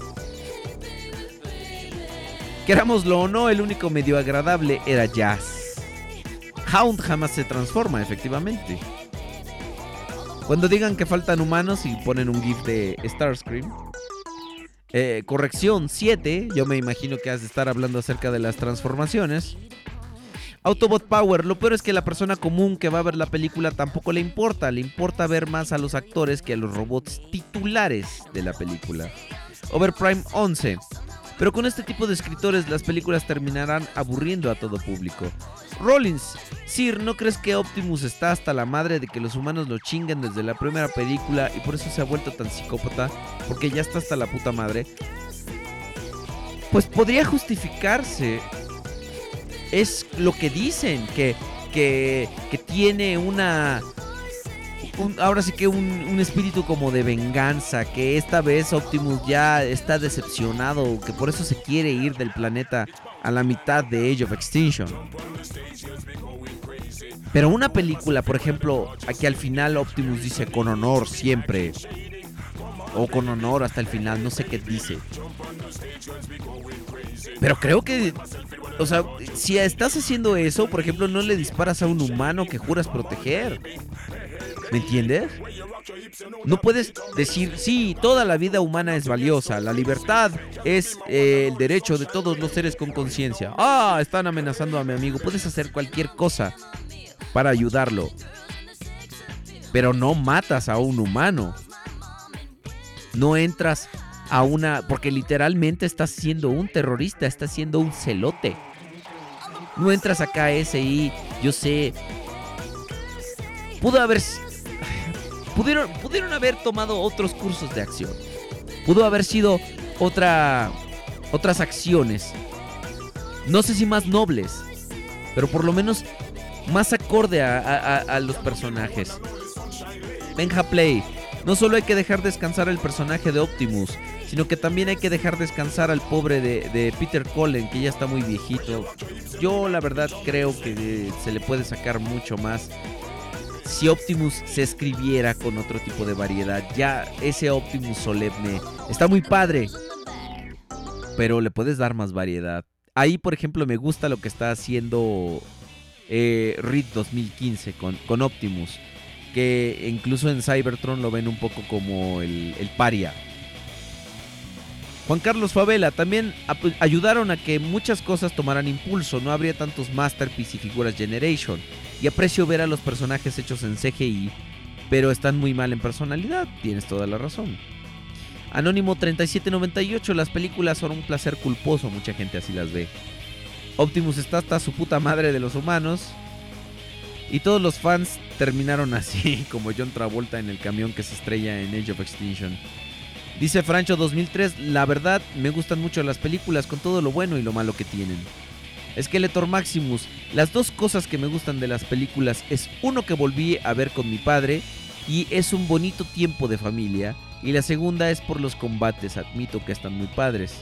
Querámoslo o no, el único medio agradable era Jazz. Hound jamás se transforma, efectivamente. Cuando digan que faltan humanos y ponen un GIF de Starscream. Eh, corrección 7, yo me imagino que has de estar hablando acerca de las transformaciones. Autobot Power, lo peor es que la persona común que va a ver la película tampoco le importa, le importa ver más a los actores que a los robots titulares de la película. Overprime 11. Pero con este tipo de escritores las películas terminarán aburriendo a todo público. Rollins, Sir, ¿no crees que Optimus está hasta la madre de que los humanos lo chinguen desde la primera película y por eso se ha vuelto tan psicópata? Porque ya está hasta la puta madre. Pues podría justificarse. Es lo que dicen, que, que, tiene una... un- ahora sí que un, un espíritu como de venganza, que esta vez Optimus ya está decepcionado, que por eso se quiere ir del planeta a la mitad de Age of Extinction. Pero una película, por ejemplo, aquí al final Optimus dice con honor siempre. O con honor hasta el final, no sé qué dice. Pero creo que, o sea, si estás haciendo eso, por ejemplo, no le disparas a un humano que juras proteger. ¿Me entiendes? No puedes decir, sí, toda la vida humana es valiosa, la libertad es eh, el derecho de todos los seres con conciencia. Ah, están amenazando a mi amigo, puedes hacer cualquier cosa para ayudarlo. Pero no matas a un humano. No entras a una... Porque literalmente estás siendo un terrorista, estás siendo un celote. No entras a KSI, yo sé. Pudo haber... [SIGHS] Pudieron, pudieron haber tomado otros cursos de acción. Pudo haber sido otra, otras acciones. No sé si más nobles, pero por lo menos más acorde a, a- los personajes. Benja Play, no solo hay que dejar descansar al personaje de Optimus, sino que también hay que dejar descansar al pobre de, Peter Cullen, que ya está muy viejito. Yo la verdad creo que eh, se le puede sacar mucho más si Optimus se escribiera con otro tipo de variedad. Ya ese Optimus solemne está muy padre, pero le puedes dar más variedad. Ahí, por ejemplo, me gusta lo que está haciendo eh, Reed 2015 con, con Optimus. Que incluso en Cybertron lo ven un poco como el, el paria. Juan Carlos Favela, también ayudaron a que muchas cosas tomaran impulso, no habría tantos Masterpiece y figuras Generation. Y aprecio ver a los personajes hechos en CGI, pero están muy mal en personalidad, tienes toda la razón. Anónimo 3798, las películas son un placer culposo, mucha gente así las ve. Optimus está hasta su puta madre de los humanos. Y todos los fans terminaron así, [LAUGHS] como John Travolta en el camión que se estrella en Age of Extinction. Dice Francho 2003, la verdad me gustan mucho las películas con todo lo bueno y lo malo que tienen. Skeletor Maximus, las dos cosas que me gustan de las películas es uno que volví a ver con mi padre y es un bonito tiempo de familia y la segunda es por los combates, admito que están muy padres.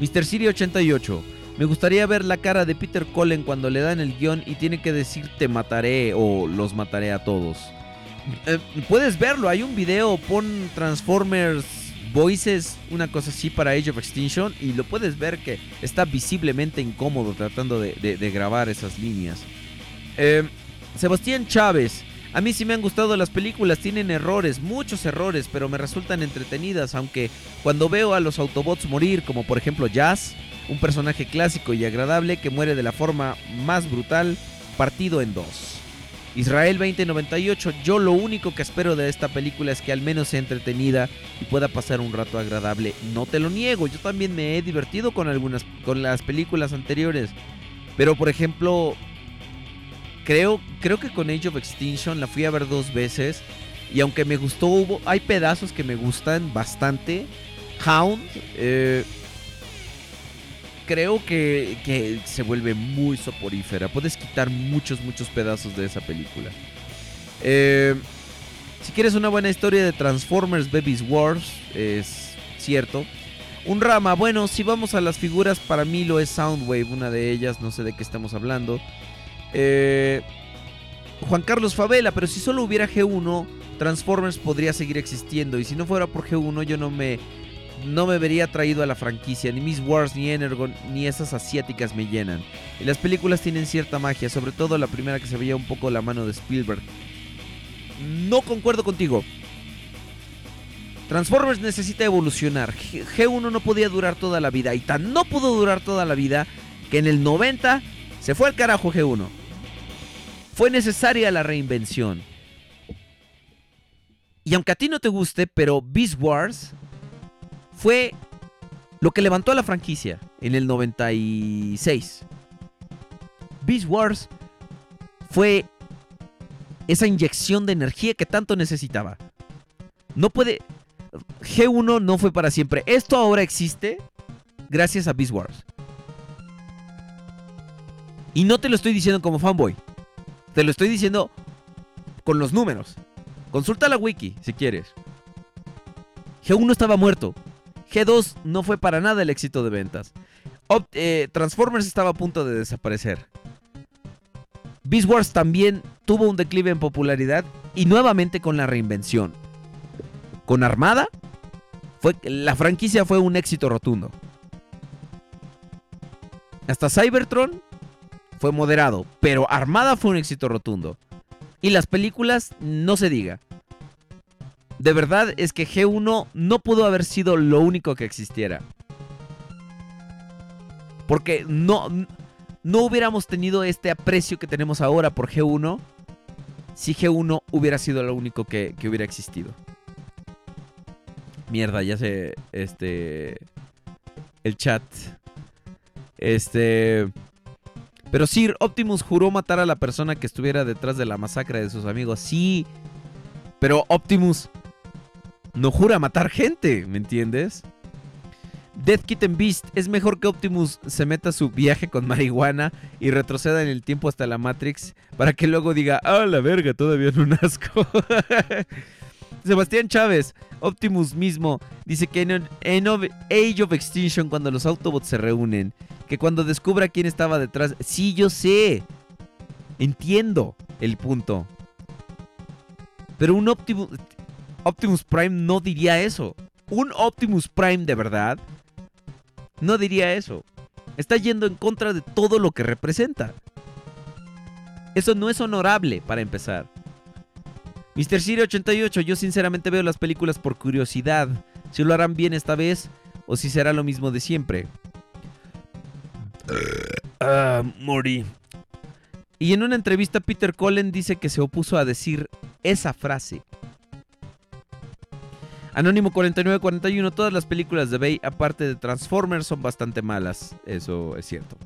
Mr. Siri 88. Me gustaría ver la cara de Peter Cullen cuando le dan el guion y tiene que decir te mataré o los mataré a todos. Eh, puedes verlo, hay un video, pon Transformers Voices, una cosa así para Age of Extinction y lo puedes ver que está visiblemente incómodo tratando de, grabar esas líneas. Eh, Sebastián Chávez. A mí sí me han gustado las películas, tienen errores, muchos errores, pero me resultan entretenidas, aunque cuando veo a los Autobots morir, como por ejemplo Jazz, un personaje clásico y agradable que muere de la forma más brutal, partido en dos. Israel 2098, yo lo único que espero de esta película es que al menos sea entretenida y pueda pasar un rato agradable. No te lo niego, yo también me he divertido con algunas con las películas anteriores. Pero por ejemplo, creo creo que con Age of Extinction la fui a ver dos veces y aunque me gustó hubo hay pedazos que me gustan bastante. Hound eh, creo que, que se vuelve muy soporífera. Puedes quitar muchos, muchos pedazos de esa película. Eh, si quieres una buena historia de Transformers Babies Wars, es cierto. Un rama, bueno, si vamos a las figuras, para mí lo es Soundwave, una de ellas, no sé de qué estamos hablando. Eh, Juan Carlos Favela, pero si solo hubiera G1, Transformers podría seguir existiendo. Y si no fuera por G1, yo no me, no me vería atraído a la franquicia. Ni Miss Wars, ni Energon, ni esas asiáticas me llenan. Y las películas tienen cierta magia, sobre todo la primera que se veía un poco la mano de Spielberg. No concuerdo contigo. Transformers necesita evolucionar. G- G1 no podía durar toda la vida. Y tan no pudo durar toda la vida que en el 90 se fue al carajo G1. Fue necesaria la reinvención. Y aunque a ti no te guste, pero Beast Wars fue lo que levantó a la franquicia en el 96. Beast Wars fue esa inyección de energía que tanto necesitaba. No puede... G1 no fue para siempre. Esto ahora existe gracias a Beast Wars. Y no te lo estoy diciendo como fanboy. Te lo estoy diciendo con los números. Consulta la wiki si quieres. G1 estaba muerto. G2 no fue para nada el éxito de ventas. Eh, Transformers estaba a punto de desaparecer. Beast Wars también tuvo un declive en popularidad y nuevamente con la reinvención. con Armada, fue, la franquicia fue un éxito rotundo. Hasta Cybertron fue moderado, pero Armada fue un éxito rotundo. Y las películas, no se diga. De verdad es que G1 no pudo haber sido lo único que existiera. Porque no, no hubiéramos tenido este aprecio que tenemos ahora por G1 si G1 hubiera sido lo único que, que hubiera existido. Mierda, ya sé. Este. El chat. Este. Pero Sir Optimus juró matar a la persona que estuviera detrás de la masacre de sus amigos. Sí. Pero Optimus no jura matar gente, ¿me entiendes? Death Kitten Beast es mejor que Optimus se meta su viaje con marihuana y retroceda en el tiempo hasta la Matrix para que luego diga, ah, la verga, todavía no nazco. [LAUGHS] Sebastián Chávez, Optimus mismo, dice que en, en Age of Extinction, cuando los Autobots se reúnen, que cuando descubra quién estaba detrás, sí, yo sé, entiendo el punto. Pero un Optimus, Optimus Prime no diría eso. Un Optimus Prime de verdad no diría eso. Está yendo en contra de todo lo que representa. Eso no es honorable, para empezar. Mr. Siri 88, yo sinceramente veo las películas por curiosidad. Si lo harán bien esta vez o si será lo mismo de siempre. Ah, morí. Y en una entrevista Peter Cullen dice que se opuso a decir esa frase. Anónimo 4941, todas las películas de Bay, aparte de Transformers, son bastante malas. Eso es cierto.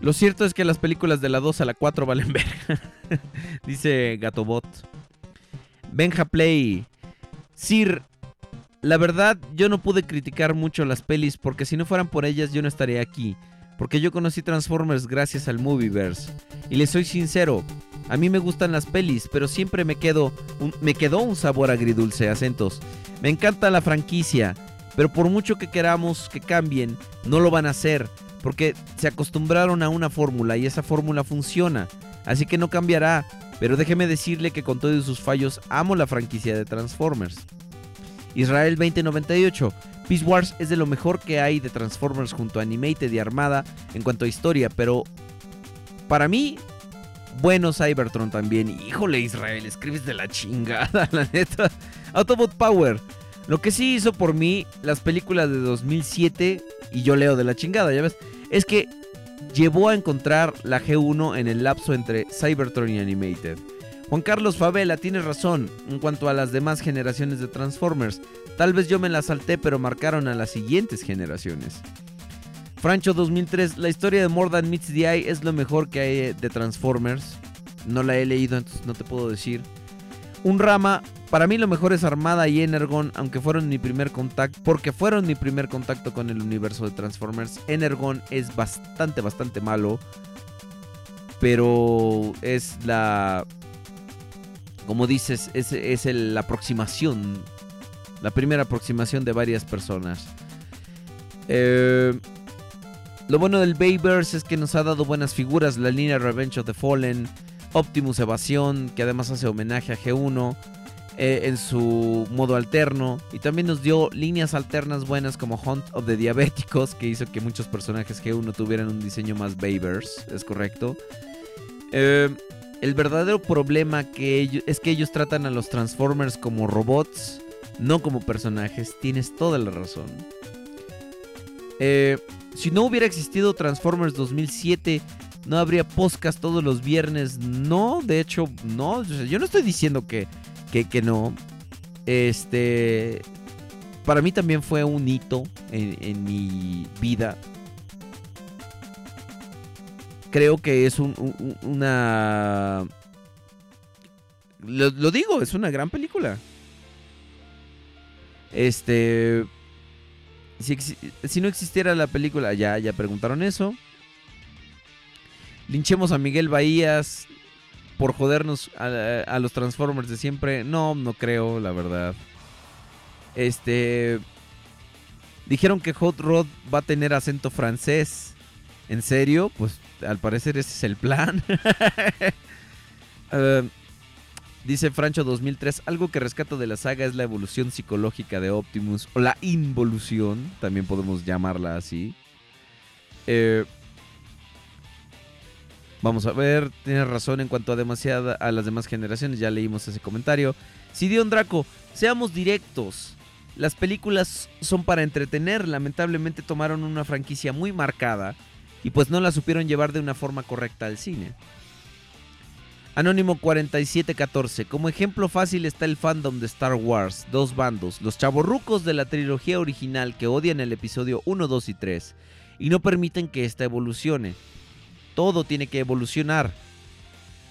Lo cierto es que las películas de la 2 a la 4 valen [LAUGHS] ver. Dice Gatobot. Benja Play. Sir, la verdad yo no pude criticar mucho las pelis porque si no fueran por ellas yo no estaría aquí. Porque yo conocí Transformers gracias al Movieverse. Y les soy sincero, a mí me gustan las pelis, pero siempre me me quedó un sabor agridulce, acentos. Me encanta la franquicia, pero por mucho que queramos que cambien, no lo van a hacer, porque se acostumbraron a una fórmula y esa fórmula funciona, así que no cambiará. Pero déjeme decirle que con todos sus fallos amo la franquicia de Transformers. Israel 2098. Peace Wars es de lo mejor que hay de Transformers junto a Animated y Armada en cuanto a historia, pero para mí bueno Cybertron también. Híjole, Israel, escribes de la chingada, [LAUGHS] la neta. Autobot Power. Lo que sí hizo por mí las películas de 2007, y yo leo de la chingada, ya ves, es que llevó a encontrar la G1 en el lapso entre Cybertron y Animated. Juan Carlos Favela, tienes razón en cuanto a las demás generaciones de Transformers. Tal vez yo me las salté, pero marcaron a las siguientes generaciones. Francho 2003, la historia de More Meets the Eye es lo mejor que hay de Transformers. No la he leído, entonces no te puedo decir. Un rama, para mí lo mejor es Armada y Energon, aunque fueron mi primer contacto, porque fueron mi primer contacto con el universo de Transformers. Energon es bastante, bastante malo, pero es la, como dices, es, es la aproximación, la primera aproximación de varias personas. Eh, lo bueno del Bayverse es que nos ha dado buenas figuras, la línea Revenge of the Fallen, Optimus Evasión, que además hace homenaje a G1 eh, en su modo alterno, y también nos dio líneas alternas buenas como Hunt of the Diabéticos, que hizo que muchos personajes G1 tuvieran un diseño más Bayverse, es correcto. Eh, el verdadero problema que es que ellos tratan a los Transformers como robots, no como personajes, tienes toda la razón. Eh, si no hubiera existido Transformers 2007, no habría podcast todos los viernes. No, de hecho, no. Yo no estoy diciendo que, que, no. Este. Para mí también fue un hito en, mi vida. Creo que es un- un- una. Lo digo, es una gran película. Este. Si, no existiera la película, ya, ya preguntaron eso. Linchemos a Miguel Bahías por jodernos a, los Transformers de siempre. No, no creo, la verdad. Este. Dijeron que Hot Rod va a tener acento francés. ¿En serio? Pues al parecer ese es el plan. [LAUGHS] Eh, Dice Francho 2003, algo que rescato de la saga es la evolución psicológica de Optimus, o la involución, también podemos llamarla así. Eh, vamos a ver, tienes razón en cuanto a, demasiada, a las demás generaciones, ya leímos ese comentario. Sidion Draco, seamos directos. Las películas son para entretener, lamentablemente tomaron una franquicia muy marcada y pues no la supieron llevar de una forma correcta al cine. Anónimo 4714. Como ejemplo fácil está el fandom de Star Wars. Dos bandos. Los chavorrucos de la trilogía original que odian el episodio 1, 2 y 3. Y no permiten que esta evolucione. Todo tiene que evolucionar.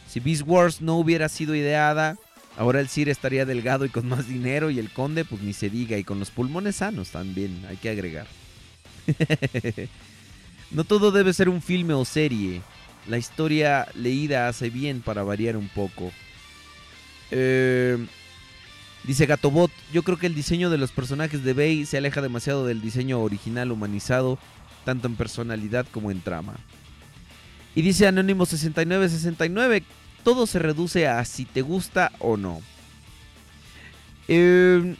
Si Beast Wars no hubiera sido ideada, ahora el Sir estaría delgado y con más dinero. Y el conde, pues ni se diga. Y con los pulmones sanos también, hay que agregar. [LAUGHS] no todo debe ser un filme o serie. La historia leída hace bien para variar un poco. Eh, dice Gatobot, yo creo que el diseño de los personajes de Bey se aleja demasiado del diseño original humanizado, tanto en personalidad como en trama. Y dice Anónimo 6969, todo se reduce a si te gusta o no. Eh,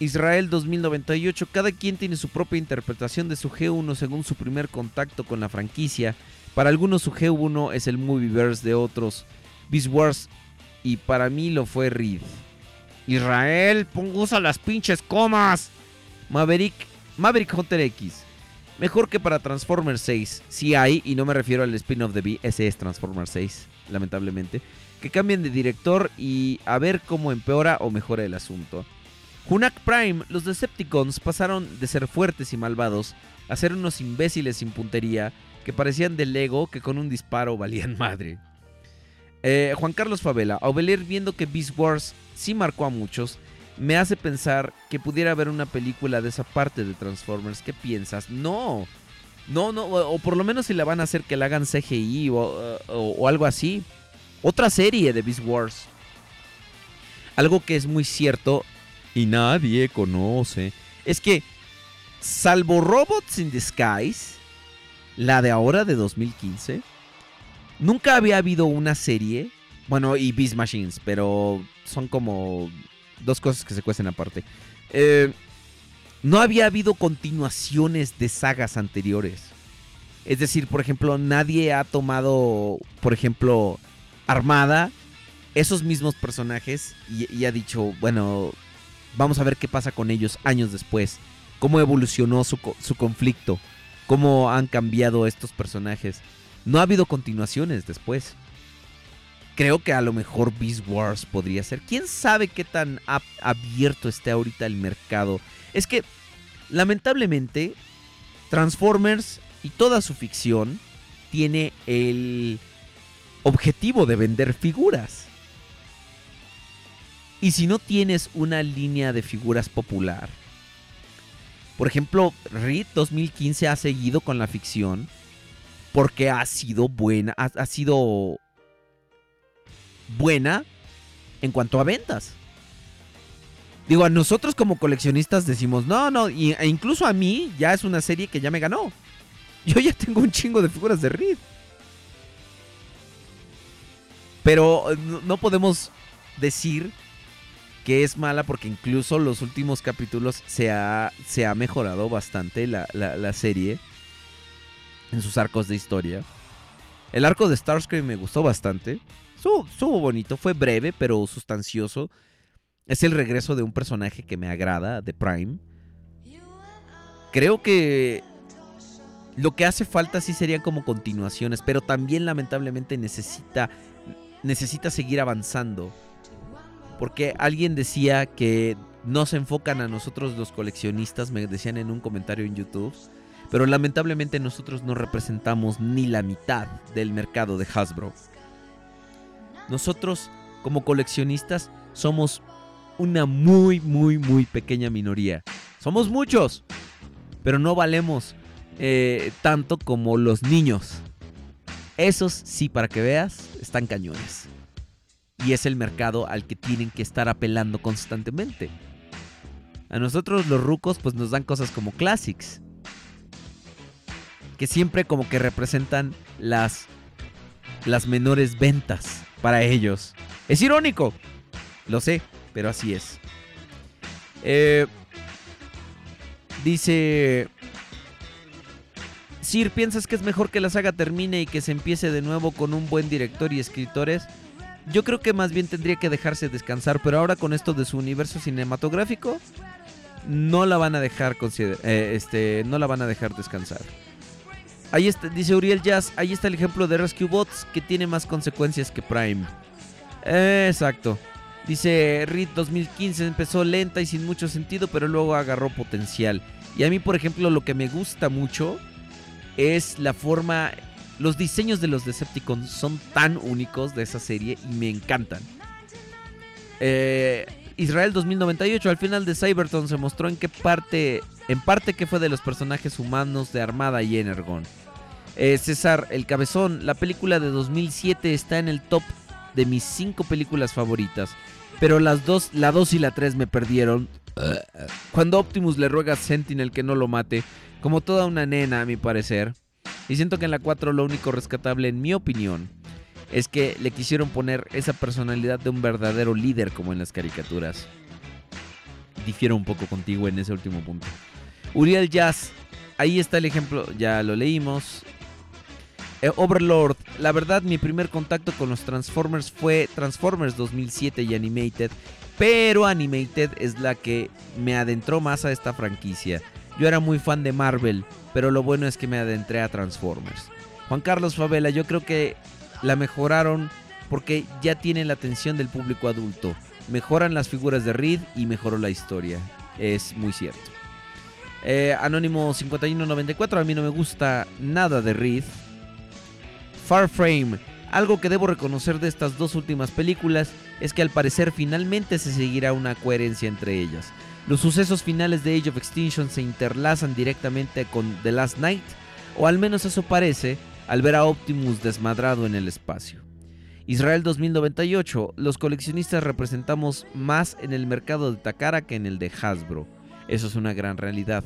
Israel 2098, cada quien tiene su propia interpretación de su G1 según su primer contacto con la franquicia. Para algunos su G1 es el Movieverse de otros Beast Wars y para mí lo fue Reed. Israel, usa las pinches comas. Maverick, Maverick Hunter X. Mejor que para Transformers 6. Si hay, y no me refiero al spin-off de B, ese es Transformers 6, lamentablemente. Que cambien de director y a ver cómo empeora o mejora el asunto. Hunak Prime, los Decepticons pasaron de ser fuertes y malvados a ser unos imbéciles sin puntería que parecían de Lego que con un disparo valían [LAUGHS] madre. Eh, Juan Carlos Favela, Aubelier viendo que Beast Wars sí marcó a muchos, me hace pensar que pudiera haber una película de esa parte de Transformers. ¿Qué piensas? No, no, no, o, o por lo menos si la van a hacer que la hagan CGI o, o- o algo así. Otra serie de Beast Wars. Algo que es muy cierto y nadie conoce es que, salvo Robots in Disguise, la de ahora de 2015, nunca había habido una serie, bueno, y Beast Machines, pero son como dos cosas que se cuecen aparte. Eh, no había habido continuaciones de sagas anteriores. Es decir, por ejemplo, nadie ha tomado, por ejemplo, Armada, esos mismos personajes, y, y ha dicho, bueno, vamos a ver qué pasa con ellos años después. Cómo evolucionó su, su conflicto. Cómo han cambiado estos personajes. No ha habido continuaciones después. Creo que a lo mejor Beast Wars podría ser. ¿Quién sabe qué tan ab- abierto esté ahorita el mercado? Es que, lamentablemente, Transformers y toda su ficción tiene el objetivo de vender figuras. Y si no tienes una línea de figuras popular, por ejemplo, Reed 2015 ha seguido con la ficción porque ha sido buena, ha, sido buena en cuanto a ventas. Digo, a nosotros como coleccionistas decimos, no, no, y- e incluso a mí ya es una serie que ya me ganó. Yo ya tengo un chingo de figuras de Reed. Pero eh, no podemos decir que es mala porque incluso los últimos capítulos se ha, se ha mejorado bastante la, la- serie en sus arcos de historia. El arco de Starscream me gustó bastante. Estuvo, estuvo bonito, fue breve pero sustancioso. Es el regreso de un personaje que me agrada, de Prime. Creo que lo que hace falta sí serían como continuaciones, pero también lamentablemente necesita necesita seguir avanzando. Porque alguien decía que no se enfocan a nosotros los coleccionistas, me decían en un comentario en YouTube. Pero lamentablemente nosotros no representamos ni la mitad del mercado de Hasbro. Nosotros como coleccionistas somos una muy, muy, muy pequeña minoría. Somos muchos, pero no valemos eh, tanto como los niños. Esos sí, para que veas, están cañones. Y es el mercado al que tienen que estar apelando constantemente. A nosotros los rucos pues nos dan cosas como classics. Que siempre como que representan las, las menores ventas para ellos. Es irónico, Lo sé, pero así es. Eh, dice... Sir, ¿piensas que es mejor que la saga termine y que se empiece de nuevo con un buen director y escritores? Yo creo que más bien tendría que dejarse descansar, pero ahora con esto de su universo cinematográfico, no la van a dejar eh, este, no la van a dejar descansar. Ahí está, dice Uriel Jazz, ahí está el ejemplo de Rescue Bots que tiene más consecuencias que Prime. Exacto. Dice Reed 2015 empezó lenta y sin mucho sentido, pero luego agarró potencial. Y a mí, por ejemplo, lo que me gusta mucho es la forma los diseños de los Decepticons son tan únicos de esa serie y me encantan. Eh, Israel 2098, al final de Cybertron se mostró en qué parte, en parte que fue de los personajes humanos de Armada y Energon. Eh, César, el cabezón, la película de 2007 está en el top de mis 5 películas favoritas, pero las dos, la 2 y la 3 me perdieron. Cuando Optimus le ruega a Sentinel que no lo mate, como toda una nena a mi parecer. Y siento que en la 4 lo único rescatable, en mi opinión, es que le quisieron poner esa personalidad de un verdadero líder como en las caricaturas. Difiero un poco contigo en ese último punto. Uriel Jazz, ahí está el ejemplo, ya lo leímos. Eh, Overlord, la verdad mi primer contacto con los Transformers fue Transformers 2007 y Animated, pero Animated es la que me adentró más a esta franquicia. Yo era muy fan de Marvel, pero lo bueno es que me adentré a Transformers. Juan Carlos Favela, yo creo que la mejoraron porque ya tiene la atención del público adulto. Mejoran las figuras de Reed y mejoró la historia. Es muy cierto. Eh, Anónimo 5194, a mí no me gusta nada de Reed. Farframe, algo que debo reconocer de estas dos últimas películas es que al parecer finalmente se seguirá una coherencia entre ellas. Los sucesos finales de Age of Extinction se interlazan directamente con The Last Night, o al menos eso parece, al ver a Optimus desmadrado en el espacio. Israel 2098, los coleccionistas representamos más en el mercado de Takara que en el de Hasbro. Eso es una gran realidad.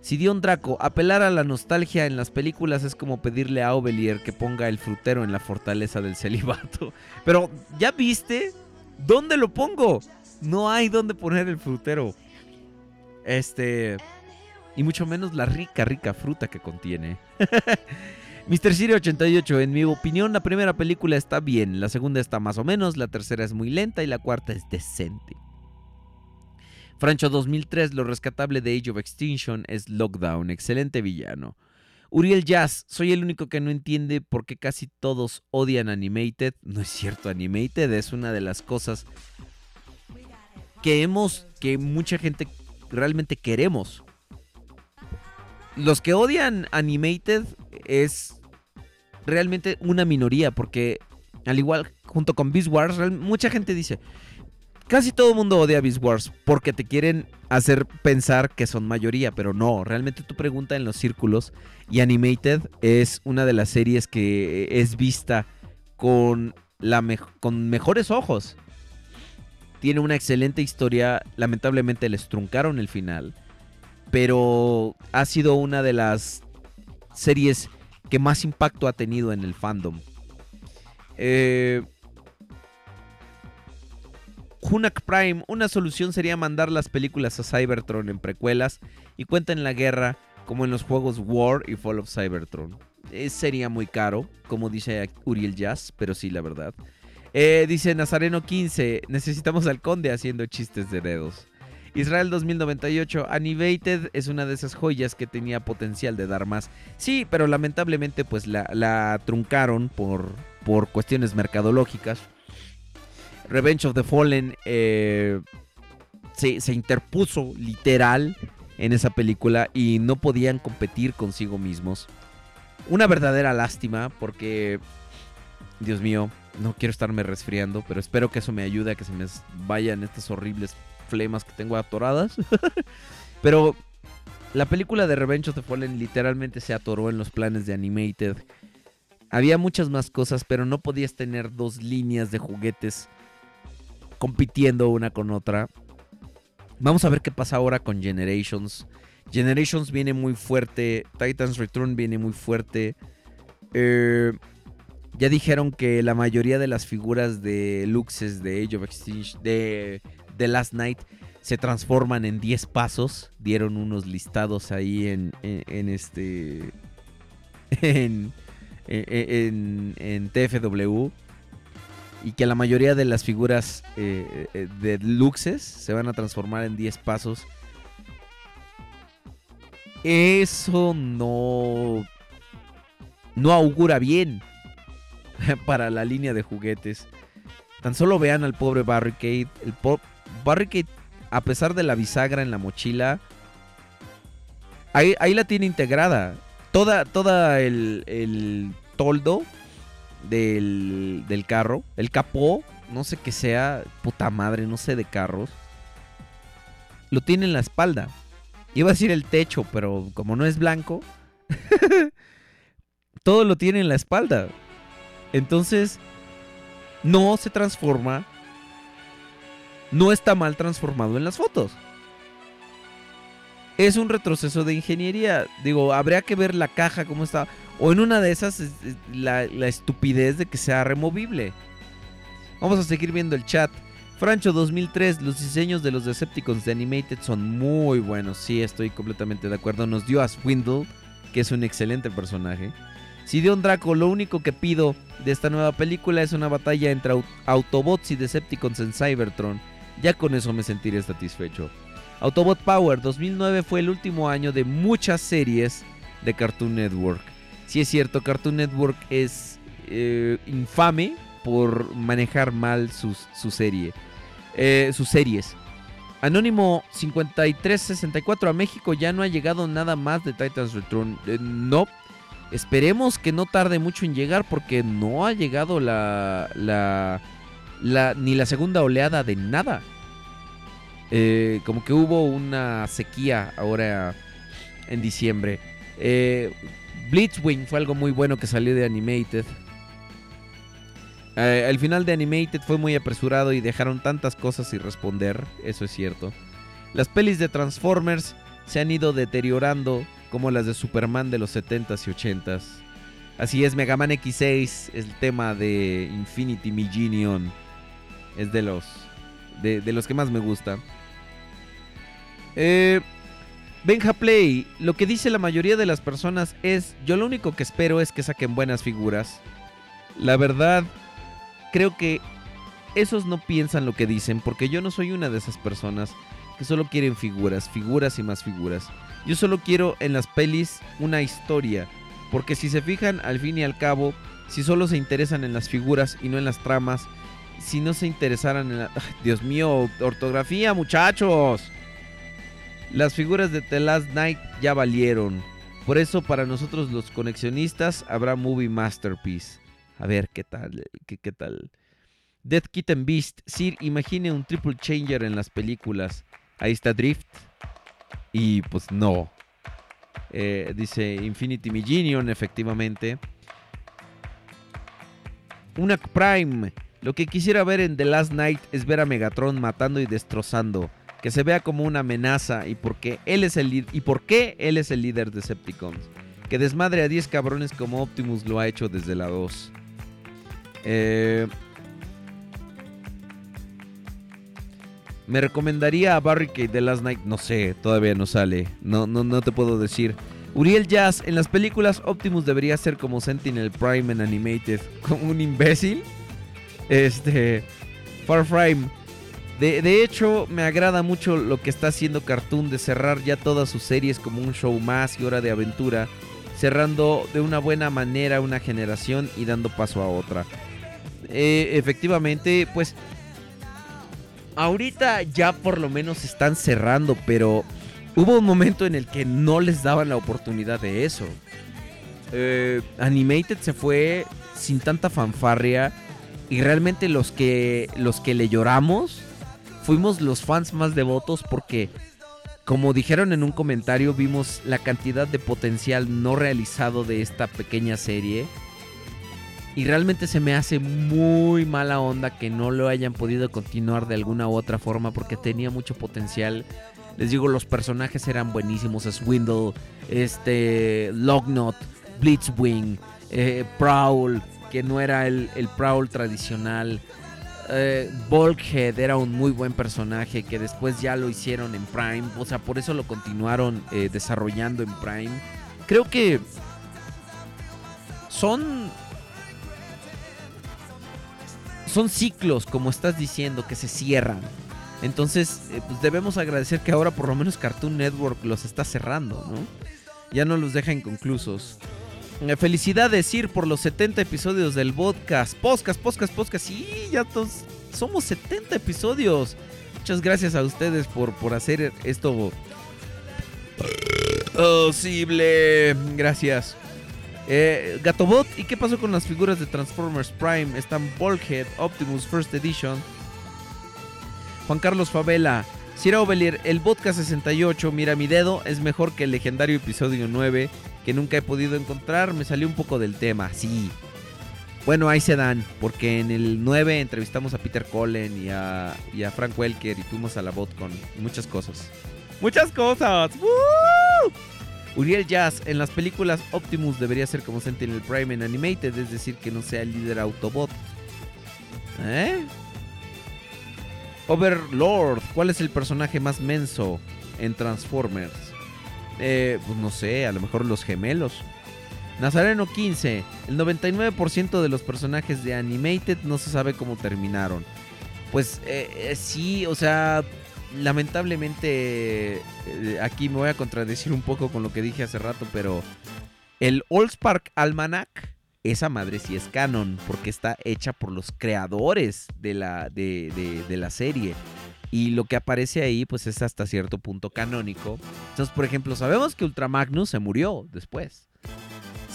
Sidion Draco, apelar a la nostalgia en las películas es como pedirle a Ovelier que ponga el frutero en la fortaleza del celibato. [LAUGHS] Pero, ¿ya viste? ¿Dónde lo pongo? No hay dónde poner el frutero. Este. Y mucho menos la rica, rica fruta que contiene. [LAUGHS] Mr. Siri 88, en mi opinión, la primera película está bien, la segunda está más o menos, la tercera es muy lenta y la cuarta es decente. Francho 2003, lo rescatable de Age of Extinction es Lockdown, excelente villano. Uriel Jazz, soy el único que no entiende por qué casi todos odian Animated. No es cierto, Animated es una de las cosas que hemos, que mucha gente realmente queremos. Los que odian Animated es realmente una minoría, porque al igual junto con Beast Wars, mucha gente dice, casi todo el mundo odia Beast Wars porque te quieren hacer pensar que son mayoría, pero no, realmente tu pregunta en los círculos y Animated es una de las series que es vista con, la con mejores ojos. Tiene una excelente historia. Lamentablemente les truncaron el final. Pero ha sido una de las series que más impacto ha tenido en el fandom. Eh, Hunak Prime, una solución sería mandar las películas a Cybertron en precuelas y cuenten la guerra como en los juegos War y Fall of Cybertron. Eh, sería muy caro, como dice Uriel Jazz, pero sí, la verdad. Eh, dice Nazareno 15, necesitamos al conde haciendo chistes de dedos. Israel 2098, Animated es una de esas joyas que tenía potencial de dar más. Sí, pero lamentablemente pues la, truncaron por, por cuestiones mercadológicas. Revenge of the Fallen eh, se, se interpuso literal en esa película y no podían competir consigo mismos. Una verdadera lástima porque, Dios mío, no quiero estarme resfriando, pero espero que eso me ayude a que se me vayan estas horribles flemas que tengo atoradas. [LAUGHS] pero la película de Revenge of the Fallen literalmente se atoró en los planes de Animated. Había muchas más cosas, pero no podías tener dos líneas de juguetes compitiendo una con otra. Vamos a ver qué pasa ahora con Generations. Generations viene muy fuerte. Titans Return viene muy fuerte. Eh, Ya dijeron que la mayoría de las figuras de Luxes de Age of Extinction, de Last Night, se transforman en 10 pasos. Dieron unos listados ahí en, en, este. [LAUGHS] En, en, en, TFW. Y que la mayoría de las figuras eh, eh, de Luxes se van a transformar en 10 pasos. Eso no. No augura bien [LAUGHS] para la línea de juguetes. Tan solo vean al pobre Barricade. El po Barricade, a pesar de la bisagra en la mochila, ahí, ahí la tiene integrada. Toda, toda el, el toldo del, del carro, el capó, no sé qué sea, puta madre, no sé de carros, lo tiene en la espalda. Iba a decir el techo, pero como no es blanco, [LAUGHS] todo lo tiene en la espalda. Entonces, no se transforma. No está mal transformado en las fotos. Es un retroceso de ingeniería. Digo, habría que ver la caja cómo está. O en una de esas, la, la estupidez de que sea removible. Vamos a seguir viendo el chat. Francho 2003, los diseños de los Decepticons de Animated son muy buenos. Sí, estoy completamente de acuerdo. Nos dio a Swindle, que es un excelente personaje. Sidion Draco, lo único que pido de esta nueva película es una batalla entre Autobots y Decepticons en Cybertron. Ya con eso me sentiré satisfecho. Autobot Power 2009 fue el último año de muchas series de Cartoon Network. Si es cierto, Cartoon Network es eh, infame por manejar mal sus, su serie, eh, sus series. Anónimo 5364 a México ya no ha llegado nada más de Titans Return. Eh, no. Esperemos que no tarde mucho en llegar porque no ha llegado la, la, ni la segunda oleada de nada. Eh, como que hubo una sequía ahora en diciembre. Eh, Blitzwing fue algo muy bueno que salió de Animated. Eh, el final de Animated fue muy apresurado y dejaron tantas cosas sin responder, eso es cierto. Las pelis de Transformers se han ido deteriorando como las de Superman de los 70s y 80s. Así es, Mega Man X6, el tema de Infinity Millenium, es de los, de, de los que más me gusta. Eh, Benja Play, lo que dice la mayoría de las personas es, yo lo único que espero es que saquen buenas figuras. La verdad, creo que esos no piensan lo que dicen, porque yo no soy una de esas personas que solo quieren figuras, figuras y más figuras. Yo solo quiero en las pelis una historia, porque si se fijan al fin y al cabo, si solo se interesan en las figuras y no en las tramas, si no se interesaran en la... Dios mío, ortografía muchachos. Las figuras de The Last Night ya valieron. Por eso para nosotros los conexionistas habrá Movie Masterpiece. A ver qué tal, qué, qué tal. Death Kitten Beast. Sir, imagine un triple changer en las películas. Ahí está Drift. Y pues no. Eh, dice Infinity Millenium, efectivamente. Una Prime. Lo que quisiera ver en The Last Night es ver a Megatron matando y destrozando. Que se vea como una amenaza y por qué él es el, y por qué él es el líder de Decepticons. Que desmadre a 10 cabrones como Optimus lo ha hecho desde la 2. Eh, me recomendaría a Barricade The Last Night. No sé, todavía no sale. No, no, no te puedo decir. Uriel Jazz, en las películas Optimus debería ser como Sentinel Prime en Animated. [LAUGHS] Como un imbécil. Este. Far Frame. De, de, hecho, me agrada mucho lo que está haciendo Cartoon de cerrar ya todas sus series como un show más y hora de aventura. Cerrando de una buena manera una generación y dando paso a otra. Eh, efectivamente, pues. Ahorita ya por lo menos están cerrando, pero hubo un momento en el que no les daban la oportunidad de eso. Eh, Animated se fue sin tanta fanfarria y realmente los que los que le lloramos fuimos los fans más devotos porque como dijeron en un comentario vimos la cantidad de potencial no realizado de esta pequeña serie y realmente se me hace muy mala onda que no lo hayan podido continuar de alguna u otra forma porque tenía mucho potencial les digo, los personajes eran buenísimos. Swindle, este, Lognot, Blitzwing, eh, Prowl, que no era el, el Prowl tradicional. Eh, Bulkhead era un muy buen personaje que después ya lo hicieron en Prime. O sea, por eso lo continuaron eh, desarrollando en Prime. Creo que son son ciclos, como estás diciendo, que se cierran. Entonces, eh, pues debemos agradecer que ahora por lo menos Cartoon Network los está cerrando, ¿no? Ya no los deja inconclusos. Eh, Felicidades, Ir, por los 70 episodios del podcast. Podcast, podcast, podcast. Sí, ya todos somos 70 episodios. Muchas gracias a ustedes por, por hacer esto posible. Gracias. Eh, Gatobot, ¿y qué pasó con las figuras de Transformers Prime? Están Bulkhead, Optimus First Edition. Juan Carlos Favela. Sierra Ovelier, el podcast 68, mira mi dedo, es mejor que el legendario episodio 9, que nunca he podido encontrar. Me salió un poco del tema, sí. Bueno, ahí se dan, porque en el 9 entrevistamos a Peter Cullen y a, y a Frank Welker y fuimos a la BotCon. y Muchas cosas. ¡Muchas cosas! ¡Woo! Uriel Jazz, en las películas Optimus debería ser como Sentinel Prime en Animated, es decir, que no sea el líder Autobot. ¿Eh? Overlord, ¿cuál es el personaje más menso en Transformers? Eh, pues no sé, a lo mejor los gemelos. Nazareno 15, el 99% de los personajes de Animated no se sabe cómo terminaron. Pues eh, eh, sí, o sea, lamentablemente eh, aquí me voy a contradecir un poco con lo que dije hace rato, pero el Allspark Almanac, esa madre sí es canon, porque está hecha por los creadores de la, de, de- de la serie. Y lo que aparece ahí, pues es hasta cierto punto canónico. Entonces, por ejemplo, sabemos que Ultramagnus se murió después.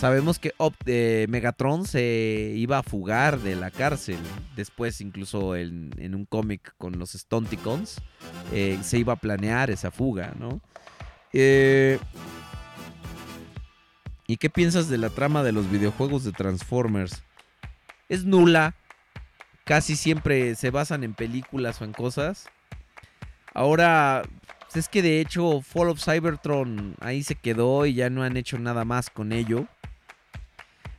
Sabemos que eh, Megatron se iba a fugar de la cárcel. Después, incluso en, un cómic con los Stonticons, eh, se iba a planear esa fuga, ¿no? Eh, ¿Y qué piensas de la trama de los videojuegos de Transformers? Es nula. Casi siempre se basan en películas o en cosas. Ahora, es que de hecho Fall of Cybertron ahí se quedó y ya no han hecho nada más con ello.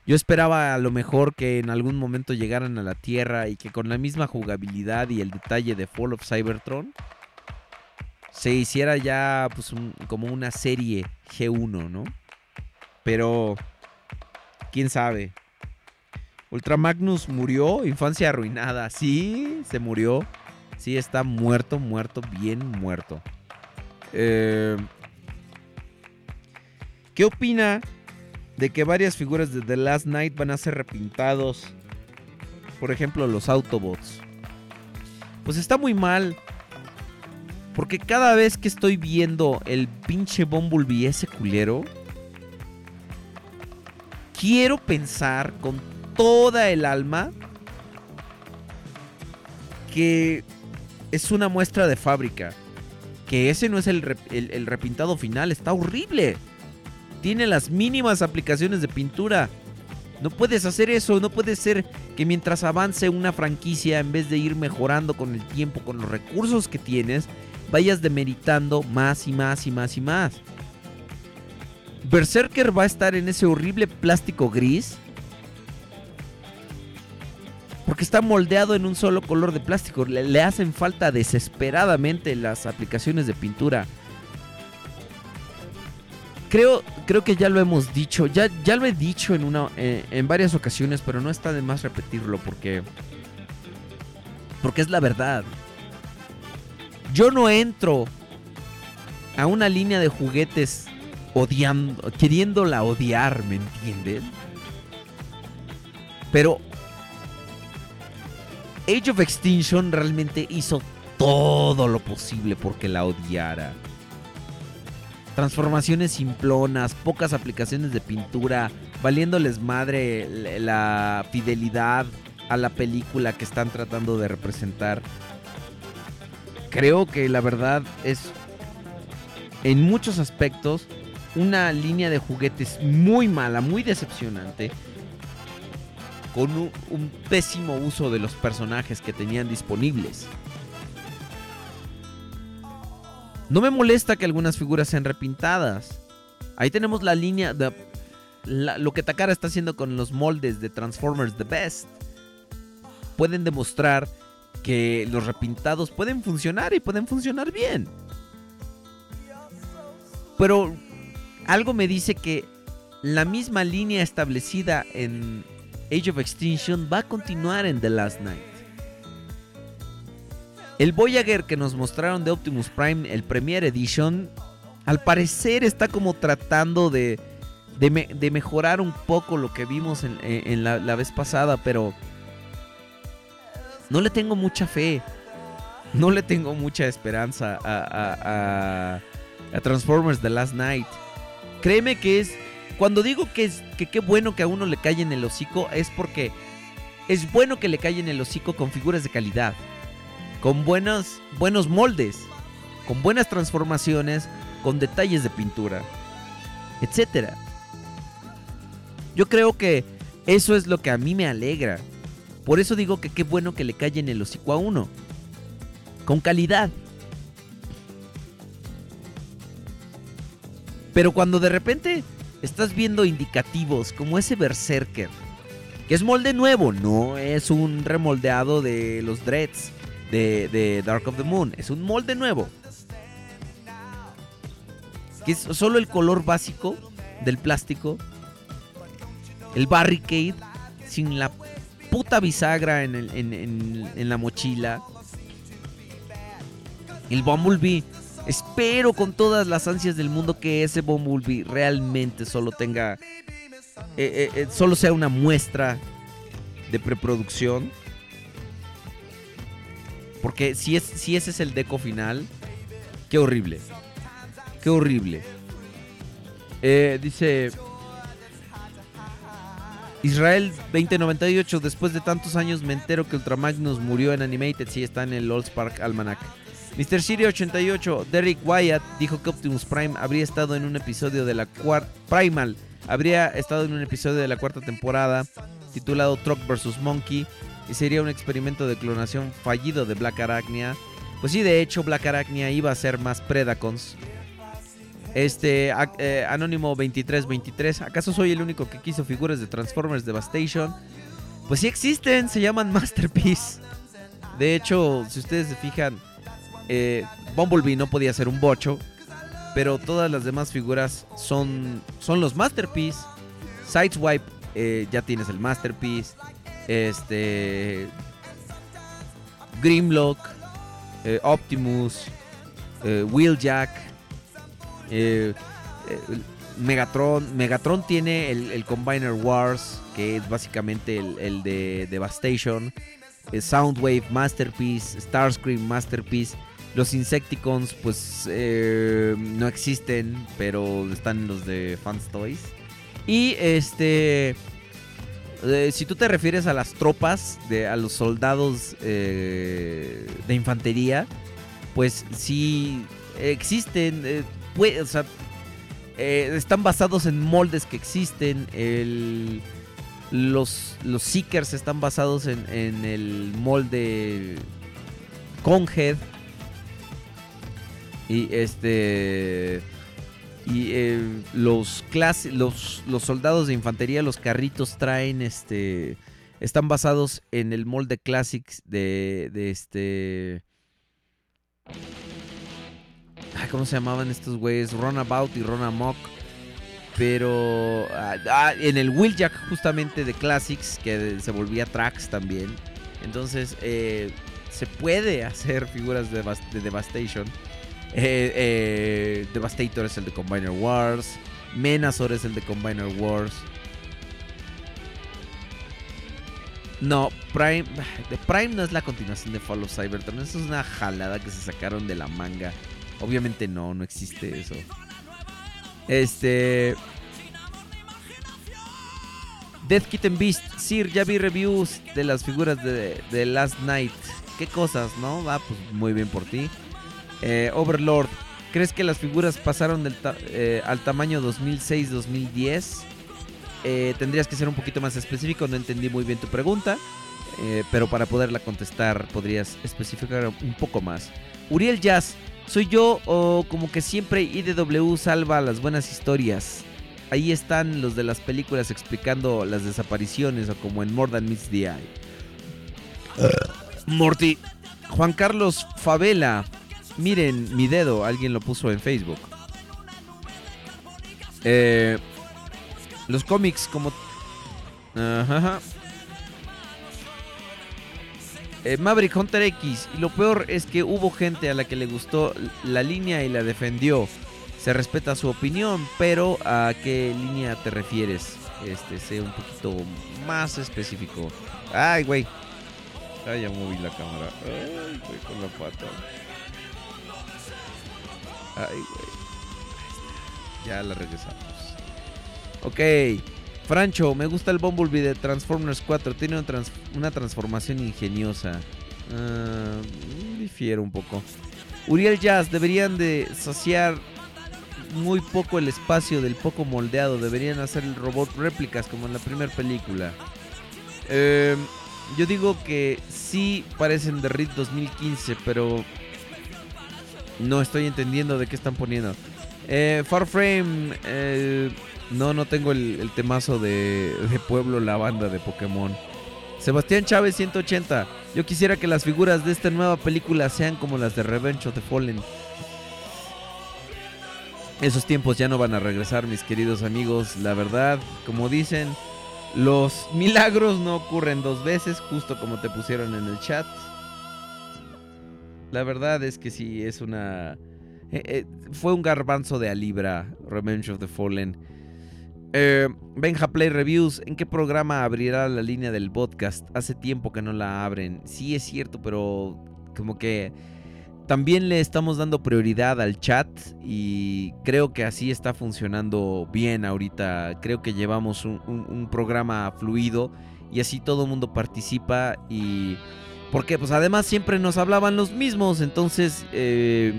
Yo esperaba a lo mejor que en algún momento llegaran a la Tierra y que con la misma jugabilidad y el detalle de Fall of Cybertron se hiciera ya pues un- como una serie G1, ¿no? Pero quién sabe. Ultramagnus murió, infancia arruinada. Sí, se murió. Sí, está muerto, muerto, bien muerto. Eh, ¿Qué opina de que varias figuras de The Last Night van a ser repintados? Por ejemplo, los Autobots. Pues está muy mal. Porque cada vez que estoy viendo el pinche Bumblebee ese culero, quiero pensar con toda el alma que es una muestra de fábrica. Que ese no es el, el- el repintado final, está horrible. Tiene las mínimas aplicaciones de pintura. No puedes hacer eso, no puede ser que mientras avance una franquicia, en vez de ir mejorando con el tiempo, con los recursos que tienes, vayas demeritando más y más y más y más. Berserker va a estar en ese horrible plástico gris. Porque está moldeado en un solo color de plástico. Le, le hacen falta desesperadamente las aplicaciones de pintura. Creo, creo que ya lo hemos dicho. Ya, ya lo he dicho en, una, eh, en varias ocasiones, pero no está de más repetirlo porque. Porque es la verdad. Yo no entro a una línea de juguetes odiando, queriéndola odiar, ¿me entienden? Pero Age of Extinction realmente hizo todo lo posible porque la odiara. Transformaciones simplonas, pocas aplicaciones de pintura, valiéndoles madre la- fidelidad a la película que están tratando de representar. Creo que la verdad es, en muchos aspectos, una línea de juguetes muy mala, muy decepcionante, con un pésimo uso de los personajes que tenían disponibles. No me molesta que algunas figuras sean repintadas. Ahí tenemos la línea de... lo que Takara está haciendo con los moldes de Transformers The Best, pueden demostrar que los repintados pueden funcionar y pueden funcionar bien. Pero algo me dice que la misma línea establecida en Age of Extinction va a continuar en The Last Night. El Voyager que nos mostraron de Optimus Prime, el Premier Edition, al parecer está como tratando de, de, me- de mejorar un poco lo que vimos en, la vez pasada, pero no le tengo mucha fe. No le tengo mucha esperanza a, a- a- a Transformers The Last Night. Créeme que es. Cuando digo que es que qué bueno que a uno le cae en el hocico, es porque es bueno que le cae en el hocico con figuras de calidad. Con buenos, buenos moldes. Con buenas transformaciones. Con detalles de pintura. Etcétera. Yo creo que eso es lo que a mí me alegra. Por eso digo que qué bueno que le cae en el hocico a uno. Con calidad. Pero cuando de repente estás viendo indicativos como ese Berserker, que es molde nuevo, no es un remoldeado de los Dreads de, de Dark of the Moon, es un molde nuevo. Que es solo el color básico del plástico, el barricade, sin la puta bisagra en, el- en- en- la mochila. El Bumblebee. Espero con todas las ansias del mundo que ese Bumblebee realmente solo tenga. eh, eh, eh, solo sea una muestra de preproducción. Porque si, es, si ese es el deco final, qué horrible. Qué horrible. Eh, dice. Israel 2098, después de tantos años me entero que Ultramagnus murió en Animated, sí está en el Old Spark Almanac. Mr. Siri 88, Derek Wyatt dijo que Optimus Prime habría estado en un episodio de la cuarta Primal habría estado en un episodio de la cuarta temporada titulado Truck vs Monkey y sería un experimento de clonación fallido de Black Arachnia. Pues sí, de hecho Black Arachnia iba a ser más Predacons. Este, eh, Anónimo 2323, ¿acaso soy el único que quiso figuras de Transformers Devastation? Pues sí existen, se llaman Masterpiece. De hecho, si ustedes se fijan, eh, Bumblebee no podía ser un bocho, pero todas las demás figuras son, son los Masterpiece. Sideswipe, eh, ya tienes el Masterpiece. Este. Grimlock, eh, Optimus, eh, Wheeljack, eh, eh, Megatron. Megatron tiene el, el Combiner Wars, que es básicamente el, el de Devastation. Soundwave, Masterpiece, Starscream, Masterpiece. Los Insecticons, pues no existen, pero están los de Fans Toys. Y este. Si tú te refieres a las tropas, de, a los soldados eh, de infantería, pues sí existen. eh, eh, están basados en moldes que existen. El, los, los Seekers están basados en, en el molde Conhead. Y este. Y eh, los, clase, los, los soldados de infantería, los carritos traen este. Están basados en el molde Classics de, de este. Ay, ¿Cómo se llamaban estos güeyes? Runabout y Runamok. Pero ah, ah, en el Wheeljack justamente de Classics, que se volvía Tracks también. Entonces eh, se puede [LAUGHS] hacer figuras de, de Devastation. Eh, eh, Devastator es el de Combiner Wars. Menazor es el de Combiner Wars. No, Prime. The Prime no es la continuación de Fall of Cybertron. Eso es una jalada que se sacaron de la manga. Obviamente no, no existe eso. Este. Death Kitten Beast. Sir, ya vi reviews de las figuras de, Last Night. ¿Qué cosas, no? Va, pues muy bien por ti. Eh, Overlord. ¿Crees que las figuras pasaron del ta- eh, al tamaño 2006-2010? Eh, tendrías que ser un poquito más específico. No entendí muy bien tu pregunta. eh, pero para poderla contestar, podrías especificar un poco más. Uriel Jazz. ¿Soy yo o como que siempre IDW salva las buenas historias? ahí están los de las películas explicando las desapariciones o como en More Than Meets the Eye. Morty. Juan Carlos Favela. Miren mi dedo, alguien lo puso en Facebook. Eh, los cómics como... Ajá. Eh, Maverick Hunter X. Y lo peor es que hubo gente a la que le gustó la línea y la defendió. Se respeta su opinión, pero ¿a qué línea te refieres? Este, sé un poquito más específico. Ay, güey. Ah, ya moví la cámara. Ay, güey, con la pata. Ay, güey. Ya la regresamos. Ok. Francho, me gusta el Bumblebee de Transformers 4. Tiene una, trans- una transformación ingeniosa. Ah, difiero un poco. Uriel Jazz, deberían de saciar muy poco el espacio del poco moldeado. Deberían hacer el robot réplicas como en la primera película. Eh, yo digo que sí parecen de RIT 2015, pero no estoy entendiendo de qué están poniendo. Eh, Farframe, eh, no, no tengo el, el temazo de, de Pueblo, la banda de Pokémon. Sebastián Chávez 180. Yo quisiera que las figuras de esta nueva película sean como las de Revenge of the Fallen. Esos tiempos ya no van a regresar, mis queridos amigos. La verdad, como dicen, los milagros no ocurren dos veces, justo como te pusieron en el chat. La verdad es que sí, es una... eh, eh, fue un garbanzo de a libra, Revenge of the Fallen. Eh, Benja Play Reviews, ¿en qué programa abrirá la línea del podcast? Hace tiempo que no la abren. Sí es cierto, pero como que también le estamos dando prioridad al chat y creo que así está funcionando bien ahorita. Creo que llevamos un, un- un programa fluido y así todo el mundo participa y... Porque pues además siempre nos hablaban los mismos, entonces eh,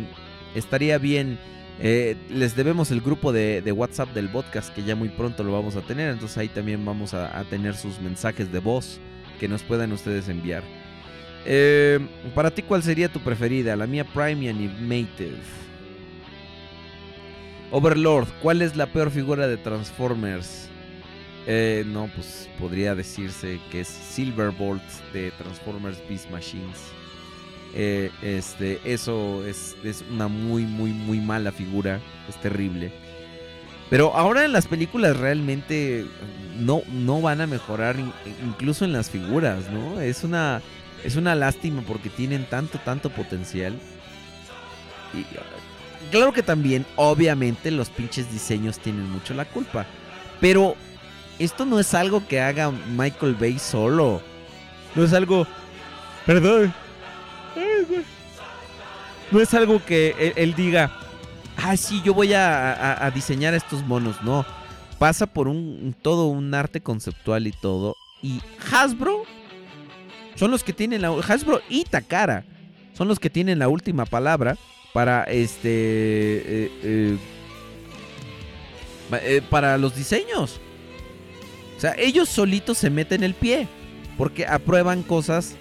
estaría bien... eh, les debemos el grupo de, WhatsApp del podcast que ya muy pronto lo vamos a tener, entonces ahí también vamos a, a tener sus mensajes de voz que nos puedan ustedes enviar. Eh, para ti, ¿cuál sería tu preferida? La mía, Prime y Animated. Overlord, ¿cuál es la peor figura de Transformers? Eh, no, pues podría decirse que es Silverbolt de Transformers Beast Machines. Eh, este, eso es, es una muy, muy, muy mala figura. Es terrible. Pero ahora en las películas realmente no, no van a mejorar in- incluso en las figuras, ¿no? Es una, es una lástima porque tienen tanto, tanto potencial. Y claro que también, obviamente, los pinches diseños tienen mucho la culpa. Pero esto no es algo que haga Michael Bay solo. No es algo... Perdón. No es algo que él, diga, ah, sí, yo voy a, a- diseñar estos monos. No, pasa por un, todo un arte conceptual y todo. Y Hasbro son los que tienen la... Hasbro y Takara son los que tienen la última palabra para este... eh, eh, eh, para los diseños. O sea, ellos solitos se meten el pie. Porque aprueban cosas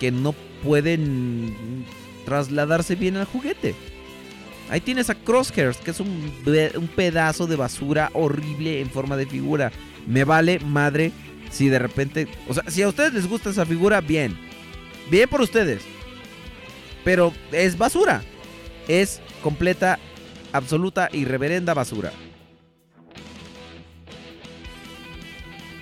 que no pueden trasladarse bien al juguete. Ahí tienes a Crosshairs, que es un, un pedazo de basura horrible en forma de figura. Me vale madre si de repente... O sea, si a ustedes les gusta esa figura, bien. Bien por ustedes. Pero es basura. Es completa, absoluta y reverenda basura.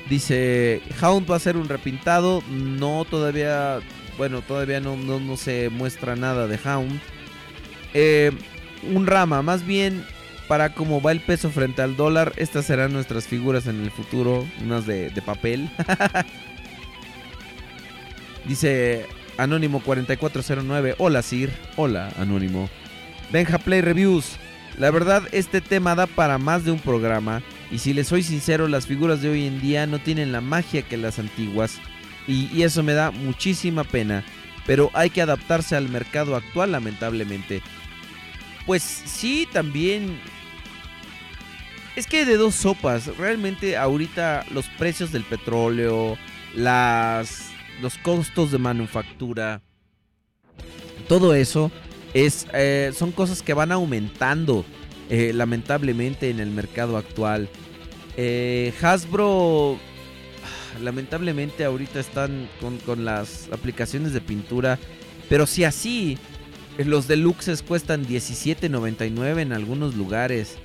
Dice, Hound va a ser un repintado. No, todavía... Bueno, todavía no, no, no se muestra nada de Hound. Eh, un rama, más bien para cómo va el peso frente al dólar, estas serán nuestras figuras en el futuro, unas de, de papel. [LAUGHS] Dice Anónimo 4409, hola Sir, hola Anónimo. Benja Play Reviews, la verdad este tema da para más de un programa y si les soy sincero las figuras de hoy en día no tienen la magia que las antiguas y, eso me da muchísima pena, pero hay que adaptarse al mercado actual lamentablemente. Pues sí, también. Es que de dos sopas. Realmente ahorita los precios del petróleo, las, los costos de manufactura, todo eso es, eh, son cosas que van aumentando. Eh, lamentablemente en el mercado actual. Eh, Hasbro, ah, lamentablemente ahorita están con, con las aplicaciones de pintura, pero si así, eh, los deluxes cuestan 17.99 en algunos lugares.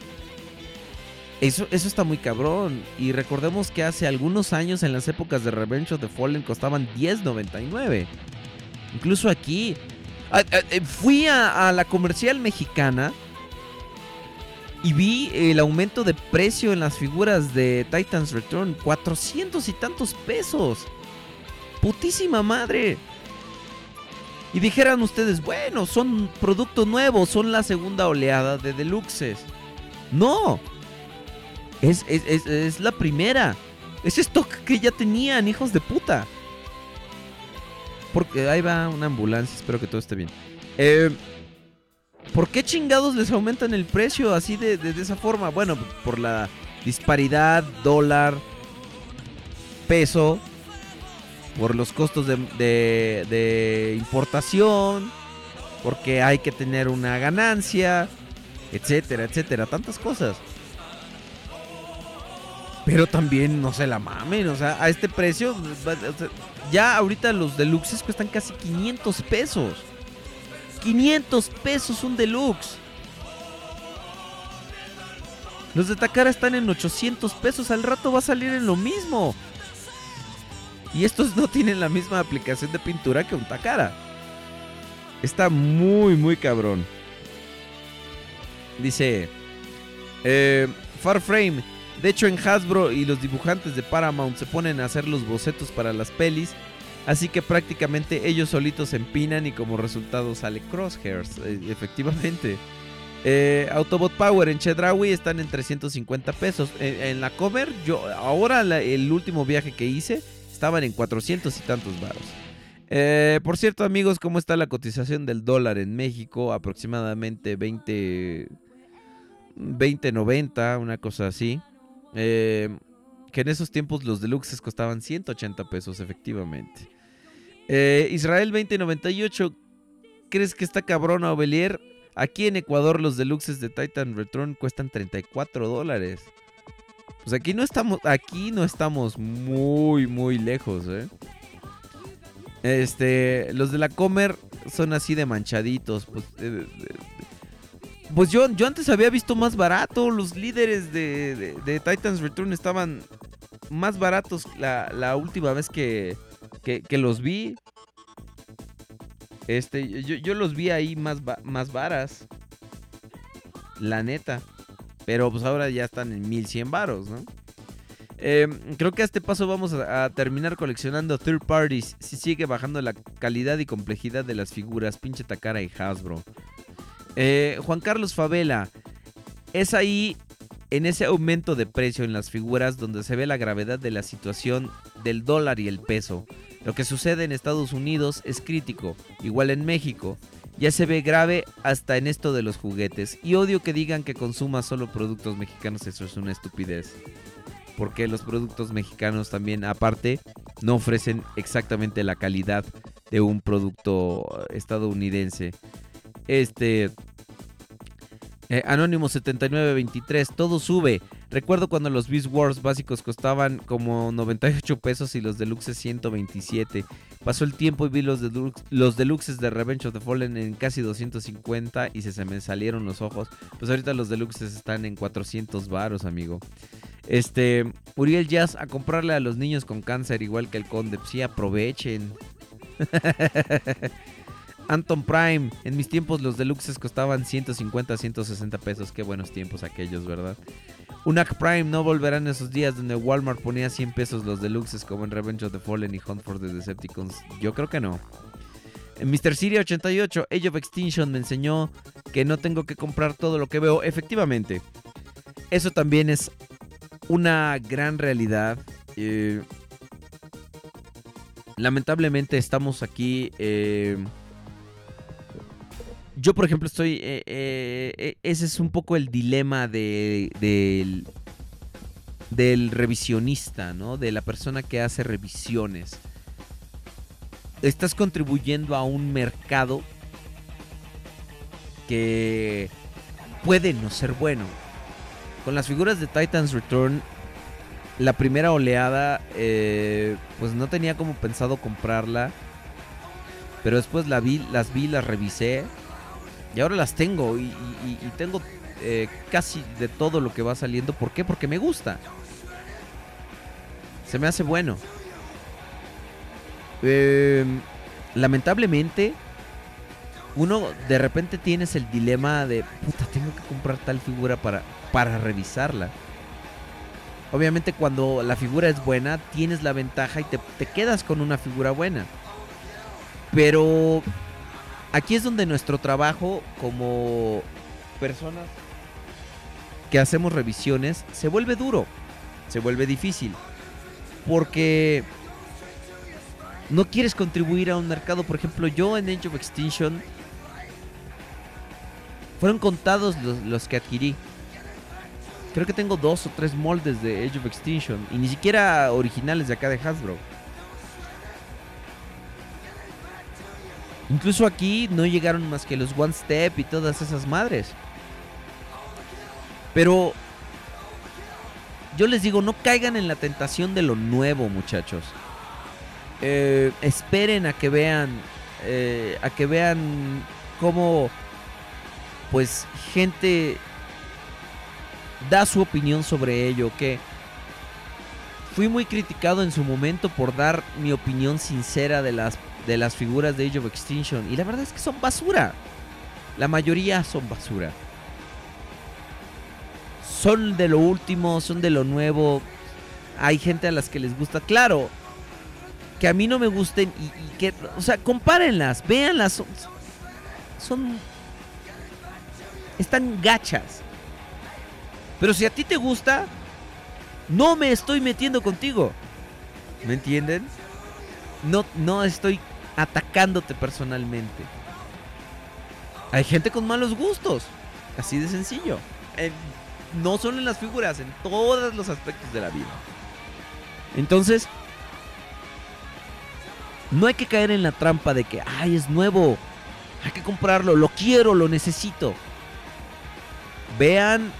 Eso, eso está muy cabrón. Y recordemos que hace algunos años, en las épocas de Revenge of the Fallen, costaban 10.99. Incluso aquí. ah, ah, fui a la comercial mexicana. Y vi el aumento de precio en las figuras de Titans Return. 400 y tantos pesos. Putísima madre. Y dijeran ustedes, bueno, son productos nuevos, son la segunda oleada de deluxes. No. Es, es, es, la primera. Es stock que ya tenían, hijos de puta. Porque ahí va una ambulancia, espero que todo esté bien. Eh, ¿Por qué chingados les aumentan el precio así de, de- esa forma? Bueno, por la disparidad dólar, peso, por los costos de, de- de importación, porque hay que tener una ganancia, etcétera, etcétera, tantas cosas. Pero también no se la mamen, o sea, a este precio, ya ahorita los deluxes cuestan casi 500 pesos. 500 pesos un deluxe. Los de Takara están en 800 pesos, al rato va a salir en lo mismo. Y estos [LAUGHS] no tienen la misma aplicación de pintura que un Takara. Está muy, muy cabrón. Dice eh, Farframe. De hecho, en Hasbro y los dibujantes de Paramount se ponen a hacer los bocetos para las pelis. Así que prácticamente ellos solitos se empinan y como resultado sale Crosshairs. eh, efectivamente. Eh, Autobot Power en Chedraui están en 350 pesos. En, la cover, yo ahora el último viaje que hice estaban en 400 y tantos varos. Eh, por cierto, amigos, ¿cómo está la cotización del dólar en México? Aproximadamente 20 20.90, una cosa así. Eh, que en esos tiempos los deluxes costaban 180 pesos, efectivamente. Eh, Israel 2098, ¿crees que está cabrón a Ovelier? Aquí en Ecuador los deluxes de Titan Return cuestan 34 dólares. Pues aquí no estamos, aquí no estamos muy, muy lejos, ¿eh? Este, los de la Comer son así de manchaditos. Pues, eh, pues yo, yo antes había visto más barato. Los líderes de, de- de Titans Return estaban más baratos la, la última vez que, que, que los vi. Este, yo, yo los vi ahí más, más varas. La neta. Pero pues ahora ya están en 1100 varos, ¿no? Eh, creo que a este paso vamos a, a terminar coleccionando third parties. Si sigue bajando la calidad y complejidad de las figuras. Pinche Takara y Hasbro. Eh, Juan Carlos Favela. Es ahí, en ese aumento de precio en las figuras, donde se ve la gravedad de la situación del dólar y el peso. Lo que sucede en Estados Unidos es crítico, igual en México. Ya se ve grave hasta en esto de los juguetes. Y odio que digan que consuma solo productos mexicanos, eso es una estupidez. Porque los productos mexicanos también, aparte, no ofrecen exactamente la calidad de un producto estadounidense. Este. eh, Anónimo 7923, todo sube. Recuerdo cuando los Beast Wars básicos costaban como 98 pesos y los deluxes 127. Pasó el tiempo y vi los, delux- los deluxes de Revenge of the Fallen en casi 250 y se, se me salieron los ojos. Pues ahorita los deluxes están en 400 varos, amigo. Este, Uriel Jazz a comprarle a los niños con cáncer igual que el conde. Pues Sí, aprovechen. [LAUGHS] Anton Prime, en mis tiempos los deluxes costaban 150, 160 pesos. Qué buenos tiempos aquellos, ¿verdad? Unac Prime, no volverán esos días donde Walmart ponía 100 pesos los deluxes como en Revenge of the Fallen y Hunt for the Decepticons. Yo creo que no. En Mr. Siri 88, Age of Extinction me enseñó que no tengo que comprar todo lo que veo. Efectivamente, eso también es una gran realidad. Eh, lamentablemente estamos aquí. eh, yo, por ejemplo, estoy. eh, eh, eh, ese es un poco el dilema de, del, del revisionista, ¿no? De la persona que hace revisiones. Estás contribuyendo a un mercado que puede no ser bueno. Con las figuras de Titans Return, la primera oleada, pues no tenía como pensado comprarla. Pero después la vi, las vi, las revisé. Y ahora las tengo. Y, tengo eh, casi de todo lo que va saliendo. ¿Por qué? Porque me gusta. Se me hace bueno. Eh, lamentablemente, uno de repente tienes el dilema de, puta, tengo que comprar tal figura para, para revisarla. Obviamente cuando la figura es buena, tienes la ventaja y te, te quedas con una figura buena. Pero aquí es donde nuestro trabajo como personas que hacemos revisiones se vuelve duro, se vuelve difícil. Porque no quieres contribuir a un mercado. Por ejemplo, yo en Age of Extinction fueron contados los, que adquirí. Creo que tengo dos o tres moldes de Age of Extinction. Y ni siquiera originales de acá de Hasbro. Incluso aquí no llegaron más que los One Step y todas esas madres. Pero yo les digo, no caigan en la tentación de lo nuevo, muchachos. Eh, esperen a que vean, eh, a que vean cómo, pues, gente da su opinión sobre ello. Que fui muy criticado en su momento por dar mi opinión sincera de las, de las figuras de Age of Extinction. Y la verdad es que son basura. La mayoría son basura. Son de lo último, son de lo nuevo. Hay gente a las que les gusta. Claro, que a mí no me gusten y, que, o sea, compárenlas, véanlas. Son, son- están gachas. Pero si a ti te gusta, no me estoy metiendo contigo. ¿Me entienden? No, no estoy atacándote personalmente. Hay gente con malos gustos. Así de sencillo. En- no solo en las figuras, en todos los aspectos de la vida. Entonces, no hay que caer en la trampa de que, ay, es nuevo. Hay que comprarlo, lo quiero, lo necesito. Vean,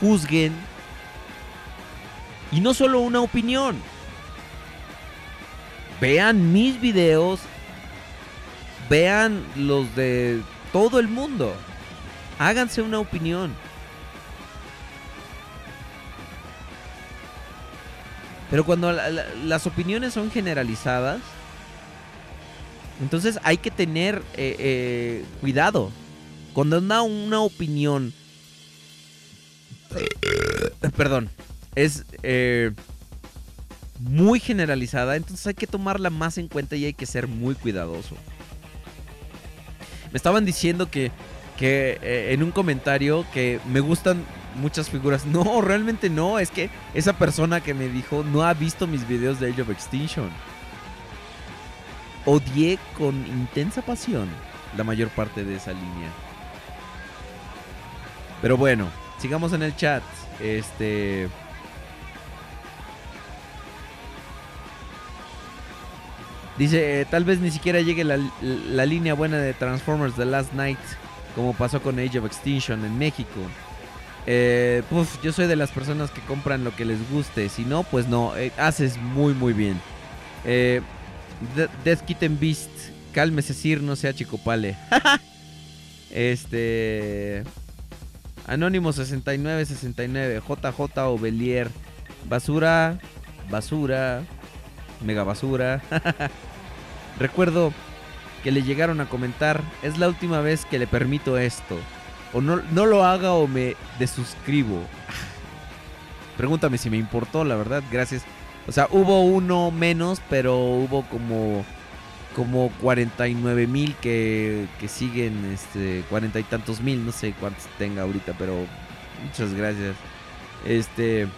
juzguen. Y no solo una opinión. Vean mis videos. Vean los de todo el mundo. Háganse una opinión. Pero cuando la- la- las opiniones son generalizadas, entonces hay que tener eh, eh, cuidado. Cuando da una opinión, eh, perdón, es eh, muy generalizada, entonces hay que tomarla más en cuenta y hay que ser muy cuidadoso. Me estaban diciendo que, que eh, en un comentario que me gustan muchas figuras. [LAUGHS] No, realmente no. Es que esa persona que me dijo no ha visto mis videos de Age of Extinction. Odié con intensa pasión la mayor parte de esa línea. Pero bueno, sigamos en el chat. Este. Dice, tal vez ni siquiera llegue la, la línea buena de Transformers The Last Night, como pasó con Age of Extinction en México. Eh, puf, yo soy de las personas que compran lo que les guste. Si no, pues no. eh, haces muy, muy bien. Eh, De- Death Kitten Beast. Cálmese, Sir, no sea chicopale. [LAUGHS] este. Anónimo 6969. JJ Ovelier. Basura. Basura. Mega basura. [LAUGHS] Recuerdo que le llegaron a comentar. Es la última vez que le permito esto. O no, no lo haga o me desuscribo. [LAUGHS] Pregúntame si me importó, la verdad, gracias. O sea, hubo uno menos, pero hubo como como 49 mil que, que siguen, este, cuarenta y tantos mil, no sé cuántos tenga ahorita, pero muchas gracias. Este,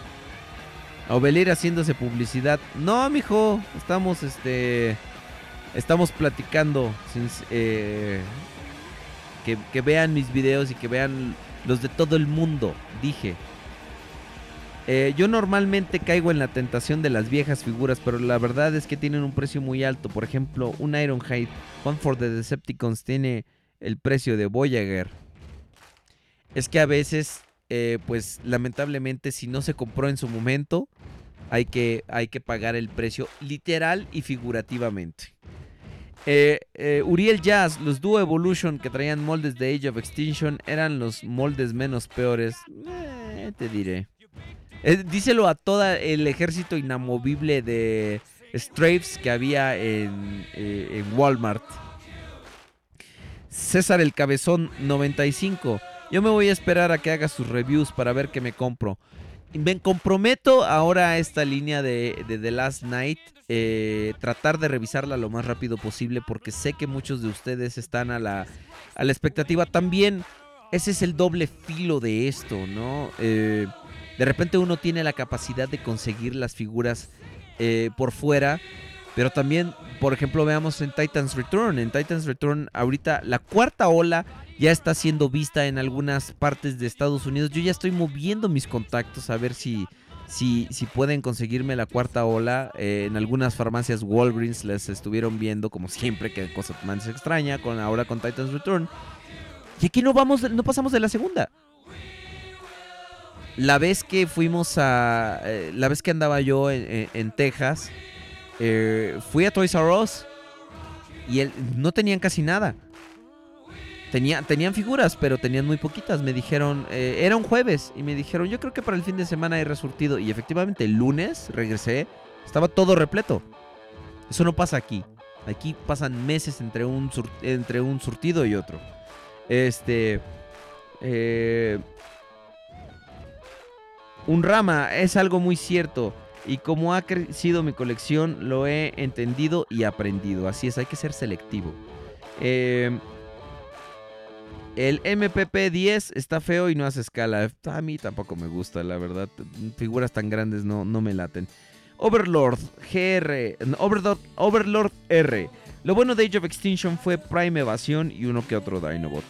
Ovelir haciéndose publicidad. No, mijo, estamos, este, estamos platicando. eh, que, que vean mis videos y que vean los de todo el mundo, dije. Eh, yo normalmente caigo en la tentación de las viejas figuras, pero la verdad es que tienen un precio muy alto. Por ejemplo, un Ironhide Hunt for the Decepticons tiene el precio de Voyager. es que a veces, eh, pues lamentablemente, si no se compró en su momento, hay que, hay que pagar el precio literal y figurativamente. Eh, eh, Uriel Jazz, los Duo Evolution que traían moldes de Age of Extinction eran los moldes menos peores. Te diré. Díselo a todo el ejército inamovible de Strafes que había en Walmart. César el Cabezón 95. Yo me voy a esperar a que haga sus reviews para ver qué me compro. Me comprometo ahora a esta línea de, de The Last Night. eh, tratar de revisarla lo más rápido posible porque sé que muchos de ustedes están a la, a la expectativa. También ese es el doble filo de esto, ¿no? Eh, de repente uno tiene la capacidad de conseguir las figuras eh, por fuera. Pero también, por ejemplo, veamos en Titans Return. En Titans Return, ahorita la cuarta ola ya está siendo vista en algunas partes de Estados Unidos. Yo ya estoy moviendo mis contactos a ver si, si, si pueden conseguirme la cuarta ola. Eh, en algunas farmacias Walgreens les estuvieron viendo, como siempre, que cosa más extraña, con, ahora con Titans Return. Y aquí no vamos, no pasamos de la segunda. La vez que fuimos a. eh, la vez que andaba yo en, en- Texas, eh, fui a Toys R Us y él, no tenían casi nada. Tenía, tenían figuras, pero tenían muy poquitas. Me dijeron, eh, era un jueves, y me dijeron, yo creo que para el fin de semana hay resurtido. Y efectivamente, el lunes regresé, estaba todo repleto. Eso no pasa aquí. Aquí pasan meses entre un, entre un surtido y otro. Este. eh, un rama es algo muy cierto. Y como ha crecido mi colección, lo he entendido y aprendido. Así es, hay que ser selectivo. Eh, el MPP 10 está feo y no hace escala. A mí tampoco me gusta, la verdad. Figuras tan grandes no, no me laten. Overlord GR. Overlord, R. Lo bueno de Age of Extinction fue Prime Evasión y uno que otro Dinobot.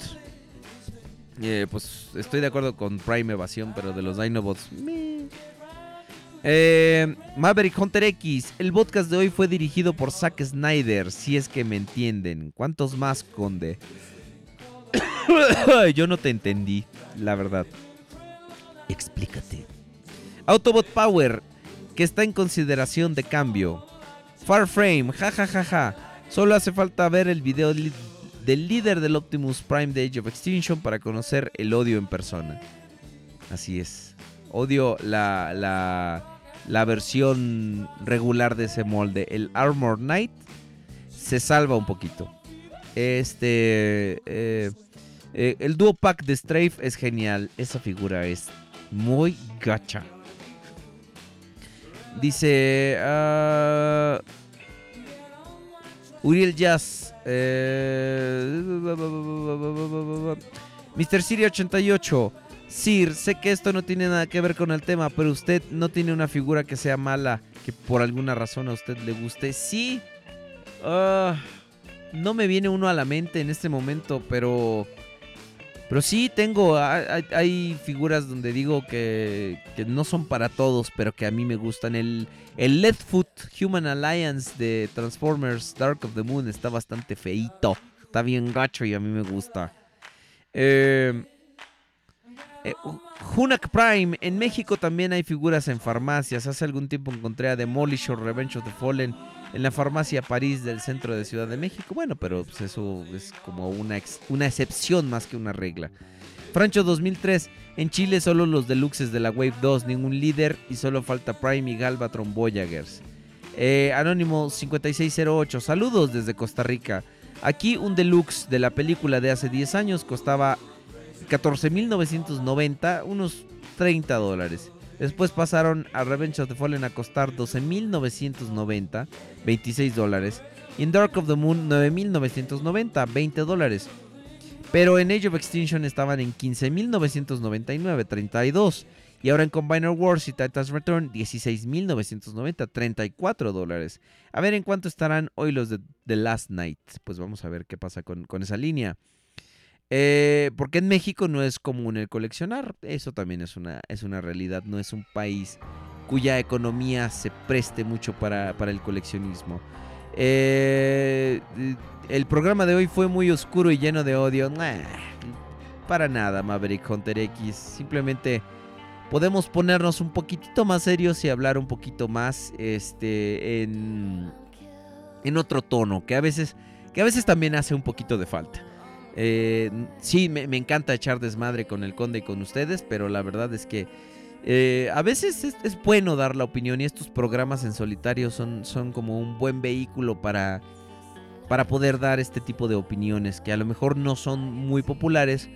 Eh, pues estoy de acuerdo con Prime Evasión, pero de los Dinobots. Eh, Maverick Hunter X. El podcast de hoy fue dirigido por Zack Snyder, si es que me entienden. ¿Cuántos más, Conde? Yo no te entendí, la verdad. Explícate. Autobot Power, que está en consideración de cambio. Farframe, jajajaja. Solo hace falta ver el video del líder del Optimus Prime de Age of Extinction para conocer el odio en persona. Así es. Odio la, la, la versión regular de ese molde. El Armor Knight se salva un poquito. Este. eh, eh, el Duo Pack de Strafe es genial. Esa figura es muy gacha. Dice. ah, Uriel Jazz. eh, Mr. Siri 88. Sir, sé que esto no tiene nada que ver con el tema, pero usted no tiene una figura que sea mala, que por alguna razón a usted le guste. Sí. ah, no me viene uno a la mente en este momento, pero... Pero sí tengo, hay, figuras donde digo que, que no son para todos, pero que a mí me gustan. El, el Leadfoot Human Alliance de Transformers Dark of the Moon está bastante feito. Está bien gacho y a mí me gusta. Eh, eh, Hunak Prime. En México también hay figuras en farmacias. Hace algún tiempo encontré a Demolish o Revenge of the Fallen en la farmacia París del centro de Ciudad de México. Bueno, pero pues eso es como una excepción más que una regla. Francho 2003. En Chile solo los deluxes de la Wave 2, ningún líder y solo falta Prime y Galvatron Voyagers. Eh, Anónimo 5608. Saludos desde Costa Rica. Aquí un deluxe de la película de hace 10 años costaba 14.990, unos 30 dólares. Después pasaron a Revenge of the Fallen a costar 12.990, 26 dólares. Y en Dark of the Moon 9.990, 20 dólares. Pero en Age of Extinction estaban en 15.999, 32. Y ahora en Combiner Wars y Titans Return, 16.990, 34 dólares. A ver en cuánto estarán hoy los de The Last Night. Pues vamos a ver qué pasa con, con esa línea. Eh, porque en México no es común el coleccionar. Eso también es una, es una realidad. No es un país cuya economía se preste mucho para, para el coleccionismo. Eh, el programa de hoy fue muy oscuro y lleno de odio. Para nada, Maverick Hunter X. Simplemente podemos ponernos un poquitito más serios y hablar un poquito más este en en otro tono, que a veces que a veces también hace un poquito de falta. Eh, sí, me, encanta echar desmadre con el conde y con ustedes, pero la verdad es que eh, a veces es, bueno dar la opinión y estos programas en solitario son, son como un buen vehículo para, para poder dar este tipo de opiniones que a lo mejor no son muy populares,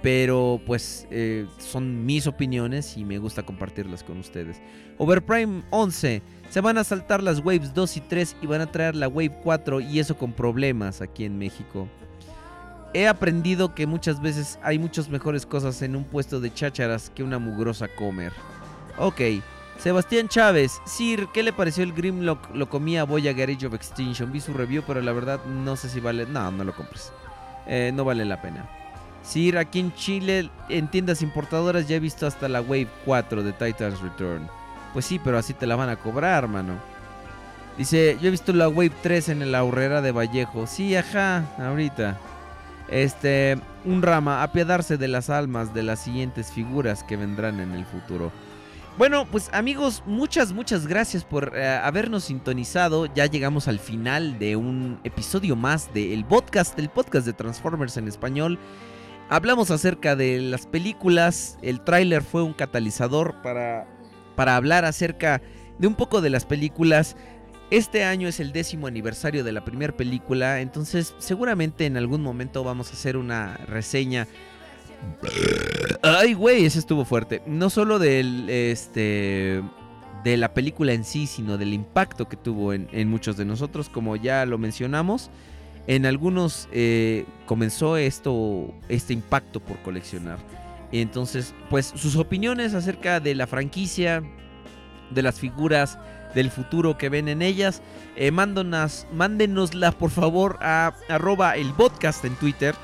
pero pues eh, son mis opiniones y me gusta compartirlas con ustedes. Overprime 11, se van a saltar las Waves 2 y 3 y van a traer la Wave 4 y eso con problemas aquí en México. He aprendido que muchas veces hay muchas mejores cosas en un puesto de chácharas que una mugrosa comer. Ok, Sebastián Chávez, Sir, ¿qué le pareció el Grimlock? Lo comía Voyager Age of Extinction. Vi su review, pero la verdad no sé si vale. No, no lo compres. Eh, no vale la pena. Sir, aquí en Chile, en tiendas importadoras, ya he visto hasta la Wave 4 de Titan's Return. Pues sí, pero así te la van a cobrar, mano. Dice, yo he visto la Wave 3 en la ahorrera de Vallejo. Sí, ajá, ahorita. Este, un rama, apiadarse de las almas de las siguientes figuras que vendrán en el futuro. Bueno, pues amigos, muchas, muchas gracias por eh, habernos sintonizado. Ya llegamos al final de un episodio más del podcast, del podcast de Transformers en español. Hablamos acerca de las películas, el tráiler fue un catalizador para, para hablar acerca de un poco de las películas. Este año es el décimo aniversario de la primera película, entonces seguramente en algún momento vamos a hacer una reseña. Ay, güey, ese estuvo fuerte. No solo del este de la película en sí, sino del impacto que tuvo en, muchos de nosotros, como ya lo mencionamos. En algunos eh, comenzó esto, este impacto por coleccionar. Entonces, pues sus opiniones acerca de la franquicia, de las figuras, del futuro que ven en ellas, eh, mándenosla por favor a arroba el podcast en Twitter.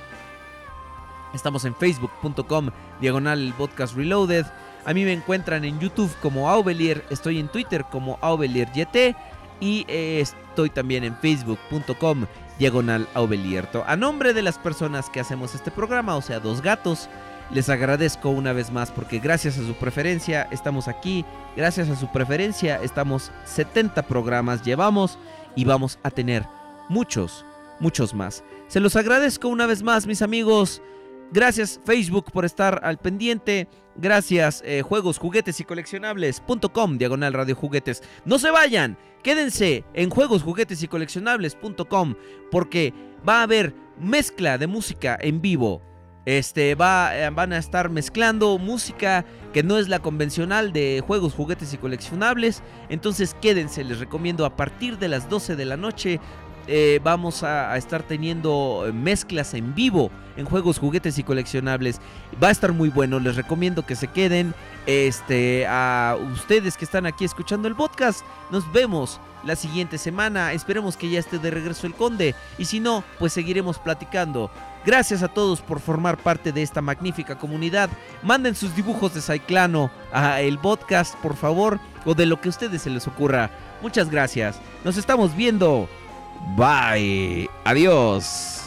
Estamos en facebook.com diagonal podcast reloaded. A mí me encuentran en YouTube como Aubelier, estoy en Twitter como AubelierYT y eh, estoy también en facebook.com diagonal Aubelierto. A nombre de las personas que hacemos este programa, o sea, dos gatos, les agradezco una vez más porque gracias a su preferencia estamos aquí, gracias a su preferencia estamos 70 programas llevamos y vamos a tener muchos, muchos más. Se los agradezco una vez más, mis amigos. Gracias Facebook por estar al pendiente. Gracias eh, juegos, juguetes y coleccionables.com diagonal radio juguetes. No se vayan, quédense en juegos, juguetes y coleccionables.com porque va a haber mezcla de música en vivo. Este va, eh, van a estar mezclando música que no es la convencional de juegos, juguetes y coleccionables. Entonces quédense, les recomiendo a partir de las 12 de la noche eh, vamos a, a, estar teniendo mezclas en vivo en juegos, juguetes y coleccionables. Va a estar muy bueno, les recomiendo que se queden. Este, a ustedes que están aquí escuchando el podcast, nos vemos la siguiente semana. Esperemos que ya esté de regreso el conde. Y si no, pues seguiremos platicando. Gracias a todos por formar parte de esta magnífica comunidad. Manden sus dibujos de Cyclano a el podcast, por favor, o de lo que a ustedes se les ocurra. Muchas gracias. Nos estamos viendo. Bye. Adiós.